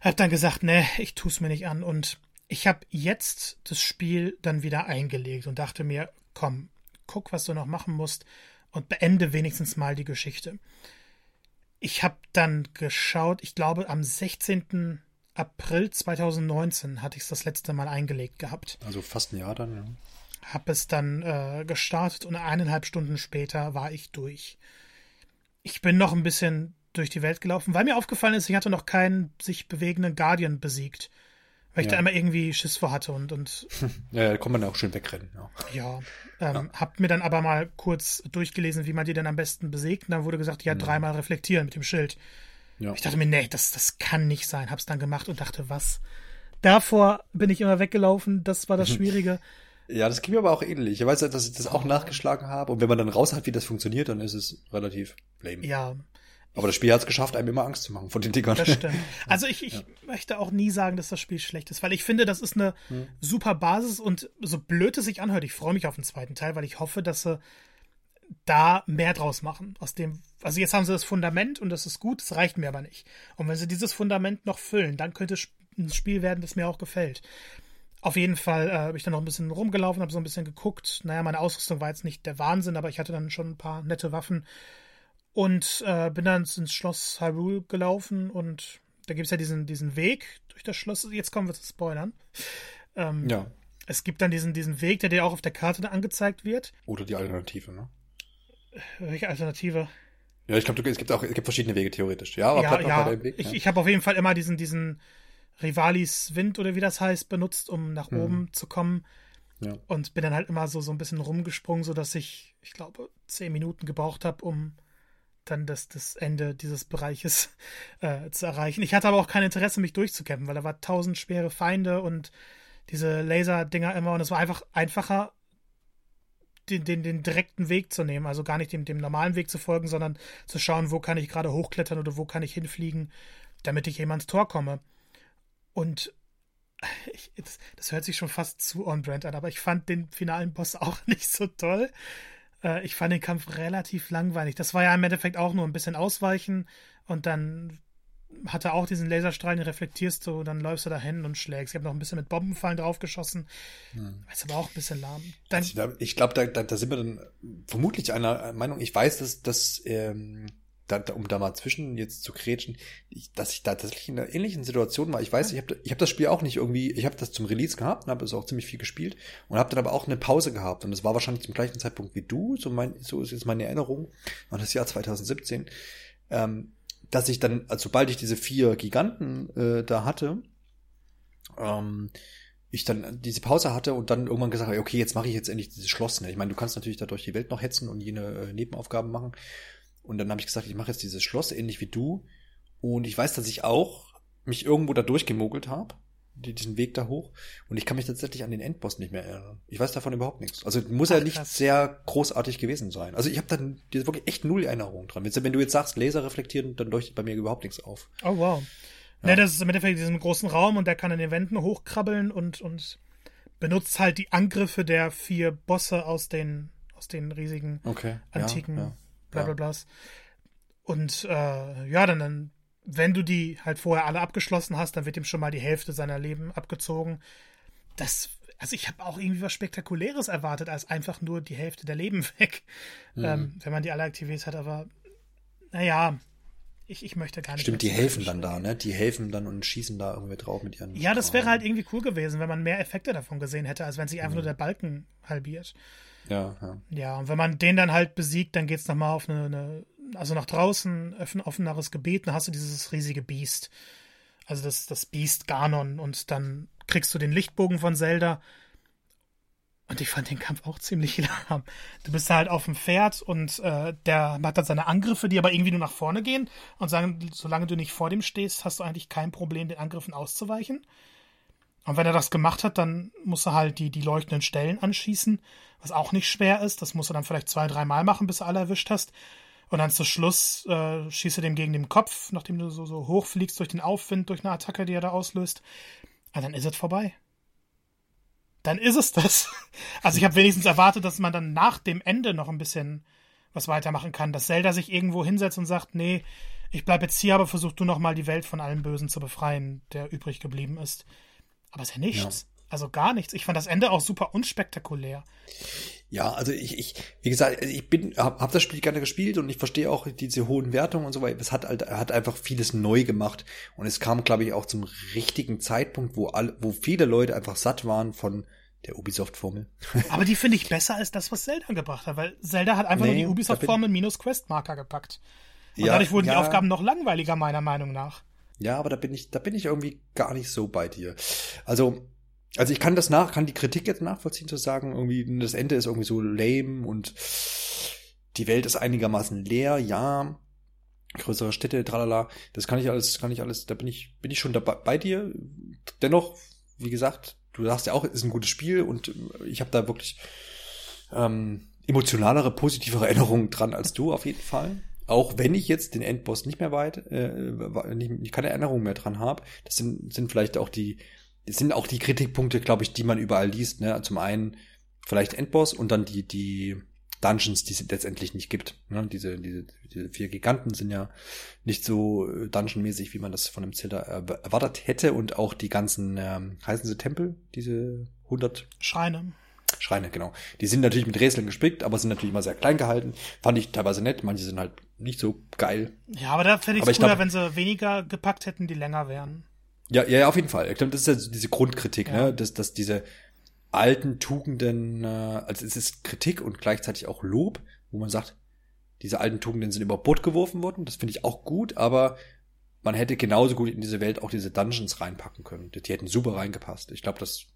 Hab dann gesagt, ne, ich tu's mir nicht an. Und ich habe jetzt das Spiel dann wieder eingelegt und dachte mir, komm, guck, was du noch machen musst und beende wenigstens mal die Geschichte. Ich habe dann geschaut, ich glaube am 16. April 2019 hatte ich es das letzte Mal eingelegt gehabt. Also fast ein Jahr dann, ja. Hab es dann äh, gestartet und eineinhalb Stunden später war ich durch. Ich bin noch ein bisschen durch die Welt gelaufen, weil mir aufgefallen ist, ich hatte noch keinen sich bewegenden Guardian besiegt. Weil ich ja. da immer irgendwie Schiss vor hatte und. und ja, da kann man auch schön wegrennen. Ja. ja, ähm, ja. Hab mir dann aber mal kurz durchgelesen, wie man die denn am besten besiegt. Und dann wurde gesagt, ja, mhm. dreimal reflektieren mit dem Schild. Ja. Ich dachte mir, nee, das, das kann nicht sein. Hab's dann gemacht und dachte, was? Davor bin ich immer weggelaufen. Das war das Schwierige. Ja, das ging mir aber auch ähnlich. Ich weiß, dass ich das auch nachgeschlagen habe. Und wenn man dann raus hat, wie das funktioniert, dann ist es relativ lame. Ja. Aber das Spiel hat es geschafft, einem immer Angst zu machen von den Dingern. Das stimmt. Also ich, ich ja. möchte auch nie sagen, dass das Spiel schlecht ist, weil ich finde, das ist eine hm. super Basis und so blöd es sich anhört, ich freue mich auf den zweiten Teil, weil ich hoffe, dass sie da mehr draus machen. Aus dem, also jetzt haben sie das Fundament und das ist gut, das reicht mir aber nicht. Und wenn sie dieses Fundament noch füllen, dann könnte es ein Spiel werden, das mir auch gefällt. Auf jeden Fall äh, habe ich dann noch ein bisschen rumgelaufen, habe so ein bisschen geguckt. Naja, meine Ausrüstung war jetzt nicht der Wahnsinn, aber ich hatte dann schon ein paar nette Waffen. Und äh, bin dann ins Schloss Hyrule gelaufen und da gibt es ja diesen, diesen Weg durch das Schloss. Jetzt kommen wir zu Spoilern. Ähm, ja. Es gibt dann diesen, diesen Weg, der dir auch auf der Karte angezeigt wird. Oder die Alternative, ne? Welche Alternative? Ja, ich glaube, es gibt auch es gibt verschiedene Wege theoretisch. Ja, aber ja, ja. Weg, ich, ja. ich habe auf jeden Fall immer diesen, diesen Rivalis Wind oder wie das heißt, benutzt, um nach mhm. oben zu kommen. Ja. Und bin dann halt immer so, so ein bisschen rumgesprungen, sodass ich, ich glaube, zehn Minuten gebraucht habe, um dann das, das Ende dieses Bereiches äh, zu erreichen. Ich hatte aber auch kein Interesse, mich durchzukämpfen, weil da war tausend schwere Feinde und diese Laser-Dinger immer und es war einfach einfacher, den, den, den direkten Weg zu nehmen, also gar nicht dem, dem normalen Weg zu folgen, sondern zu schauen, wo kann ich gerade hochklettern oder wo kann ich hinfliegen, damit ich jemand ins Tor komme. Und ich, das, das, hört sich schon fast zu on-brand an, aber ich fand den finalen Boss auch nicht so toll. Äh, ich fand den Kampf relativ langweilig. Das war ja im Endeffekt auch nur ein bisschen ausweichen und dann hat er auch diesen Laserstrahl, den reflektierst du, dann läufst du da hin und schlägst. Ich habe noch ein bisschen mit Bombenfallen draufgeschossen. Hm. Ist aber auch ein bisschen lahm. Dann, also ich glaube, da, da, da, sind wir dann vermutlich einer Meinung. Ich weiß, dass, dass ähm, da, um da mal zwischen jetzt zu kretschen, ich, dass ich da tatsächlich in einer ähnlichen Situation war. Ich weiß, ich habe ich hab das Spiel auch nicht irgendwie, ich habe das zum Release gehabt und habe es auch ziemlich viel gespielt und habe dann aber auch eine Pause gehabt und das war wahrscheinlich zum gleichen Zeitpunkt wie du, so, mein, so ist jetzt meine Erinnerung, war das Jahr 2017, ähm, dass ich dann, also sobald ich diese vier Giganten äh, da hatte, ähm, ich dann diese Pause hatte und dann irgendwann gesagt habe, okay, jetzt mache ich jetzt endlich dieses Schloss. Ne? Ich meine, du kannst natürlich da durch die Welt noch hetzen und jene äh, Nebenaufgaben machen. Und dann habe ich gesagt, ich mache jetzt dieses Schloss ähnlich wie du. Und ich weiß, dass ich auch mich irgendwo da durchgemogelt habe, diesen Weg da hoch. Und ich kann mich tatsächlich an den Endboss nicht mehr erinnern. Ich weiß davon überhaupt nichts. Also muss Ach, ja nicht krass. sehr großartig gewesen sein. Also ich habe dann wirklich echt null Erinnerung dran. Wenn du jetzt sagst, Laser reflektieren, dann leuchtet bei mir überhaupt nichts auf. Oh wow. Ja. Ne, das ist im Endeffekt in diesem großen Raum und der kann in den Wänden hochkrabbeln und, und benutzt halt die Angriffe der vier Bosse aus den, aus den riesigen okay. antiken ja, ja blablablas. Und äh, ja, dann, dann, wenn du die halt vorher alle abgeschlossen hast, dann wird ihm schon mal die Hälfte seiner Leben abgezogen. Das, also ich habe auch irgendwie was Spektakuläres erwartet, als einfach nur die Hälfte der Leben weg, mhm. ähm, wenn man die alle aktiviert hat. Aber naja, ich, ich möchte gar nicht. Stimmt, die helfen dann da, ne? Die helfen dann und schießen da irgendwie drauf mit ihren. Ja, das wäre halt irgendwie cool gewesen, wenn man mehr Effekte davon gesehen hätte, als wenn sich einfach mhm. nur der Balken halbiert. Ja, ja. Ja, und wenn man den dann halt besiegt, dann geht's nochmal auf eine, eine, also nach draußen, offen, offeneres Gebiet, dann hast du dieses riesige Biest. Also das, das Biest Ganon und dann kriegst du den Lichtbogen von Zelda. Und ich fand den Kampf auch ziemlich lahm. Du bist halt auf dem Pferd und äh, der hat dann seine Angriffe, die aber irgendwie nur nach vorne gehen und sagen, solange du nicht vor dem stehst, hast du eigentlich kein Problem, den Angriffen auszuweichen. Und wenn er das gemacht hat, dann muss er halt die, die leuchtenden Stellen anschießen, was auch nicht schwer ist. Das muss er dann vielleicht zwei, dreimal machen, bis du alle erwischt hast. Und dann zu Schluss äh, schießt er dem gegen den Kopf, nachdem du so, so hochfliegst durch den Aufwind, durch eine Attacke, die er da auslöst. Und dann ist es vorbei. Dann ist es das. Also ich habe wenigstens erwartet, dass man dann nach dem Ende noch ein bisschen was weitermachen kann. Dass Zelda sich irgendwo hinsetzt und sagt, nee, ich bleib jetzt hier, aber versuch du noch mal die Welt von allem Bösen zu befreien, der übrig geblieben ist. Aber es ist ja nichts. Ja. Also gar nichts. Ich fand das Ende auch super unspektakulär. Ja, also ich, ich wie gesagt, ich bin, hab, hab das Spiel gerne gespielt und ich verstehe auch diese hohen Wertungen und so weiter. Es hat halt, hat einfach vieles neu gemacht und es kam, glaube ich, auch zum richtigen Zeitpunkt, wo alle, wo viele Leute einfach satt waren von der Ubisoft-Formel. Aber die finde ich besser als das, was Zelda gebracht hat, weil Zelda hat einfach nee, nur die Ubisoft-Formel minus Questmarker gepackt. Und ja, dadurch wurden ja. die Aufgaben noch langweiliger, meiner Meinung nach. Ja, aber da bin ich, da bin ich irgendwie gar nicht so bei dir. Also, also ich kann das nach, kann die Kritik jetzt nachvollziehen, zu sagen, irgendwie, das Ende ist irgendwie so lame und die Welt ist einigermaßen leer, ja. Größere Städte, tralala. Das kann ich alles, kann ich alles, da bin ich, bin ich schon dabei bei dir. Dennoch, wie gesagt, du sagst ja auch, es ist ein gutes Spiel und ich habe da wirklich ähm, emotionalere, positivere Erinnerungen dran als du auf jeden Fall. Auch wenn ich jetzt den Endboss nicht mehr weit, äh, nicht, keine Erinnerung mehr dran habe, das sind, sind vielleicht auch die, das sind auch die Kritikpunkte, glaube ich, die man überall liest. Ne? Zum einen vielleicht Endboss und dann die, die Dungeons, die es letztendlich nicht gibt. Ne? Diese, diese, diese vier Giganten sind ja nicht so äh, Dungeon-mäßig, wie man das von einem Zelda erwartet hätte. Und auch die ganzen, ähm, heißen sie Tempel, diese 100 Schreine. Schreine, genau. Die sind natürlich mit Rätseln gespickt, aber sind natürlich immer sehr klein gehalten. Fand ich teilweise nett, manche sind halt nicht so geil. Ja, aber da fände ich es cooler, glaub, wenn sie weniger gepackt hätten, die länger wären. Ja, ja, auf jeden Fall. Ich glaube, das ist ja so diese Grundkritik, ja. ne? Dass, dass diese alten Tugenden, äh, also es ist Kritik und gleichzeitig auch Lob, wo man sagt, diese alten Tugenden sind über Bord geworfen worden. Das finde ich auch gut, aber man hätte genauso gut in diese Welt auch diese Dungeons reinpacken können. Die hätten super reingepasst. Ich glaube, das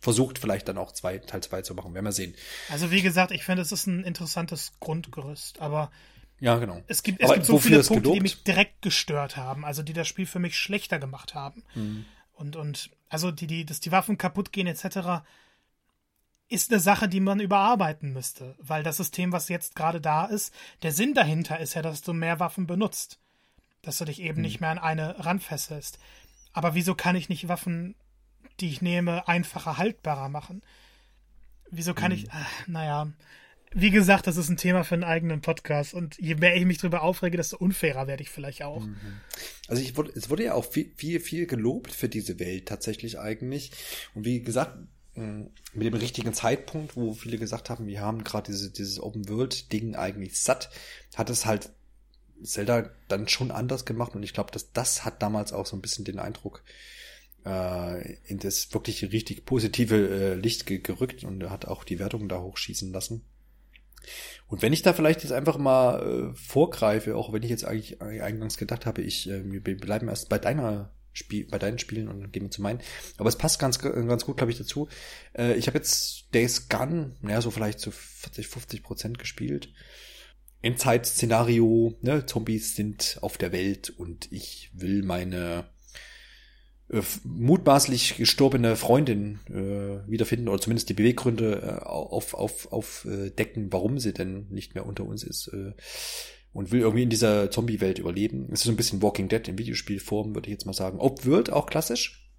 versucht vielleicht dann auch zwei, Teil 2 zu machen. Werden wir sehen. Also wie gesagt, ich finde, es ist ein interessantes Grundgerüst, aber ja, genau. Es gibt, es gibt so viele Punkte, gelobt? die mich direkt gestört haben, also die das Spiel für mich schlechter gemacht haben. Mhm. Und, und, also die, die, dass die Waffen kaputt gehen, etc., ist eine Sache, die man überarbeiten müsste. Weil das System, was jetzt gerade da ist, der Sinn dahinter ist ja, dass du mehr Waffen benutzt. Dass du dich eben mhm. nicht mehr an eine ranfesselst. Aber wieso kann ich nicht Waffen die ich nehme, einfacher haltbarer machen. Wieso kann mhm. ich, ach, naja, wie gesagt, das ist ein Thema für einen eigenen Podcast und je mehr ich mich darüber aufrege, desto unfairer werde ich vielleicht auch. Mhm. Also ich wurde, es wurde ja auch viel, viel, viel gelobt für diese Welt tatsächlich eigentlich. Und wie gesagt, mit dem richtigen Zeitpunkt, wo viele gesagt haben, wir haben gerade diese, dieses Open World Ding eigentlich satt, hat es halt Zelda dann schon anders gemacht und ich glaube, dass das hat damals auch so ein bisschen den Eindruck äh, in das wirklich richtig positive äh, Licht ge gerückt und hat auch die Wertungen da hochschießen lassen. Und wenn ich da vielleicht jetzt einfach mal äh, vorgreife, auch wenn ich jetzt eigentlich eingangs gedacht habe, ich äh, wir bleiben erst bei deiner Spiel, bei deinen Spielen und gehen wir zu meinen. Aber es passt ganz, ganz gut, glaube ich, dazu. Äh, ich habe jetzt Days Gun, naja, so vielleicht zu 40, 50 Prozent gespielt. Endzeit-Szenario, ne, Zombies sind auf der Welt und ich will meine äh, mutmaßlich gestorbene Freundin äh, wiederfinden oder zumindest die Beweggründe äh, auf, auf, auf äh, decken, warum sie denn nicht mehr unter uns ist äh, und will irgendwie in dieser Zombie-Welt überleben. Es ist so ein bisschen Walking Dead in Videospielform, würde ich jetzt mal sagen. Ob wird auch klassisch.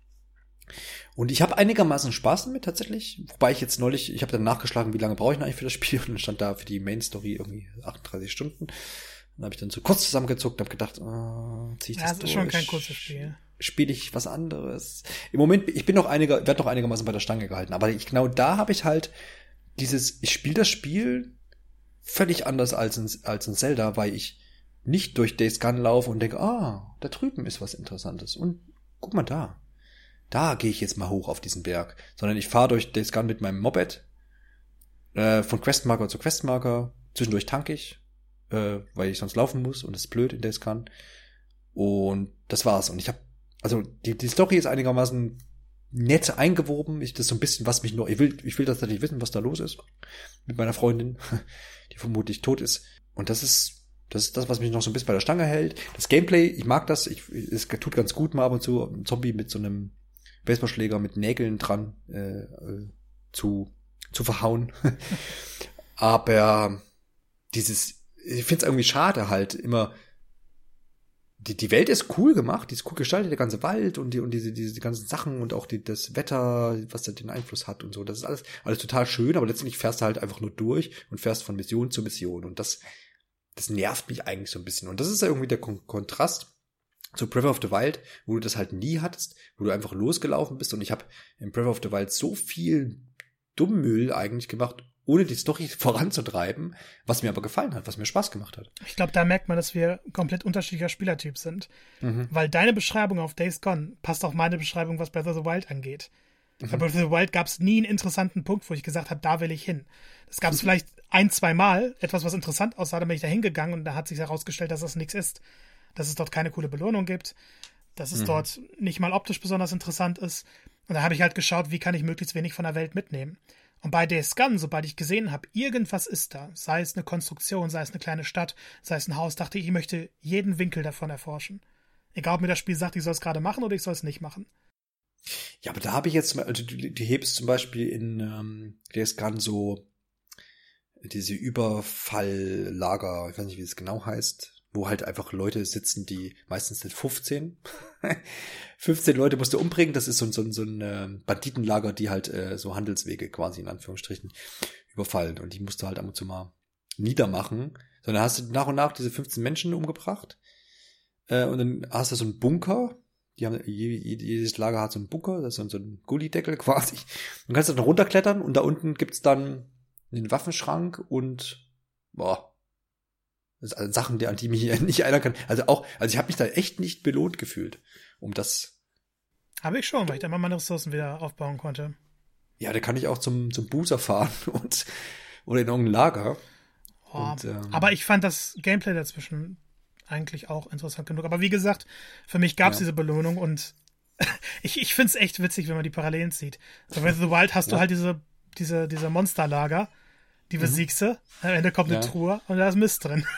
Und ich habe einigermaßen Spaß damit tatsächlich, wobei ich jetzt neulich, ich habe dann nachgeschlagen, wie lange brauche ich eigentlich für das Spiel und dann stand da für die Main Story irgendwie 38 Stunden. Dann habe ich dann so kurz zusammengezuckt und habe gedacht, oh, zieh ich das, ja, das ist schon kein kurzes Spiel spiele ich was anderes. Im Moment, ich bin noch einiger, werde noch einigermaßen bei der Stange gehalten, aber ich, genau da habe ich halt dieses, ich spiele das Spiel völlig anders als ein, als ein Zelda, weil ich nicht durch Days Gun laufe und denke, ah, da drüben ist was Interessantes und guck mal da. Da gehe ich jetzt mal hoch auf diesen Berg, sondern ich fahre durch Days Gun mit meinem Moped äh, von Questmarker zu Questmarker, zwischendurch tank ich, äh, weil ich sonst laufen muss und das ist blöd in Days Gun. Und das war's. Und ich habe also die, die Story ist einigermaßen nett eingewoben. Ich, das so ein bisschen, was mich nur, ich will, ich will tatsächlich wissen, was da los ist mit meiner Freundin, die vermutlich tot ist. Und das ist, das ist das, was mich noch so ein bisschen bei der Stange hält. Das Gameplay, ich mag das, ich, es tut ganz gut mal ab und zu, ein Zombie mit so einem Baseballschläger mit Nägeln dran äh, äh zu, zu verhauen. Aber dieses, ich finde es irgendwie schade halt, immer die, die Welt ist cool gemacht, die ist cool gestaltet, der ganze Wald und die, und diese, diese die ganzen Sachen und auch die, das Wetter, was da den Einfluss hat und so. Das ist alles, alles total schön, aber letztendlich fährst du halt einfach nur durch und fährst von Mission zu Mission. Und das, das nervt mich eigentlich so ein bisschen. Und das ist ja irgendwie der Kon Kontrast zu Breath of the Wild, wo du das halt nie hattest, wo du einfach losgelaufen bist. Und ich habe in Breath of the Wild so viel Dummmüll eigentlich gemacht, ohne die Story voranzutreiben, was mir aber gefallen hat, was mir Spaß gemacht hat. Ich glaube, da merkt man, dass wir komplett unterschiedlicher Spielertyp sind. Mhm. Weil deine Beschreibung auf Days Gone passt auf meine Beschreibung, was Breath of the Wild angeht. Mhm. Bei Breath of the Wild gab es nie einen interessanten Punkt, wo ich gesagt habe, da will ich hin. Das gab es vielleicht ein, zwei Mal, etwas, was interessant aussah, dann bin ich da hingegangen und da hat sich herausgestellt, dass das nichts ist. Dass es dort keine coole Belohnung gibt, dass es mhm. dort nicht mal optisch besonders interessant ist. Und da habe ich halt geschaut, wie kann ich möglichst wenig von der Welt mitnehmen. Und bei Days Gone, sobald ich gesehen habe, irgendwas ist da, sei es eine Konstruktion, sei es eine kleine Stadt, sei es ein Haus, dachte ich, ich möchte jeden Winkel davon erforschen. Egal, ob mir das Spiel sagt, ich soll es gerade machen oder ich soll es nicht machen. Ja, aber da habe ich jetzt, also du, du hebst zum Beispiel in ähm, Days Gone so diese Überfalllager, ich weiß nicht, wie es genau heißt, wo halt einfach Leute sitzen, die meistens sind 15. 15 Leute musst du umbringen, das ist so, so, so ein äh, Banditenlager, die halt äh, so Handelswege quasi in Anführungsstrichen überfallen und die musst du halt ab und zu mal niedermachen. Sondern hast du nach und nach diese 15 Menschen umgebracht äh, und dann hast du so einen Bunker, die haben, jedes Lager hat so einen Bunker, das ist so ein Gullideckel quasi. Du kannst dann runterklettern und da unten gibt's dann einen Waffenschrank und boah, Sachen, an die mich nicht einer kann. Also auch, also ich habe mich da echt nicht belohnt gefühlt, um das. Habe ich schon, weil ich dann mal meine Ressourcen wieder aufbauen konnte. Ja, da kann ich auch zum, zum Booster fahren und oder in irgendein Lager. Oh, und, ähm, aber ich fand das Gameplay dazwischen eigentlich auch interessant genug. Aber wie gesagt, für mich gab es ja. diese Belohnung und ich, ich finde es echt witzig, wenn man die Parallelen zieht. So, Breath of the Wild hast ja. du halt diese, diese, diese Monsterlager die besiegst mhm. du, am Ende kommt eine ja. Truhe und da ist Mist drin.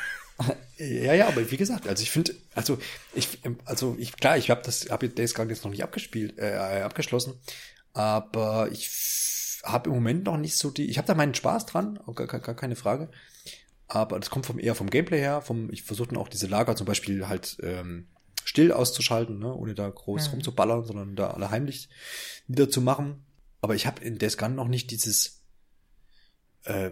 Ja, ja, aber wie gesagt, also ich finde, also ich, also ich, klar, ich habe das, habe Days Gone jetzt noch nicht abgespielt, äh, abgeschlossen, aber ich habe im Moment noch nicht so die, ich habe da meinen Spaß dran, gar, gar, gar keine Frage, aber das kommt vom eher vom Gameplay her, vom, ich versuche dann auch diese Lager zum Beispiel halt ähm, still auszuschalten, ne, ohne da groß mhm. rumzuballern, sondern da alle heimlich niederzumachen. Aber ich habe in Days Gone noch nicht dieses äh,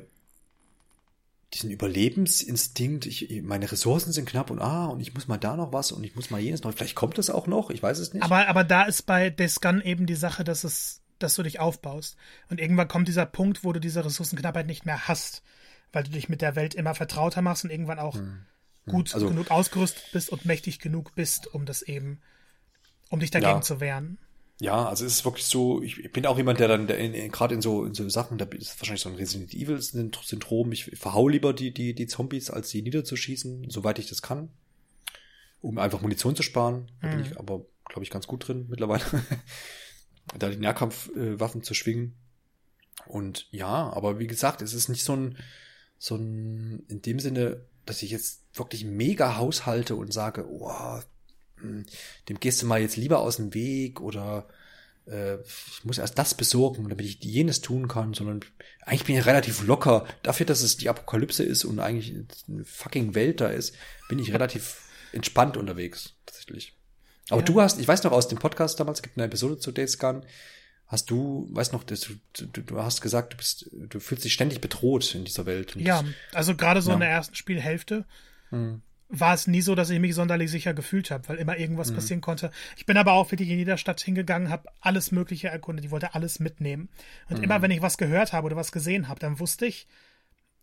diesen Überlebensinstinkt, ich, meine Ressourcen sind knapp und ah, und ich muss mal da noch was und ich muss mal jenes noch. Vielleicht kommt es auch noch, ich weiß es nicht. Aber, aber da ist bei Descan eben die Sache, dass es, dass du dich aufbaust. Und irgendwann kommt dieser Punkt, wo du diese Ressourcenknappheit nicht mehr hast, weil du dich mit der Welt immer vertrauter machst und irgendwann auch hm. hm. gut also, genug ausgerüstet bist und mächtig genug bist, um das eben, um dich dagegen ja. zu wehren. Ja, also es ist wirklich so, ich, bin auch jemand, der dann der in, in, gerade in so, in so Sachen, da ist wahrscheinlich so ein Resident Evil Syndrom, ich verhau lieber die, die, die Zombies, als sie niederzuschießen, soweit ich das kann. Um einfach Munition zu sparen. Da bin mhm. ich aber, glaube ich, ganz gut drin mittlerweile. da die Nahkampfwaffen zu schwingen. Und ja, aber wie gesagt, es ist nicht so ein, so ein, in dem Sinne, dass ich jetzt wirklich mega haushalte und sage, oh, dem gehst du mal jetzt lieber aus dem Weg oder äh, ich muss erst das besorgen, damit ich jenes tun kann, sondern eigentlich bin ich relativ locker. Dafür, dass es die Apokalypse ist und eigentlich eine fucking Welt da ist, bin ich relativ entspannt unterwegs, tatsächlich. Aber ja. du hast, ich weiß noch aus dem Podcast damals, es gibt eine Episode zu Days Gone, hast du, weißt noch, du, du, du hast gesagt, du bist, du fühlst dich ständig bedroht in dieser Welt. ja, also gerade so ja. in der ersten Spielhälfte. Mhm war es nie so, dass ich mich sonderlich sicher gefühlt habe, weil immer irgendwas mhm. passieren konnte. Ich bin aber auch wirklich in jeder Stadt hingegangen, habe alles Mögliche erkundet. Ich wollte alles mitnehmen. Und mhm. immer, wenn ich was gehört habe oder was gesehen habe, dann wusste ich,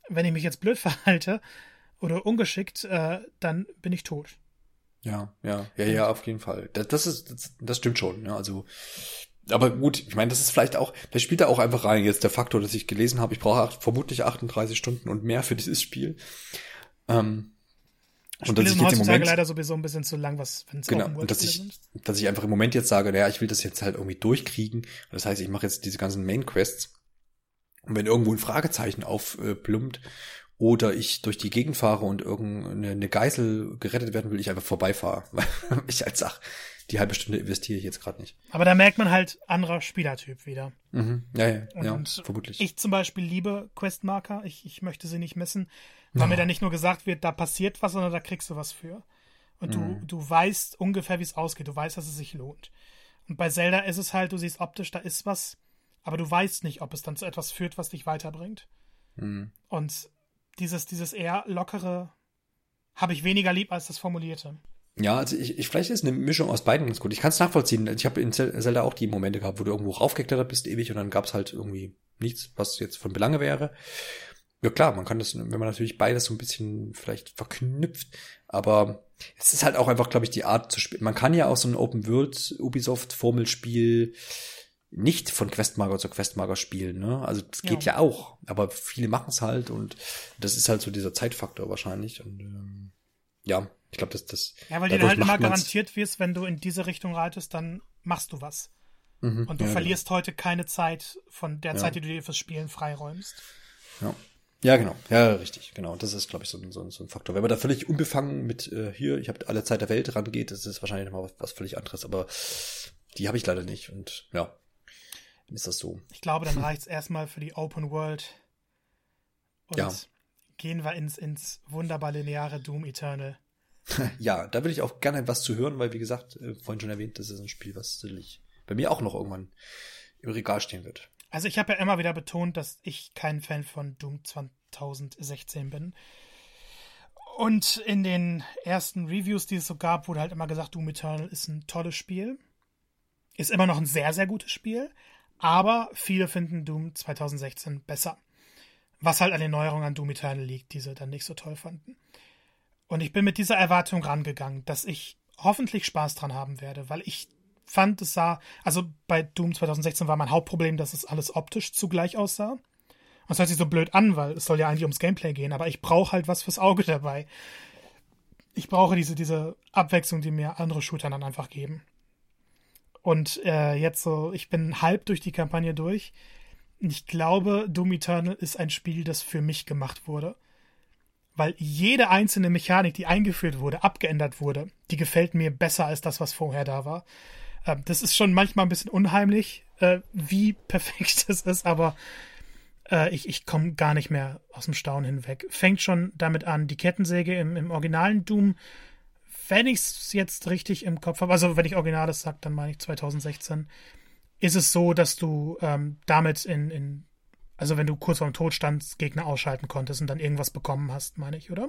wenn ich mich jetzt blöd verhalte oder ungeschickt, äh, dann bin ich tot. Ja, ja, ja, ja, auf jeden Fall. Das, das ist, das, das stimmt schon. Ja, also, aber gut, ich meine, das ist vielleicht auch, das spielt da auch einfach rein. Jetzt der Faktor, dass ich gelesen habe, ich brauche vermutlich 38 Stunden und mehr für dieses Spiel. Ähm, und dass ich jetzt im Moment leider sowieso ein bisschen zu lang, was wenn es genau, und dass ich, sind. dass ich einfach im Moment jetzt sage, naja, ich will das jetzt halt irgendwie durchkriegen. Das heißt, ich mache jetzt diese ganzen Main Quests. Und wenn irgendwo ein Fragezeichen aufplumpt oder ich durch die Gegend fahre und irgendeine Geisel gerettet werden will, ich einfach vorbeifahre. Weil ich halt sag, die halbe Stunde investiere ich jetzt gerade nicht. Aber da merkt man halt anderer Spielertyp wieder. Mhm. Ja, ja, und ja, vermutlich. Ich zum Beispiel liebe Questmarker. Ich, ich möchte sie nicht missen. Weil mir dann nicht nur gesagt wird, da passiert was, sondern da kriegst du was für. Und mhm. du, du weißt ungefähr, wie es ausgeht. Du weißt, dass es sich lohnt. Und bei Zelda ist es halt, du siehst optisch, da ist was, aber du weißt nicht, ob es dann zu etwas führt, was dich weiterbringt. Mhm. Und dieses, dieses eher lockere habe ich weniger lieb als das Formulierte. Ja, also ich, ich vielleicht ist eine Mischung aus beiden ganz gut. Ich kann es nachvollziehen. Ich habe in Zelda auch die Momente gehabt, wo du irgendwo raufgeklettert bist ewig und dann gab es halt irgendwie nichts, was jetzt von Belange wäre. Ja klar, man kann das, wenn man natürlich beides so ein bisschen vielleicht verknüpft, aber es ist halt auch einfach, glaube ich, die Art zu spielen. Man kann ja auch so ein Open World Ubisoft Formelspiel nicht von Questmarker zu Questmarker spielen, ne? Also das geht ja, ja auch, aber viele machen es halt und das ist halt so dieser Zeitfaktor wahrscheinlich und ähm, ja, ich glaube, dass das. Ja, weil dir halt immer garantiert wirst, wenn du in diese Richtung reitest, dann machst du was. Mhm, und du ja, verlierst genau. heute keine Zeit von der ja. Zeit, die du dir fürs Spielen freiräumst. Ja. Ja, genau. Ja, richtig. Genau. Das ist, glaube ich, so ein, so, ein, so ein Faktor. Wenn man da völlig unbefangen mit äh, hier, ich habe alle Zeit der Welt rangeht, das ist wahrscheinlich nochmal was, was völlig anderes. Aber die habe ich leider nicht. Und ja, ist das so. Ich glaube, dann reicht es erstmal für die Open World. Und ja. gehen wir ins, ins wunderbar lineare Doom Eternal. ja, da will ich auch gerne was zu hören, weil, wie gesagt, äh, vorhin schon erwähnt, das ist ein Spiel, was sicherlich bei mir auch noch irgendwann im Regal stehen wird. Also ich habe ja immer wieder betont, dass ich kein Fan von Doom 2016 bin. Und in den ersten Reviews, die es so gab, wurde halt immer gesagt, Doom Eternal ist ein tolles Spiel. Ist immer noch ein sehr, sehr gutes Spiel. Aber viele finden Doom 2016 besser. Was halt an den Neuerungen an Doom Eternal liegt, die sie dann nicht so toll fanden. Und ich bin mit dieser Erwartung rangegangen, dass ich hoffentlich Spaß dran haben werde, weil ich fand, es sah, also bei Doom 2016 war mein Hauptproblem, dass es alles optisch zugleich aussah. Und das hört sich so blöd an, weil es soll ja eigentlich ums Gameplay gehen, aber ich brauche halt was fürs Auge dabei. Ich brauche diese, diese Abwechslung, die mir andere Shooter dann einfach geben. Und äh, jetzt so, ich bin halb durch die Kampagne durch. Ich glaube, Doom Eternal ist ein Spiel, das für mich gemacht wurde. Weil jede einzelne Mechanik, die eingeführt wurde, abgeändert wurde, die gefällt mir besser als das, was vorher da war. Ähm, das ist schon manchmal ein bisschen unheimlich, äh, wie perfekt es ist, aber äh, ich, ich komme gar nicht mehr aus dem Staunen hinweg. Fängt schon damit an, die Kettensäge im, im originalen Doom, wenn ich es jetzt richtig im Kopf habe, also wenn ich Originales sage, dann meine ich 2016, ist es so, dass du ähm, damit in, in, also wenn du kurz vorm Tod standst, Gegner ausschalten konntest und dann irgendwas bekommen hast, meine ich, oder?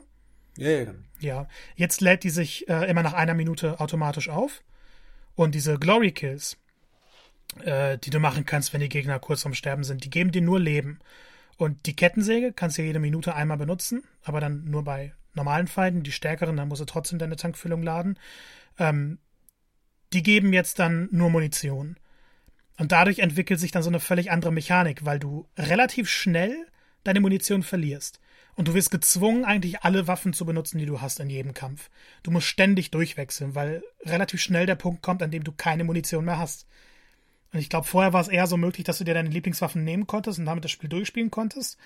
Ja, ja. Genau. Ja, jetzt lädt die sich äh, immer nach einer Minute automatisch auf. Und diese Glory Kills, äh, die du machen kannst, wenn die Gegner kurz vorm Sterben sind, die geben dir nur Leben. Und die Kettensäge kannst du jede Minute einmal benutzen, aber dann nur bei normalen Feinden. Die stärkeren, dann musst du trotzdem deine Tankfüllung laden. Ähm, die geben jetzt dann nur Munition. Und dadurch entwickelt sich dann so eine völlig andere Mechanik, weil du relativ schnell deine Munition verlierst. Und du wirst gezwungen, eigentlich alle Waffen zu benutzen, die du hast in jedem Kampf. Du musst ständig durchwechseln, weil relativ schnell der Punkt kommt, an dem du keine Munition mehr hast. Und ich glaube, vorher war es eher so möglich, dass du dir deine Lieblingswaffen nehmen konntest und damit das Spiel durchspielen konntest.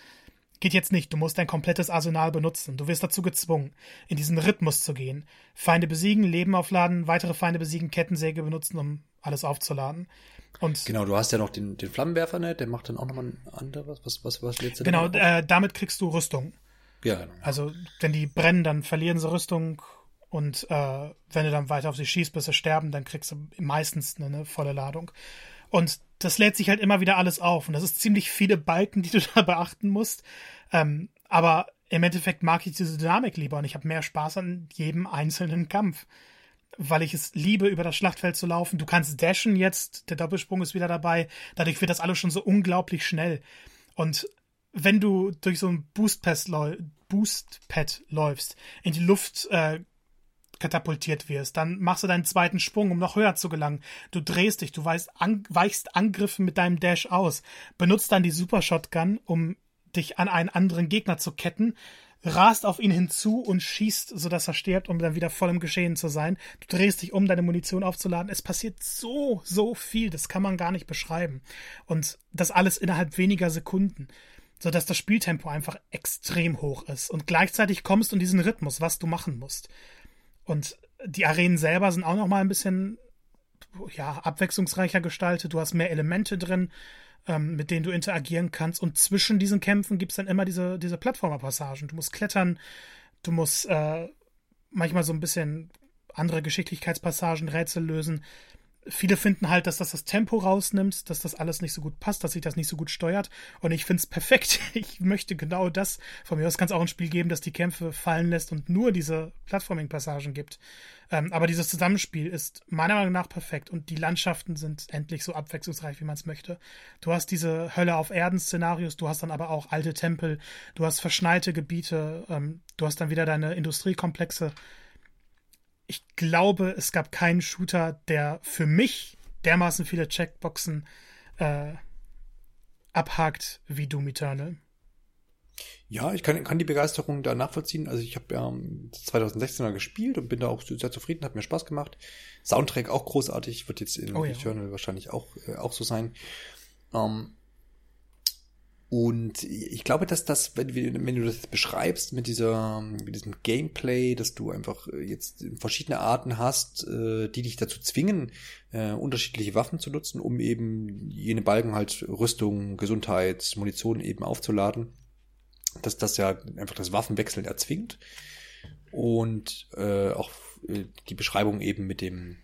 Geht jetzt nicht. Du musst dein komplettes Arsenal benutzen. Du wirst dazu gezwungen, in diesen Rhythmus zu gehen. Feinde besiegen, Leben aufladen, weitere Feinde besiegen, Kettensäge benutzen, um alles aufzuladen. Und genau, du hast ja noch den, den Flammenwerfer, ne? Der macht dann auch nochmal ein anderes. Was, was, was du Genau, äh, damit kriegst du Rüstung. Ja, genau. Also, wenn die brennen, dann verlieren sie Rüstung. Und äh, wenn du dann weiter auf sie schießt, bis sie sterben, dann kriegst du meistens eine, eine volle Ladung. Und das lädt sich halt immer wieder alles auf. Und das ist ziemlich viele Balken, die du da beachten musst. Ähm, aber im Endeffekt mag ich diese Dynamik lieber und ich habe mehr Spaß an jedem einzelnen Kampf. Weil ich es liebe, über das Schlachtfeld zu laufen. Du kannst dashen jetzt, der Doppelsprung ist wieder dabei. Dadurch wird das alles schon so unglaublich schnell. Und wenn du durch so ein Boostpad, läufst, in die Luft äh, katapultiert wirst. Dann machst du deinen zweiten Sprung, um noch höher zu gelangen. Du drehst dich, du weichst, an, weichst Angriffen mit deinem Dash aus. Benutzt dann die Super Shotgun, um dich an einen anderen Gegner zu ketten. Rast auf ihn hinzu und schießt, sodass er stirbt, um dann wieder voll im Geschehen zu sein. Du drehst dich um, deine Munition aufzuladen. Es passiert so, so viel, das kann man gar nicht beschreiben. Und das alles innerhalb weniger Sekunden sodass das Spieltempo einfach extrem hoch ist. Und gleichzeitig kommst du in diesen Rhythmus, was du machen musst. Und die Arenen selber sind auch noch mal ein bisschen ja, abwechslungsreicher gestaltet. Du hast mehr Elemente drin, ähm, mit denen du interagieren kannst. Und zwischen diesen Kämpfen gibt es dann immer diese, diese Plattformerpassagen. Du musst klettern, du musst äh, manchmal so ein bisschen andere Geschicklichkeitspassagen, Rätsel lösen viele finden halt, dass das das Tempo rausnimmt, dass das alles nicht so gut passt, dass sich das nicht so gut steuert. Und ich finde es perfekt. Ich möchte genau das. Von mir aus kann es auch ein Spiel geben, das die Kämpfe fallen lässt und nur diese Plattforming-Passagen gibt. Ähm, aber dieses Zusammenspiel ist meiner Meinung nach perfekt und die Landschaften sind endlich so abwechslungsreich, wie man es möchte. Du hast diese Hölle auf Erden-Szenarios, du hast dann aber auch alte Tempel, du hast verschneite Gebiete, ähm, du hast dann wieder deine Industriekomplexe ich glaube, es gab keinen Shooter, der für mich dermaßen viele Checkboxen äh, abhakt wie Doom Eternal. Ja, ich kann, kann die Begeisterung da nachvollziehen. Also ich habe ja 2016er gespielt und bin da auch sehr zufrieden, hat mir Spaß gemacht. Soundtrack auch großartig, wird jetzt in oh, ja. Eternal wahrscheinlich auch, äh, auch so sein. Ähm, und ich glaube, dass das, wenn, wenn du das beschreibst mit dieser, mit diesem Gameplay, dass du einfach jetzt verschiedene Arten hast, äh, die dich dazu zwingen, äh, unterschiedliche Waffen zu nutzen, um eben jene Balken halt Rüstung, Gesundheit, Munition eben aufzuladen, dass das ja einfach das Waffenwechseln erzwingt. Und äh, auch äh, die Beschreibung eben mit dem,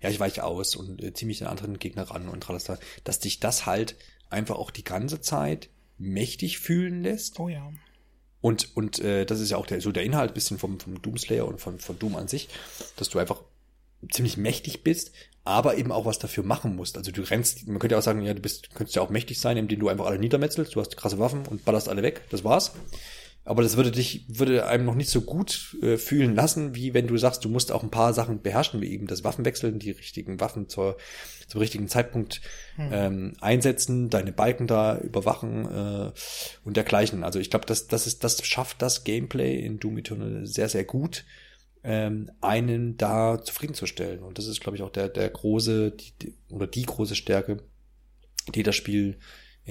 ja, ich weiche aus und äh, ziemlich den anderen Gegner ran und da, dass dich das halt einfach auch die ganze Zeit mächtig fühlen lässt. Oh ja. Und, und äh, das ist ja auch der, so der Inhalt bisschen vom, vom Doomslayer und von, von Doom an sich, dass du einfach ziemlich mächtig bist, aber eben auch was dafür machen musst. Also du rennst, man könnte ja auch sagen, ja, du bist, könntest ja auch mächtig sein, indem du einfach alle niedermetzelst, du hast krasse Waffen und ballerst alle weg, das war's. Aber das würde dich, würde einem noch nicht so gut äh, fühlen lassen, wie wenn du sagst, du musst auch ein paar Sachen beherrschen, wie eben das Waffenwechseln, die richtigen Waffen zur, zum richtigen Zeitpunkt hm. ähm, einsetzen, deine Balken da überwachen äh, und dergleichen. Also ich glaube, das, das ist, das schafft das Gameplay in Doom Eternal sehr, sehr gut, ähm, einen da zufriedenzustellen. Und das ist, glaube ich, auch der, der große, die, die, oder die große Stärke, die das Spiel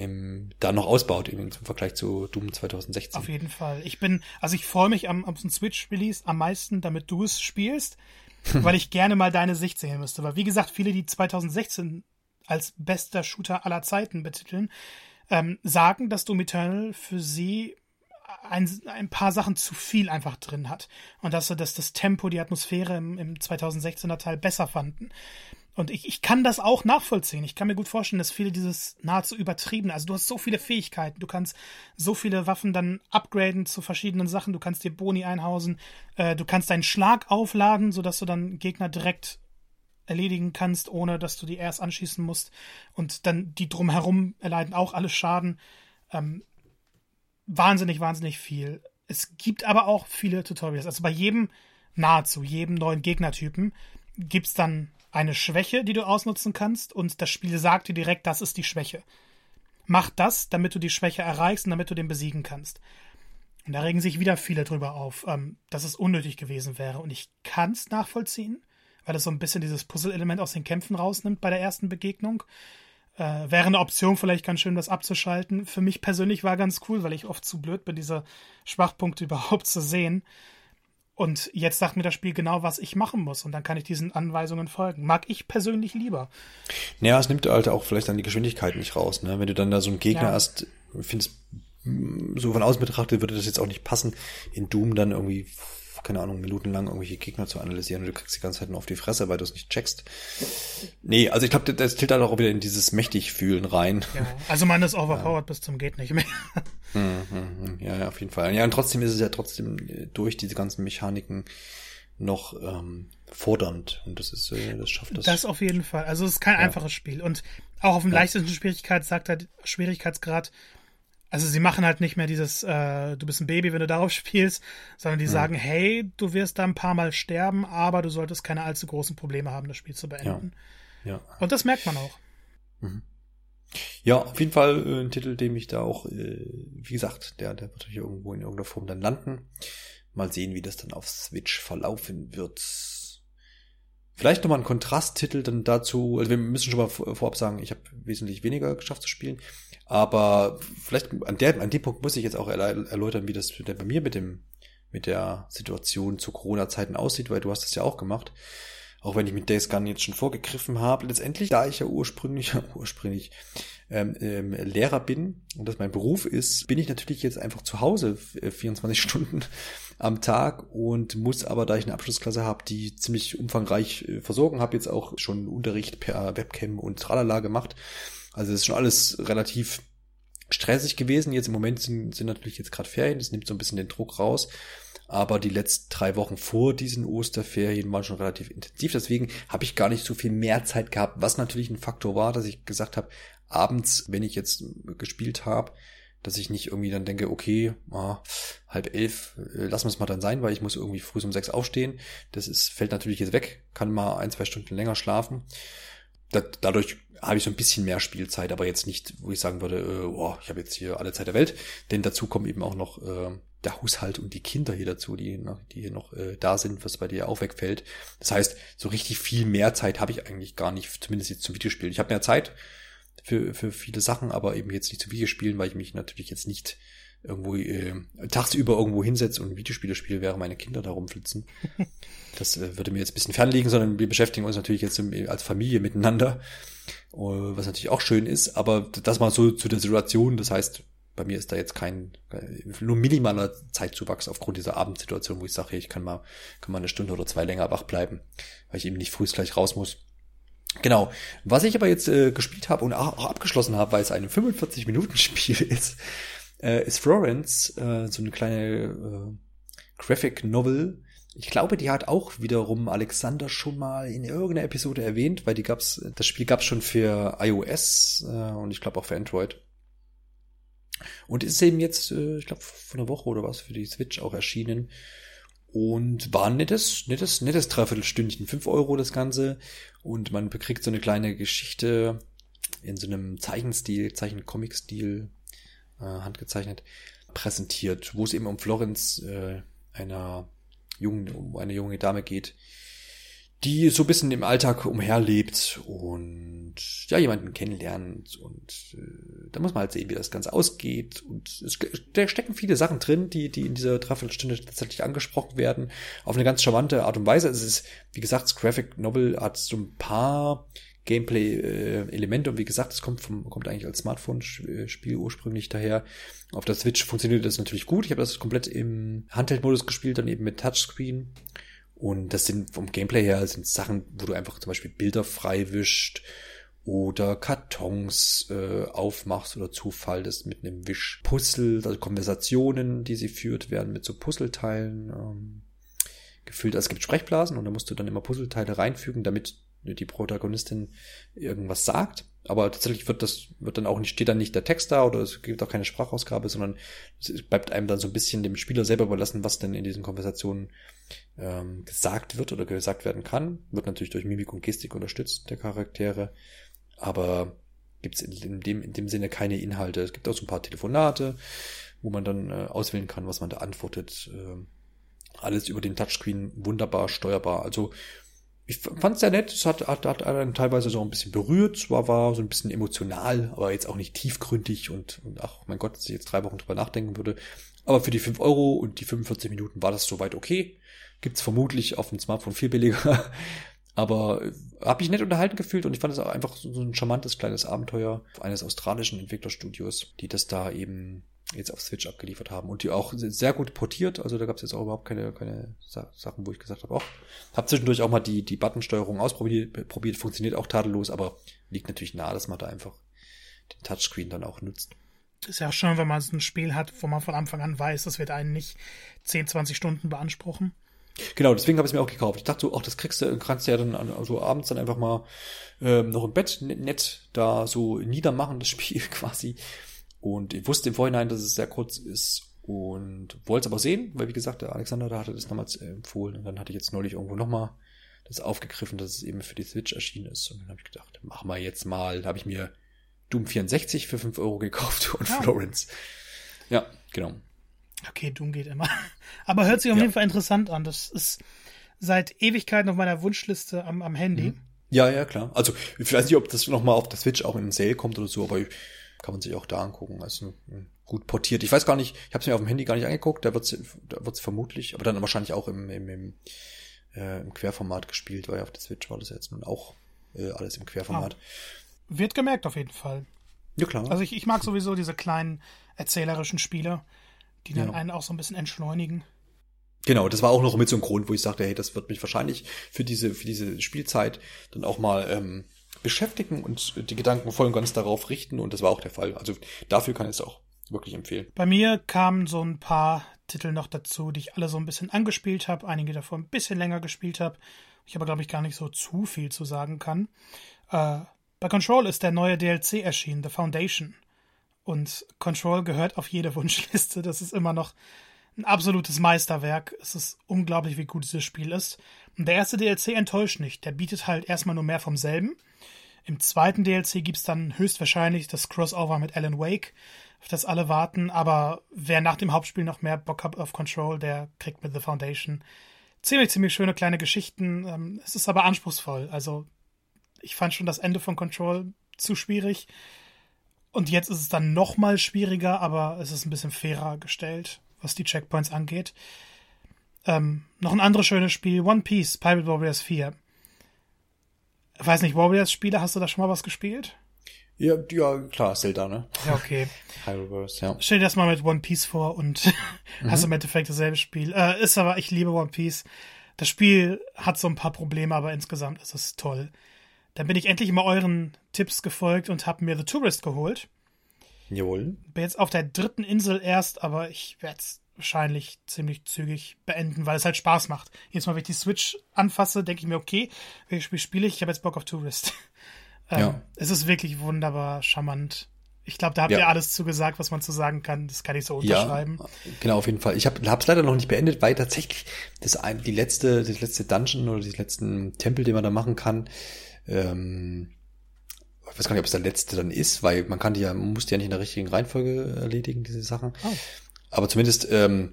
ähm, da noch ausbaut im Vergleich zu Doom 2016. Auf jeden Fall. Ich bin, also ich freue mich am, am Switch-Release am meisten, damit du es spielst, weil ich gerne mal deine Sicht sehen müsste. Weil wie gesagt, viele, die 2016 als bester Shooter aller Zeiten betiteln, ähm, sagen, dass Doom Eternal für sie ein, ein paar Sachen zu viel einfach drin hat. Und dass, dass das Tempo, die Atmosphäre im, im 2016er Teil besser fanden. Und ich, ich kann das auch nachvollziehen. Ich kann mir gut vorstellen, dass viele dieses nahezu übertrieben, also du hast so viele Fähigkeiten, du kannst so viele Waffen dann upgraden zu verschiedenen Sachen, du kannst dir Boni einhausen, äh, du kannst deinen Schlag aufladen, sodass du dann Gegner direkt erledigen kannst, ohne dass du die erst anschießen musst. Und dann die drumherum erleiden auch alle Schaden. Ähm, wahnsinnig, wahnsinnig viel. Es gibt aber auch viele Tutorials. Also bei jedem, nahezu jedem neuen Gegnertypen gibt es dann eine Schwäche, die du ausnutzen kannst und das Spiel sagt dir direkt, das ist die Schwäche. Mach das, damit du die Schwäche erreichst und damit du den besiegen kannst. Und da regen sich wieder viele drüber auf, ähm, dass es unnötig gewesen wäre. Und ich kann es nachvollziehen, weil es so ein bisschen dieses Puzzle-Element aus den Kämpfen rausnimmt bei der ersten Begegnung. Äh, wäre eine Option vielleicht ganz schön, das abzuschalten. Für mich persönlich war ganz cool, weil ich oft zu blöd bin, diese Schwachpunkte überhaupt zu sehen. Und jetzt sagt mir das Spiel genau, was ich machen muss. Und dann kann ich diesen Anweisungen folgen. Mag ich persönlich lieber. Naja, es nimmt halt auch vielleicht dann die Geschwindigkeit nicht raus. Ne? Wenn du dann da so einen Gegner ja. hast, findest so von außen betrachtet würde das jetzt auch nicht passen, in Doom dann irgendwie keine Ahnung, minutenlang irgendwelche Gegner zu analysieren und du kriegst die ganze Zeit nur auf die Fresse, weil du es nicht checkst. Nee, also ich glaube, das tilt halt auch wieder in dieses mächtig fühlen rein. Ja, also man ist overpowered ja. bis zum geht nicht mehr. Mhm, ja, ja, auf jeden Fall. Ja, und trotzdem ist es ja trotzdem äh, durch diese ganzen Mechaniken noch ähm, fordernd und das ist äh, das schafft das. Das auf jeden Fall. Also es ist kein ja. einfaches Spiel und auch auf dem ja. leichtesten Schwierigkeits sagt er Schwierigkeitsgrad also sie machen halt nicht mehr dieses, äh, du bist ein Baby, wenn du darauf spielst, sondern die mhm. sagen, hey, du wirst da ein paar Mal sterben, aber du solltest keine allzu großen Probleme haben, das Spiel zu beenden. Ja. ja. Und das merkt man auch. Mhm. Ja, auf jeden Fall äh, ein Titel, dem ich da auch, äh, wie gesagt, der, der wird hier irgendwo in irgendeiner Form dann landen. Mal sehen, wie das dann auf Switch verlaufen wird. Vielleicht nochmal ein Kontrasttitel dann dazu, also wir müssen schon mal vorab sagen, ich habe wesentlich weniger geschafft zu spielen. Aber vielleicht an, der, an dem Punkt muss ich jetzt auch erläutern, wie das bei mir mit dem, mit der Situation zu Corona-Zeiten aussieht, weil du hast das ja auch gemacht. Auch wenn ich mit Days Gone jetzt schon vorgegriffen habe, letztendlich, da ich ja ursprünglich, ursprünglich ähm, ähm, Lehrer bin und das mein Beruf ist, bin ich natürlich jetzt einfach zu Hause 24 äh, Stunden am Tag und muss aber, da ich eine Abschlussklasse habe, die ziemlich umfangreich äh, versorgen habe, jetzt auch schon Unterricht per Webcam und Tralala gemacht, also das ist schon alles relativ stressig gewesen. Jetzt im Moment sind, sind natürlich jetzt gerade Ferien, das nimmt so ein bisschen den Druck raus. Aber die letzten drei Wochen vor diesen Osterferien waren schon relativ intensiv. Deswegen habe ich gar nicht so viel mehr Zeit gehabt, was natürlich ein Faktor war, dass ich gesagt habe, abends, wenn ich jetzt gespielt habe, dass ich nicht irgendwie dann denke, okay, ah, halb elf, äh, lassen wir es mal dann sein, weil ich muss irgendwie früh um sechs aufstehen. Das ist, fällt natürlich jetzt weg, kann mal ein, zwei Stunden länger schlafen. da, dadurch habe ich so ein bisschen mehr Spielzeit, aber jetzt nicht, wo ich sagen würde, äh, oh, ich habe jetzt hier alle Zeit der Welt. Denn dazu kommen eben auch noch äh, der Haushalt und die Kinder hier dazu, die, die hier noch äh, da sind, was bei dir auch wegfällt. Das heißt, so richtig viel mehr Zeit habe ich eigentlich gar nicht, zumindest jetzt zum Videospielen. Ich habe mehr Zeit für, für viele Sachen, aber eben jetzt nicht zum Videospielen, weil ich mich natürlich jetzt nicht irgendwo äh, tagsüber irgendwo hinsetze und Videospiele spiele, während meine Kinder da rumflitzen. Das äh, würde mir jetzt ein bisschen fernliegen, sondern wir beschäftigen uns natürlich jetzt im, als Familie miteinander, uh, was natürlich auch schön ist, aber das mal so zu der Situation, das heißt, bei mir ist da jetzt kein, nur minimaler Zeitzuwachs aufgrund dieser Abendsituation, wo ich sage, ich kann mal, kann mal eine Stunde oder zwei länger wach bleiben, weil ich eben nicht früh gleich raus muss. Genau. Was ich aber jetzt äh, gespielt habe und auch, abgeschlossen habe, weil es ein 45-Minuten-Spiel ist, äh, ist Florence, äh, so eine kleine äh, Graphic Novel. Ich glaube, die hat auch wiederum Alexander schon mal in irgendeiner Episode erwähnt, weil die gab's, das Spiel gab's schon für iOS äh, und ich glaube auch für Android. Und ist eben jetzt, äh, ich glaube, vor einer Woche oder was für die Switch auch erschienen. Und war ein nettes, nettes, nettes Dreiviertelstündchen. fünf Euro das Ganze. Und man bekriegt so eine kleine Geschichte in so einem Zeichenstil, Zeichen-Comic-Stil äh, handgezeichnet, präsentiert, wo es eben um Florenz, äh, einer jungen, um eine junge Dame geht, die so ein bisschen im Alltag umherlebt und ja, jemanden kennenlernt und äh, da muss man halt sehen, wie das Ganze ausgeht und es, da stecken viele Sachen drin, die, die in dieser Dreiviertelstunde tatsächlich angesprochen werden, auf eine ganz charmante Art und Weise. Es ist, wie gesagt, das Graphic Novel hat so ein paar Gameplay-Elemente. Und wie gesagt, es kommt, vom, kommt eigentlich als Smartphone-Spiel ursprünglich daher. Auf der Switch funktioniert das natürlich gut. Ich habe das komplett im Handheld-Modus gespielt, dann eben mit Touchscreen. Und das sind vom Gameplay her sind Sachen, wo du einfach zum Beispiel Bilder frei wischt oder Kartons äh, aufmachst oder zufaltest mit einem Wischpuzzle, also Konversationen, die sie führt, werden mit so Puzzleteilen ähm, gefüllt. Also es gibt Sprechblasen und da musst du dann immer Puzzleteile reinfügen, damit die Protagonistin irgendwas sagt. Aber tatsächlich wird das, wird dann auch nicht, steht dann nicht der Text da oder es gibt auch keine Sprachausgabe, sondern es bleibt einem dann so ein bisschen dem Spieler selber überlassen, was denn in diesen Konversationen ähm, gesagt wird oder gesagt werden kann. Wird natürlich durch Mimik und Gestik unterstützt, der Charaktere. Aber gibt es in dem, in dem Sinne keine Inhalte. Es gibt auch so ein paar Telefonate, wo man dann äh, auswählen kann, was man da antwortet. Äh, alles über den Touchscreen wunderbar steuerbar. Also ich fand es sehr nett. Es hat, hat, hat einen teilweise so ein bisschen berührt. Zwar war so ein bisschen emotional, aber jetzt auch nicht tiefgründig und, und ach mein Gott, dass ich jetzt drei Wochen drüber nachdenken würde. Aber für die fünf Euro und die 45 Minuten war das soweit okay. Gibt's vermutlich auf dem Smartphone viel billiger. Aber äh, habe mich nett unterhalten gefühlt und ich fand es auch einfach so ein charmantes kleines Abenteuer eines australischen Entwicklerstudios, die das da eben jetzt auf Switch abgeliefert haben und die auch sehr gut portiert. Also da gab es jetzt auch überhaupt keine, keine Sachen, wo ich gesagt habe, auch habe zwischendurch auch mal die, die Buttonsteuerung ausprobiert, probiert, funktioniert auch tadellos, aber liegt natürlich nahe, dass man da einfach den Touchscreen dann auch nutzt. Ist ja schön, wenn man so ein Spiel hat, wo man von Anfang an weiß, das wird einen nicht 10, 20 Stunden beanspruchen. Genau, deswegen habe ich es mir auch gekauft. Ich dachte so, ach, das kriegst du, kannst du ja dann so abends dann einfach mal ähm, noch im Bett nett da so niedermachen, das Spiel quasi. Und ich wusste im Vorhinein, dass es sehr kurz ist und wollte es aber sehen, weil wie gesagt, der Alexander, da hatte das damals empfohlen und dann hatte ich jetzt neulich irgendwo nochmal das aufgegriffen, dass es eben für die Switch erschienen ist. Und dann habe ich gedacht, mach mal jetzt mal. Da habe ich mir Doom 64 für 5 Euro gekauft und ja. Florence. Ja, genau. Okay, Doom geht immer. Aber hört sich auf ja. jeden Fall interessant an. Das ist seit Ewigkeiten auf meiner Wunschliste am, am Handy. Mhm. Ja, ja, klar. Also, ich weiß nicht, ob das nochmal auf der Switch auch in den Sale kommt oder so, aber ich, kann man sich auch da angucken. Also gut portiert. Ich weiß gar nicht, ich habe es mir auf dem Handy gar nicht angeguckt, da wird da wird's vermutlich, aber dann wahrscheinlich auch im, im, im, äh, im Querformat gespielt, weil auf der Switch war das jetzt nun auch äh, alles im Querformat. Ah. Wird gemerkt auf jeden Fall. Ja, klar. Also ich, ich mag sowieso diese kleinen erzählerischen Spiele, die dann ja. einen auch so ein bisschen entschleunigen. Genau, das war auch noch mit so einem Grund, wo ich sagte, hey, das wird mich wahrscheinlich für diese, für diese Spielzeit dann auch mal ähm, beschäftigen und die Gedanken voll und ganz darauf richten und das war auch der Fall. Also dafür kann ich es auch wirklich empfehlen. Bei mir kamen so ein paar Titel noch dazu, die ich alle so ein bisschen angespielt habe, einige davon ein bisschen länger gespielt habe. Ich aber, glaube ich, gar nicht so zu viel zu sagen kann. Äh, bei Control ist der neue DLC erschienen, The Foundation. Und Control gehört auf jede Wunschliste. Das ist immer noch ein absolutes Meisterwerk. Es ist unglaublich, wie gut dieses Spiel ist. Und der erste DLC enttäuscht nicht. Der bietet halt erstmal nur mehr vom selben Im zweiten DLC gibt's dann höchstwahrscheinlich das Crossover mit Alan Wake, auf das alle warten. Aber wer nach dem Hauptspiel noch mehr Bock hat auf Control, der kriegt mit The Foundation ziemlich, ziemlich schöne kleine Geschichten. Ähm, es ist aber anspruchsvoll. Also ich fand schon das Ende von Control zu schwierig. Und jetzt ist es dann noch mal schwieriger, aber es ist ein bisschen fairer gestellt, was die Checkpoints angeht. Ähm, noch ein anderes schönes Spiel, One Piece, Pirate Warriors 4. Ich weiß nicht, Warriors-Spiele, hast du da schon mal was gespielt? Ja, ja, klar, Zelda, ne? Ja, okay. Hyrule-Verse, ja. Stell dir das mal mit One Piece vor und mhm. hast im Endeffekt dasselbe Spiel. Äh, ist aber, ich liebe One Piece. Das Spiel hat so ein paar Probleme, aber insgesamt ist es toll. Dann bin ich endlich mal euren Tipps gefolgt und habe mir The Tourist geholt. Jawohl. Bin jetzt auf der dritten Insel erst, aber ich werde es wahrscheinlich ziemlich zügig beenden, weil es halt Spaß macht. Jedes Mal, wenn ich die Switch anfasse, denke ich mir, okay, welches Spiel spiele ich? Ich habe jetzt Bock auf Tourist. Ähm, ja. Es ist wirklich wunderbar charmant. Ich glaube, da habt ja. ihr alles zugesagt, was man zu sagen kann. Das kann ich so unterschreiben. Ja, genau, auf jeden Fall. Ich habe es leider noch nicht beendet, weil tatsächlich das ein, die letzte, das letzte Dungeon oder die letzten Tempel, den man da machen kann, ähm, ich weiß gar nicht, ob es der letzte dann ist, weil man kann die ja, man muss die ja nicht in der richtigen Reihenfolge erledigen, diese Sachen. Oh. Aber zumindest ähm,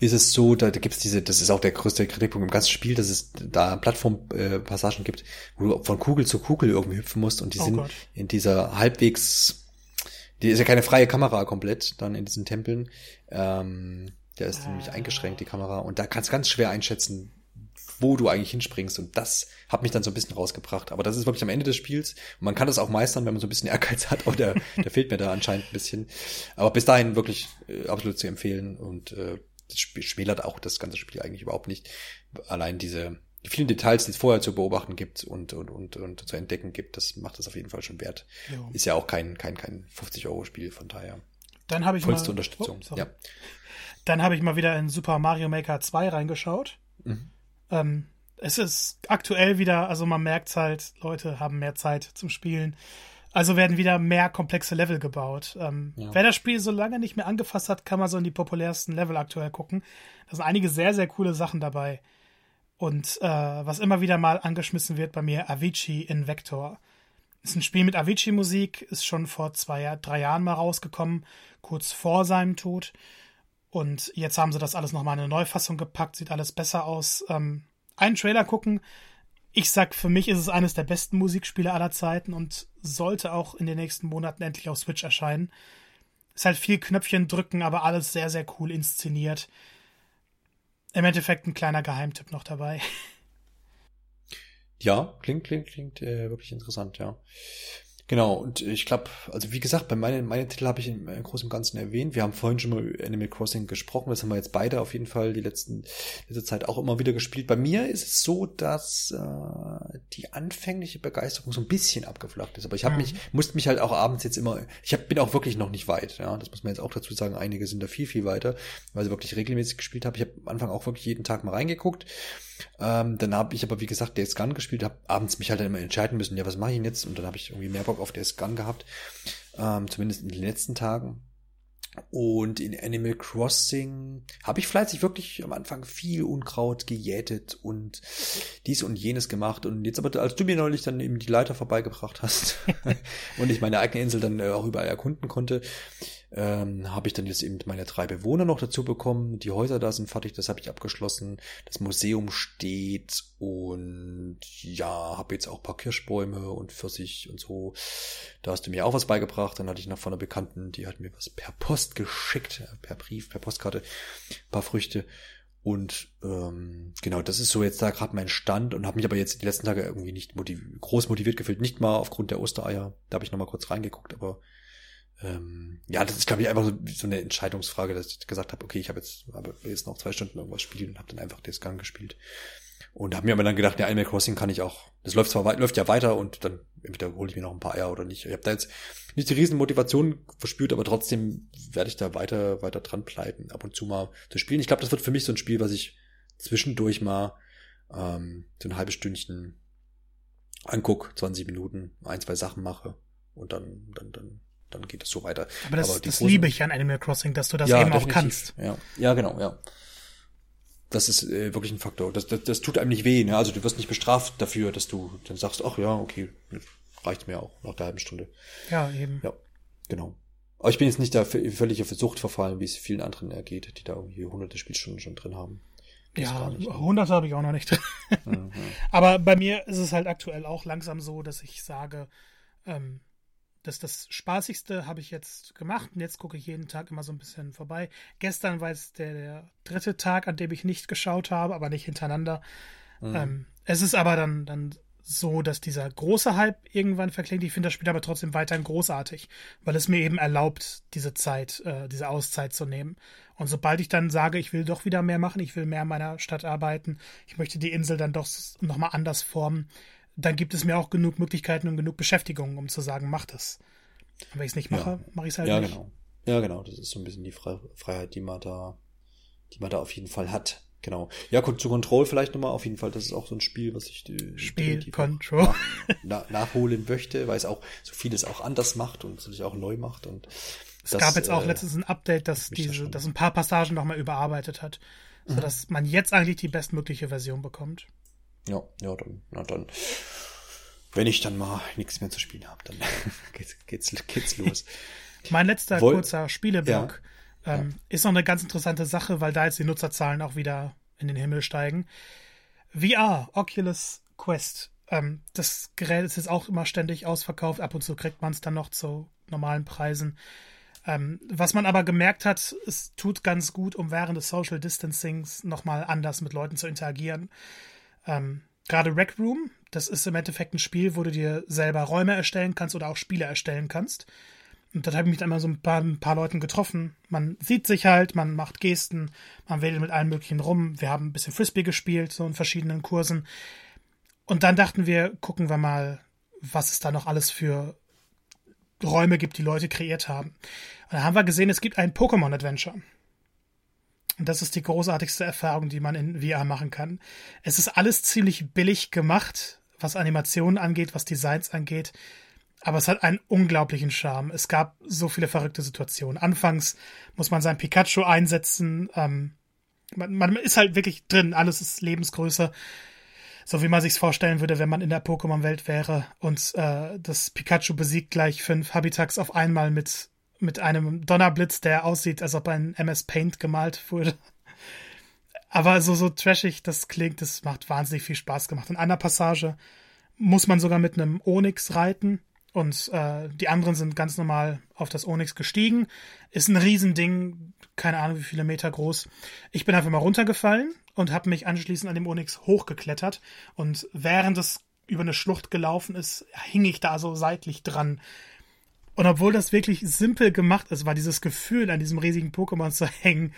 ist es so, da, da gibt es diese, das ist auch der größte Kritikpunkt im ganzen Spiel, dass es da Plattformpassagen äh, gibt, wo du von Kugel zu Kugel irgendwie hüpfen musst und die oh sind Gott. in dieser halbwegs, die ist ja keine freie Kamera komplett, dann in diesen Tempeln. Ähm, der ist ah. nämlich eingeschränkt, die Kamera, und da kannst du ganz schwer einschätzen, wo du eigentlich hinspringst. Und das hat mich dann so ein bisschen rausgebracht. Aber das ist wirklich am Ende des Spiels. Und man kann das auch meistern, wenn man so ein bisschen Ehrgeiz hat. Aber der, der fehlt mir da anscheinend ein bisschen. Aber bis dahin wirklich äh, absolut zu empfehlen. Und äh, das schmälert auch das ganze Spiel eigentlich überhaupt nicht. Allein diese die vielen Details, die es vorher zu beobachten gibt und, und, und, und zu entdecken gibt, das macht es auf jeden Fall schon wert. Jo. Ist ja auch kein, kein, kein 50-Euro-Spiel, von daher. Dann habe ich vollste mal, Unterstützung. Oh, ja. Dann habe ich mal wieder in Super Mario Maker 2 reingeschaut. Mhm. Ähm, es ist aktuell wieder, also man merkt halt, Leute haben mehr Zeit zum Spielen. Also werden wieder mehr komplexe Level gebaut. Ähm, ja. Wer das Spiel so lange nicht mehr angefasst hat, kann mal so in die populärsten Level aktuell gucken. Da sind einige sehr, sehr coole Sachen dabei. Und äh, was immer wieder mal angeschmissen wird bei mir, Avicii in Vector. Ist ein Spiel mit Avicii-Musik, ist schon vor zwei, drei Jahren mal rausgekommen, kurz vor seinem Tod. Und jetzt haben sie das alles nochmal in eine Neufassung gepackt, sieht alles besser aus. Ähm, einen Trailer gucken, ich sag, für mich ist es eines der besten Musikspiele aller Zeiten und sollte auch in den nächsten Monaten endlich auf Switch erscheinen. Ist halt viel Knöpfchen drücken, aber alles sehr, sehr cool inszeniert. Im Endeffekt ein kleiner Geheimtipp noch dabei. Ja, klingt, klingt, klingt äh, wirklich interessant, ja. Genau, und ich glaube, also wie gesagt, bei meinen, meinen Titel habe ich im, im Großen und Ganzen erwähnt. Wir haben vorhin schon mal über Animal Crossing gesprochen. Das haben wir jetzt beide auf jeden Fall die letzten, letzte Zeit auch immer wieder gespielt. Bei mir ist es so, dass äh, die anfängliche Begeisterung so ein bisschen abgeflacht ist. Aber ich habe mhm. mich, musste mich halt auch abends jetzt immer, ich hab, bin auch wirklich noch nicht weit. Ja, das muss man jetzt auch dazu sagen. Einige sind da viel, viel weiter, weil sie wirklich regelmäßig gespielt haben. Ich habe am Anfang auch wirklich jeden Tag mal reingeguckt. Ähm, dann habe ich aber, wie gesagt, Days Gun gespielt, habe abends mich halt dann immer entscheiden müssen, ja, was mache ich denn jetzt? Und dann habe ich irgendwie mehr Bock auf Days Gun gehabt, ähm, zumindest in den letzten Tagen. Und in Animal Crossing habe ich fleißig wirklich am Anfang viel Unkraut gejätet und dies und jenes gemacht. Und jetzt aber, als du mir neulich dann eben die Leiter vorbeigebracht hast und ich meine eigene Insel dann äh, auch überall erkunden konnte, ähm, habe ich dann jetzt eben meine drei Bewohner noch dazu bekommen. Die Häuser da sind fertig, das habe ich abgeschlossen. Das Museum steht und ja, habe jetzt auch ein paar Kirschbäume und Pfirsich und so. Da hast du mir auch was beigebracht. Dann hatte ich noch von einer Bekannten, die hat mir was per Post geschickt, per Brief, per Postkarte, ein paar Früchte. Und ähm, genau, das ist so jetzt da gerade mein Stand und habe mich aber jetzt die letzten Tage irgendwie nicht motiv groß motiviert gefühlt. Nicht mal aufgrund der Ostereier. Da habe ich noch mal kurz reingeguckt, aber ähm, ja, das ist, glaube ich, einfach so, so eine Entscheidungsfrage, dass ich gesagt habe, okay, ich habe jetzt, habe jetzt noch zwei Stunden irgendwas spielen und habe dann einfach das Gang gespielt. Und habe mir aber dann gedacht, der Animal Crossing kann ich auch, das läuft zwar läuft ja weiter und dann entweder hole ich mir noch ein paar Eier oder nicht. Ich habe da jetzt nicht die riesen Motivation verspürt, aber trotzdem werde ich da weiter, weiter dran bleiben, ab und zu mal zu spielen. Ich glaube, das wird für mich so ein Spiel, was ich zwischendurch mal ähm, so ein halbes Stündchen anguck, 20 Minuten, ein, zwei Sachen mache und dann, dann, dann dann geht es so weiter. Aber das, Aber das liebe ich an Animal Crossing, dass du das ja, eben definitiv. auch kannst. Ja, ja genau, ja. Das ist äh, wirklich ein Faktor. Das, das, das tut einem nicht weh. Ne? Also du wirst nicht bestraft dafür, dass du dann sagst, ach ja, okay, reicht mir auch nach der halben Stunde. Ja, eben. Ja, genau. Aber ich bin jetzt nicht da völlig auf Sucht verfallen, wie es vielen anderen ergeht, die da irgendwie hunderte Spielstunden schon drin haben. Das ja, hunderte habe ich auch noch nicht drin. Mhm. Aber bei mir ist es halt aktuell auch langsam so, dass ich sage, ähm, dass das Spaßigste habe ich jetzt gemacht und jetzt gucke ich jeden Tag immer so ein bisschen vorbei. Gestern war es der, der dritte Tag, an dem ich nicht geschaut habe, aber nicht hintereinander. Mhm. Ähm, es ist aber dann, dann so, dass dieser große Hype irgendwann verklingt. Ich finde das Spiel aber trotzdem weiterhin großartig, weil es mir eben erlaubt, diese Zeit, äh, diese Auszeit zu nehmen. Und sobald ich dann sage, ich will doch wieder mehr machen, ich will mehr in meiner Stadt arbeiten, ich möchte die Insel dann doch nochmal anders formen, dann gibt es mir auch genug Möglichkeiten und genug Beschäftigung, um zu sagen, mach das. Und wenn ich es nicht mache, ja. mache ich es halt ja, nicht. Ja, genau. Ja, genau. Das ist so ein bisschen die Freiheit, die man da, die man da auf jeden Fall hat. Genau. Ja, gut, zu Control vielleicht nochmal. Auf jeden Fall, das ist auch so ein Spiel, was ich äh, Spiel Control nach, na, nachholen möchte, weil es auch so vieles auch anders macht und sich auch neu macht und es das, gab jetzt auch äh, letztens ein Update, das diese, das ein paar Passagen nochmal überarbeitet hat, mhm. sodass man jetzt eigentlich die bestmögliche Version bekommt. Ja, ja, dann, na dann, wenn ich dann mal nichts mehr zu spielen habe, dann geht's, geht's, geht's los. mein letzter Woll kurzer Spieleblock ja. Ähm, ja. ist noch eine ganz interessante Sache, weil da jetzt die Nutzerzahlen auch wieder in den Himmel steigen. VR, Oculus Quest. Ähm, das Gerät ist jetzt auch immer ständig ausverkauft. Ab und zu kriegt man es dann noch zu normalen Preisen. Ähm, was man aber gemerkt hat, es tut ganz gut, um während des Social Distancings nochmal anders mit Leuten zu interagieren. Ähm, Gerade Rec Room, das ist im Endeffekt ein Spiel, wo du dir selber Räume erstellen kannst oder auch Spiele erstellen kannst. Und dort habe ich mich dann mal so ein paar, ein paar Leuten getroffen. Man sieht sich halt, man macht Gesten, man wedelt mit allen möglichen rum. Wir haben ein bisschen Frisbee gespielt, so in verschiedenen Kursen. Und dann dachten wir, gucken wir mal, was es da noch alles für Räume gibt, die Leute kreiert haben. Und da haben wir gesehen, es gibt ein Pokémon-Adventure. Und das ist die großartigste Erfahrung, die man in VR machen kann. Es ist alles ziemlich billig gemacht, was Animationen angeht, was Designs angeht. Aber es hat einen unglaublichen Charme. Es gab so viele verrückte Situationen. Anfangs muss man sein Pikachu einsetzen. Ähm, man, man ist halt wirklich drin. Alles ist Lebensgröße. So wie man sich's vorstellen würde, wenn man in der Pokémon-Welt wäre. Und äh, das Pikachu besiegt gleich fünf Habitax auf einmal mit, mit einem Donnerblitz, der aussieht, als ob ein MS Paint gemalt wurde. Aber so, so trashig das klingt, das macht wahnsinnig viel Spaß gemacht. In einer Passage muss man sogar mit einem Onyx reiten und äh, die anderen sind ganz normal auf das Onyx gestiegen. Ist ein Riesending, keine Ahnung wie viele Meter groß. Ich bin einfach mal runtergefallen und habe mich anschließend an dem Onyx hochgeklettert. Und während es über eine Schlucht gelaufen ist, hing ich da so seitlich dran. Und obwohl das wirklich simpel gemacht ist, war dieses Gefühl, an diesem riesigen Pokémon zu hängen,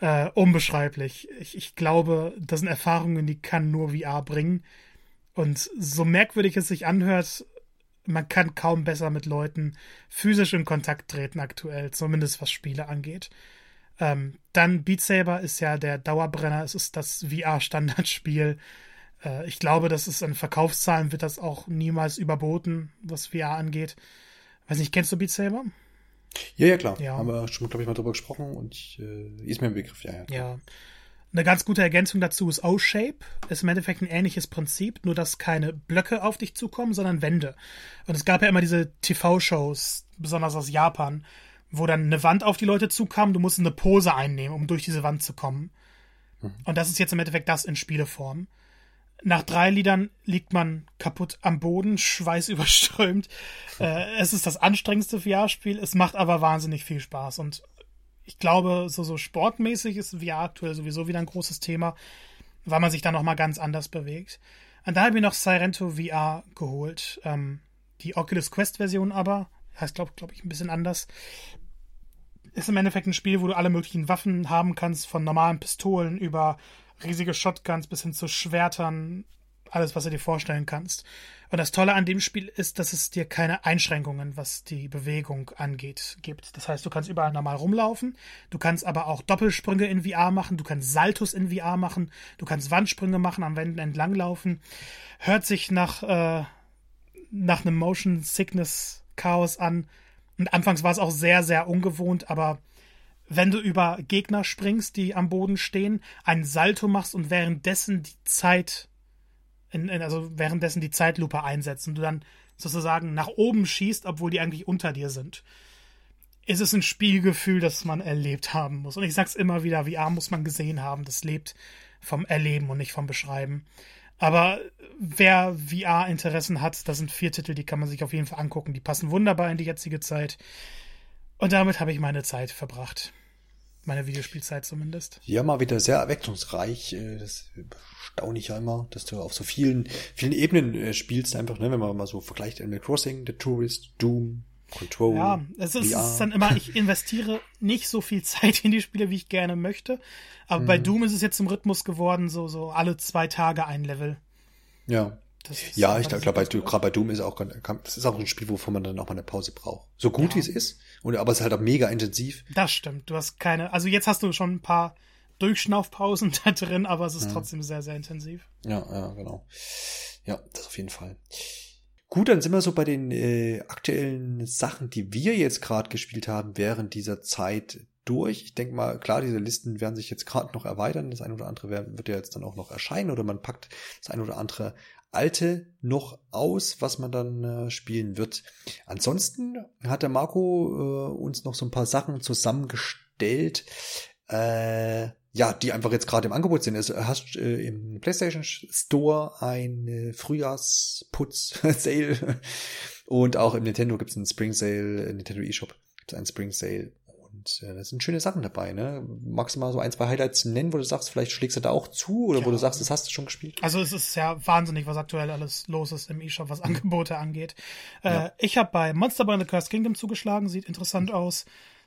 äh, unbeschreiblich. Ich, ich glaube, das sind Erfahrungen, die kann nur VR bringen. Und so merkwürdig es sich anhört, man kann kaum besser mit Leuten physisch in Kontakt treten aktuell, zumindest was Spiele angeht. Ähm, dann Beat Saber ist ja der Dauerbrenner, es ist das VR-Standardspiel. Äh, ich glaube, das ist an Verkaufszahlen wird das auch niemals überboten, was VR angeht. Weiß nicht, kennst du Beat Saber? Ja, ja, klar. Ja. Haben wir schon, glaube ich, mal drüber gesprochen und ich, äh, ist mir ein Begriff, ja, ja. Ja. Eine ganz gute Ergänzung dazu ist O-Shape. Ist im Endeffekt ein ähnliches Prinzip, nur dass keine Blöcke auf dich zukommen, sondern Wände. Und es gab ja immer diese TV-Shows, besonders aus Japan, wo dann eine Wand auf die Leute zukam, du musst eine Pose einnehmen, um durch diese Wand zu kommen. Mhm. Und das ist jetzt im Endeffekt das in Spieleform. Nach drei Liedern liegt man kaputt am Boden, schweißüberströmt. äh, es ist das anstrengendste VR-Spiel, es macht aber wahnsinnig viel Spaß. Und ich glaube, so, so sportmäßig ist VR aktuell sowieso wieder ein großes Thema, weil man sich da nochmal ganz anders bewegt. Und da habe ich noch Sirento VR geholt. Ähm, die Oculus Quest-Version aber, heißt, glaube glaub ich, ein bisschen anders. Ist im Endeffekt ein Spiel, wo du alle möglichen Waffen haben kannst, von normalen Pistolen über riesige Shotguns bis hin zu Schwertern, alles, was du dir vorstellen kannst. Und das Tolle an dem Spiel ist, dass es dir keine Einschränkungen, was die Bewegung angeht, gibt. Das heißt, du kannst überall normal rumlaufen, du kannst aber auch Doppelsprünge in VR machen, du kannst Saltos in VR machen, du kannst Wandsprünge machen, am Wänden entlanglaufen. Hört sich nach, äh, nach einem Motion Sickness Chaos an. Und anfangs war es auch sehr, sehr ungewohnt, aber wenn du über Gegner springst, die am Boden stehen, einen Salto machst und währenddessen die Zeit in, in, also währenddessen die Zeitlupe einsetzt und du dann sozusagen nach oben schießt, obwohl die eigentlich unter dir sind. Ist es ein Spielgefühl, das man erlebt haben muss. Und ich sag's immer wieder, VR muss man gesehen haben. Das lebt vom Erleben und nicht vom Beschreiben. Aber wer VR-Interessen hat, das sind vier Titel, die kann man sich auf jeden Fall angucken. Die passen wunderbar in die jetzige Zeit. Und damit habe ich meine Zeit verbracht. Meine Videospielzeit zumindest. Ja, mal wieder sehr erweckungsreich. Äh, das staune ich ja immer, dass du auf so vielen, vielen Ebenen äh, spielst einfach, ne? wenn man mal so vergleicht Animal Crossing, The Tourist, Doom, Control. Ja, es ist, es ist, dann immer, ich investiere nicht so viel Zeit in die Spiele, wie ich gerne möchte. Aber mhm. bei Doom ist es jetzt zum Rhythmus geworden, so, so alle zwei Tage ein Level. Ja. Ja, ich glaube, gerade bei Doom ist auch, das ist auch ein Spiel, wovon man dann auch mal eine Pause braucht. So gut ja. wie es ist. Und, aber es ist halt auch mega intensiv. Das stimmt. Du hast keine, also jetzt hast du schon ein paar Durchschnaufpausen da drin, aber es ist ja. trotzdem sehr, sehr intensiv. Ja, ja, genau. Ja, das auf jeden Fall. Gut, dann sind wir so bei den äh, aktuellen Sachen, die wir jetzt gerade gespielt haben während dieser Zeit durch. Ich denke mal, klar, diese Listen werden sich jetzt gerade noch erweitern. Das eine oder andere wird ja jetzt dann auch noch erscheinen oder man packt das eine oder andere alte noch aus, was man dann äh, spielen wird. Ansonsten hat der Marco äh, uns noch so ein paar Sachen zusammengestellt. Äh, ja, die einfach jetzt gerade im Angebot sind. Also hast äh, im PlayStation Store ein äh, Frühjahrsputz-Sale und auch im Nintendo gibt es einen Spring Sale, äh, Nintendo eShop gibt es einen Spring Sale. Und äh, das sind schöne Sachen dabei, ne? Magst du mal so ein, zwei Highlights nennen, wo du sagst, vielleicht schlägst du da auch zu oder ja. wo du sagst, das hast du schon gespielt? Also es ist ja wahnsinnig, was aktuell alles los ist im eShop, was Angebote angeht. Äh, ja. Ich habe bei Monster Boy in the Cursed Kingdom zugeschlagen, sieht interessant aus.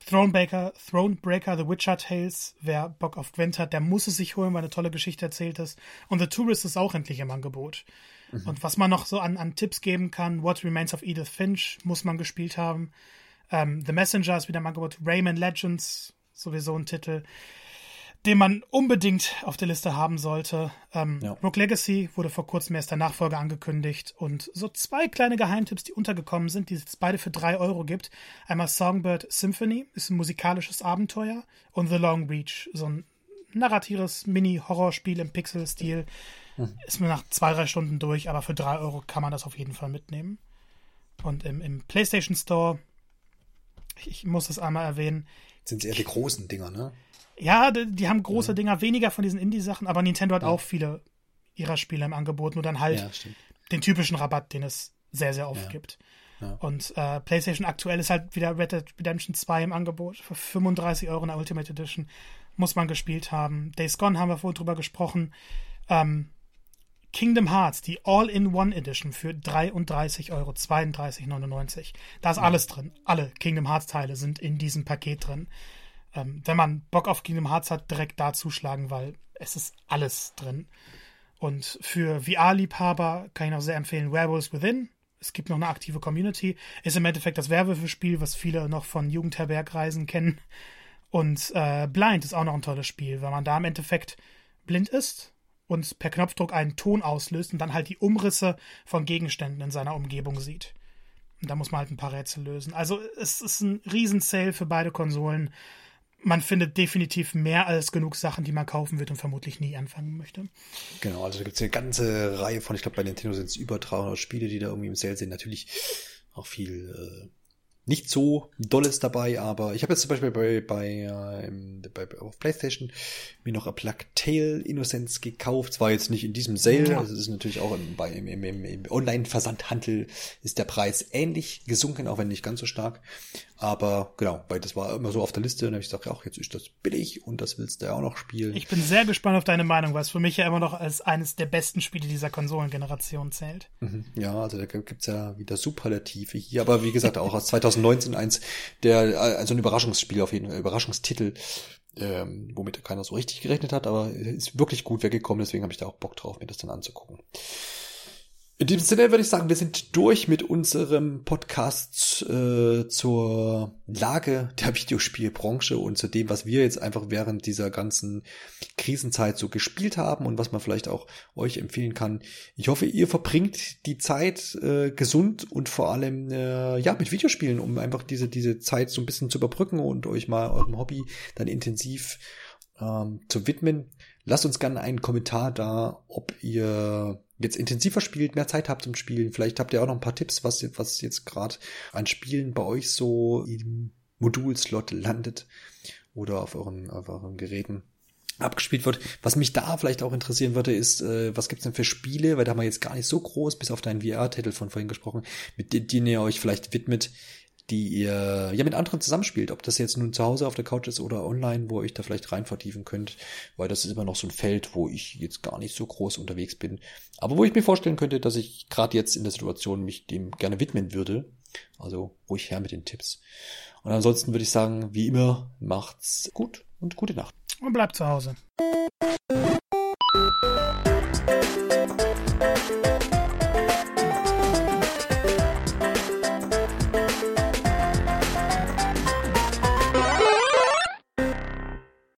Thronebreaker, Thronebreaker, The Witcher Tales, wer Bock auf Gwent hat, der muss es sich holen, weil eine tolle Geschichte erzählt ist. Und The Tourist ist auch endlich im Angebot. Mhm. Und was man noch so an, an Tipps geben kann, What Remains of Edith Finch muss man gespielt haben. Ähm, The Messenger ist wieder im Angebot. Rayman Legends, sowieso ein Titel den man unbedingt auf der Liste haben sollte. Ähm, ja. Rogue Legacy wurde vor kurzem erst der Nachfolger angekündigt und so zwei kleine Geheimtipps, die untergekommen sind, die es beide für drei Euro gibt. Einmal Songbird Symphony, ist ein musikalisches Abenteuer und The Long Reach, so ein narratives Mini-Horrorspiel im Pixel-Stil. Mhm. Ist mir nach zwei, drei Stunden durch, aber für drei Euro kann man das auf jeden Fall mitnehmen. Und im, im PlayStation Store, ich, muss das einmal erwähnen. Sind eher die großen Dinger, ne? Ja, die, die haben große mhm. Dinger, weniger von diesen Indie-Sachen, aber Nintendo hat ja. auch viele ihrer Spiele im Angebot, nur dann halt ja, den typischen Rabatt, den es sehr, sehr oft ja. gibt. Und äh, PlayStation aktuell ist halt wieder Red Dead Redemption 2 im Angebot für 35 Euro in der Ultimate Edition. Muss man gespielt haben. Days Gone haben wir vorhin drüber gesprochen. Ähm, Kingdom Hearts, die All-in-One Edition für 33 Euro, 32,99. Da ist alles drin. Alle Kingdom Hearts Teile sind in diesem Paket drin ähm, wenn man Bock auf Kingdom Hearts hat, direkt da zuschlagen, weil es ist alles drin. Und für VR-Liebhaber kann ich noch sehr empfehlen Werewolves Within. Es gibt noch eine aktive Community. Ist im Endeffekt das Werwölfe-Spiel, was viele noch von Jugendherbergreisen kennen. Und äh, Blind ist auch noch ein tolles Spiel, weil man da im Endeffekt blind ist und per Knopfdruck einen Ton auslöst und dann halt die Umrisse von Gegenständen in seiner Umgebung sieht. Und da muss man halt ein paar Rätsel lösen. Also es ist ein Riesen-Sale für beide Konsolen man findet definitiv mehr als genug Sachen, die man kaufen wird und vermutlich nie anfangen möchte. Genau, also da gibt es eine ganze Reihe von, ich glaube bei Nintendo sind es über 300 Spiele, die da irgendwie im Sale sind. Natürlich auch viel äh, nicht so dolles dabei, aber ich habe jetzt zum Beispiel bei, bei, äh, bei auf PlayStation mir noch A Plague Tale Innocence gekauft. Zwar jetzt nicht in diesem Sale, also es ist natürlich auch im, bei, im, im, im, im Online-Versandhandel ist der Preis ähnlich gesunken, auch wenn nicht ganz so stark. Aber genau, weil das war immer so auf der Liste und habe ich gesagt, ach, jetzt ist das billig und das willst du ja auch noch spielen. Ich bin sehr gespannt auf deine Meinung, es für mich ja immer noch als eines der besten Spiele dieser Konsolengeneration zählt. Mhm. Ja, also da gibt's ja wieder Superlative hier, aber wie gesagt, auch aus 2019 eins der, also ein Überraschungsspiel auf jeden Fall, Überraschungstitel, ähm, womit keiner so richtig gerechnet hat, aber ist wirklich gut weggekommen, deswegen habe ich da auch Bock drauf, mir das dann anzugucken. In diesem Sinne würde ich sagen, wir sind durch mit unserem Podcast äh, zur Lage der Videospielbranche und zu dem, was wir jetzt einfach während dieser ganzen Krisenzeit so gespielt haben und was man vielleicht auch euch empfehlen kann. Ich hoffe, ihr verbringt die Zeit äh, gesund und vor allem äh, ja mit Videospielen, um einfach diese diese Zeit so ein bisschen zu überbrücken und euch mal eurem Hobby dann intensiv ähm, zu widmen. Lasst uns gerne einen Kommentar da, ob ihr jetzt intensiver spielt, mehr Zeit habt zum Spielen. Vielleicht habt ihr auch noch ein paar Tipps, was, was jetzt gerade an Spielen bei euch so im Modulslot landet oder auf euren, auf euren Geräten abgespielt wird. Was mich da vielleicht auch interessieren würde, ist, äh, was gibt's denn für Spiele, weil da haben wir jetzt gar nicht so groß, bis auf deinen VR-Titel von vorhin gesprochen, mit denen ihr euch vielleicht widmet, die ihr ja mit anderen zusammenspielt, ob das jetzt nun zu Hause auf der Couch ist oder online, wo ihr euch da vielleicht rein vertiefen könnt, weil das ist immer noch so ein Feld, wo ich jetzt gar nicht so groß unterwegs bin, aber wo ich mir vorstellen könnte, dass ich gerade jetzt in der Situation mich dem gerne widmen würde. Also ruhig her mit den Tipps. Und ansonsten würde ich sagen, wie immer, macht's gut und gute Nacht. Und bleibt zu Hause.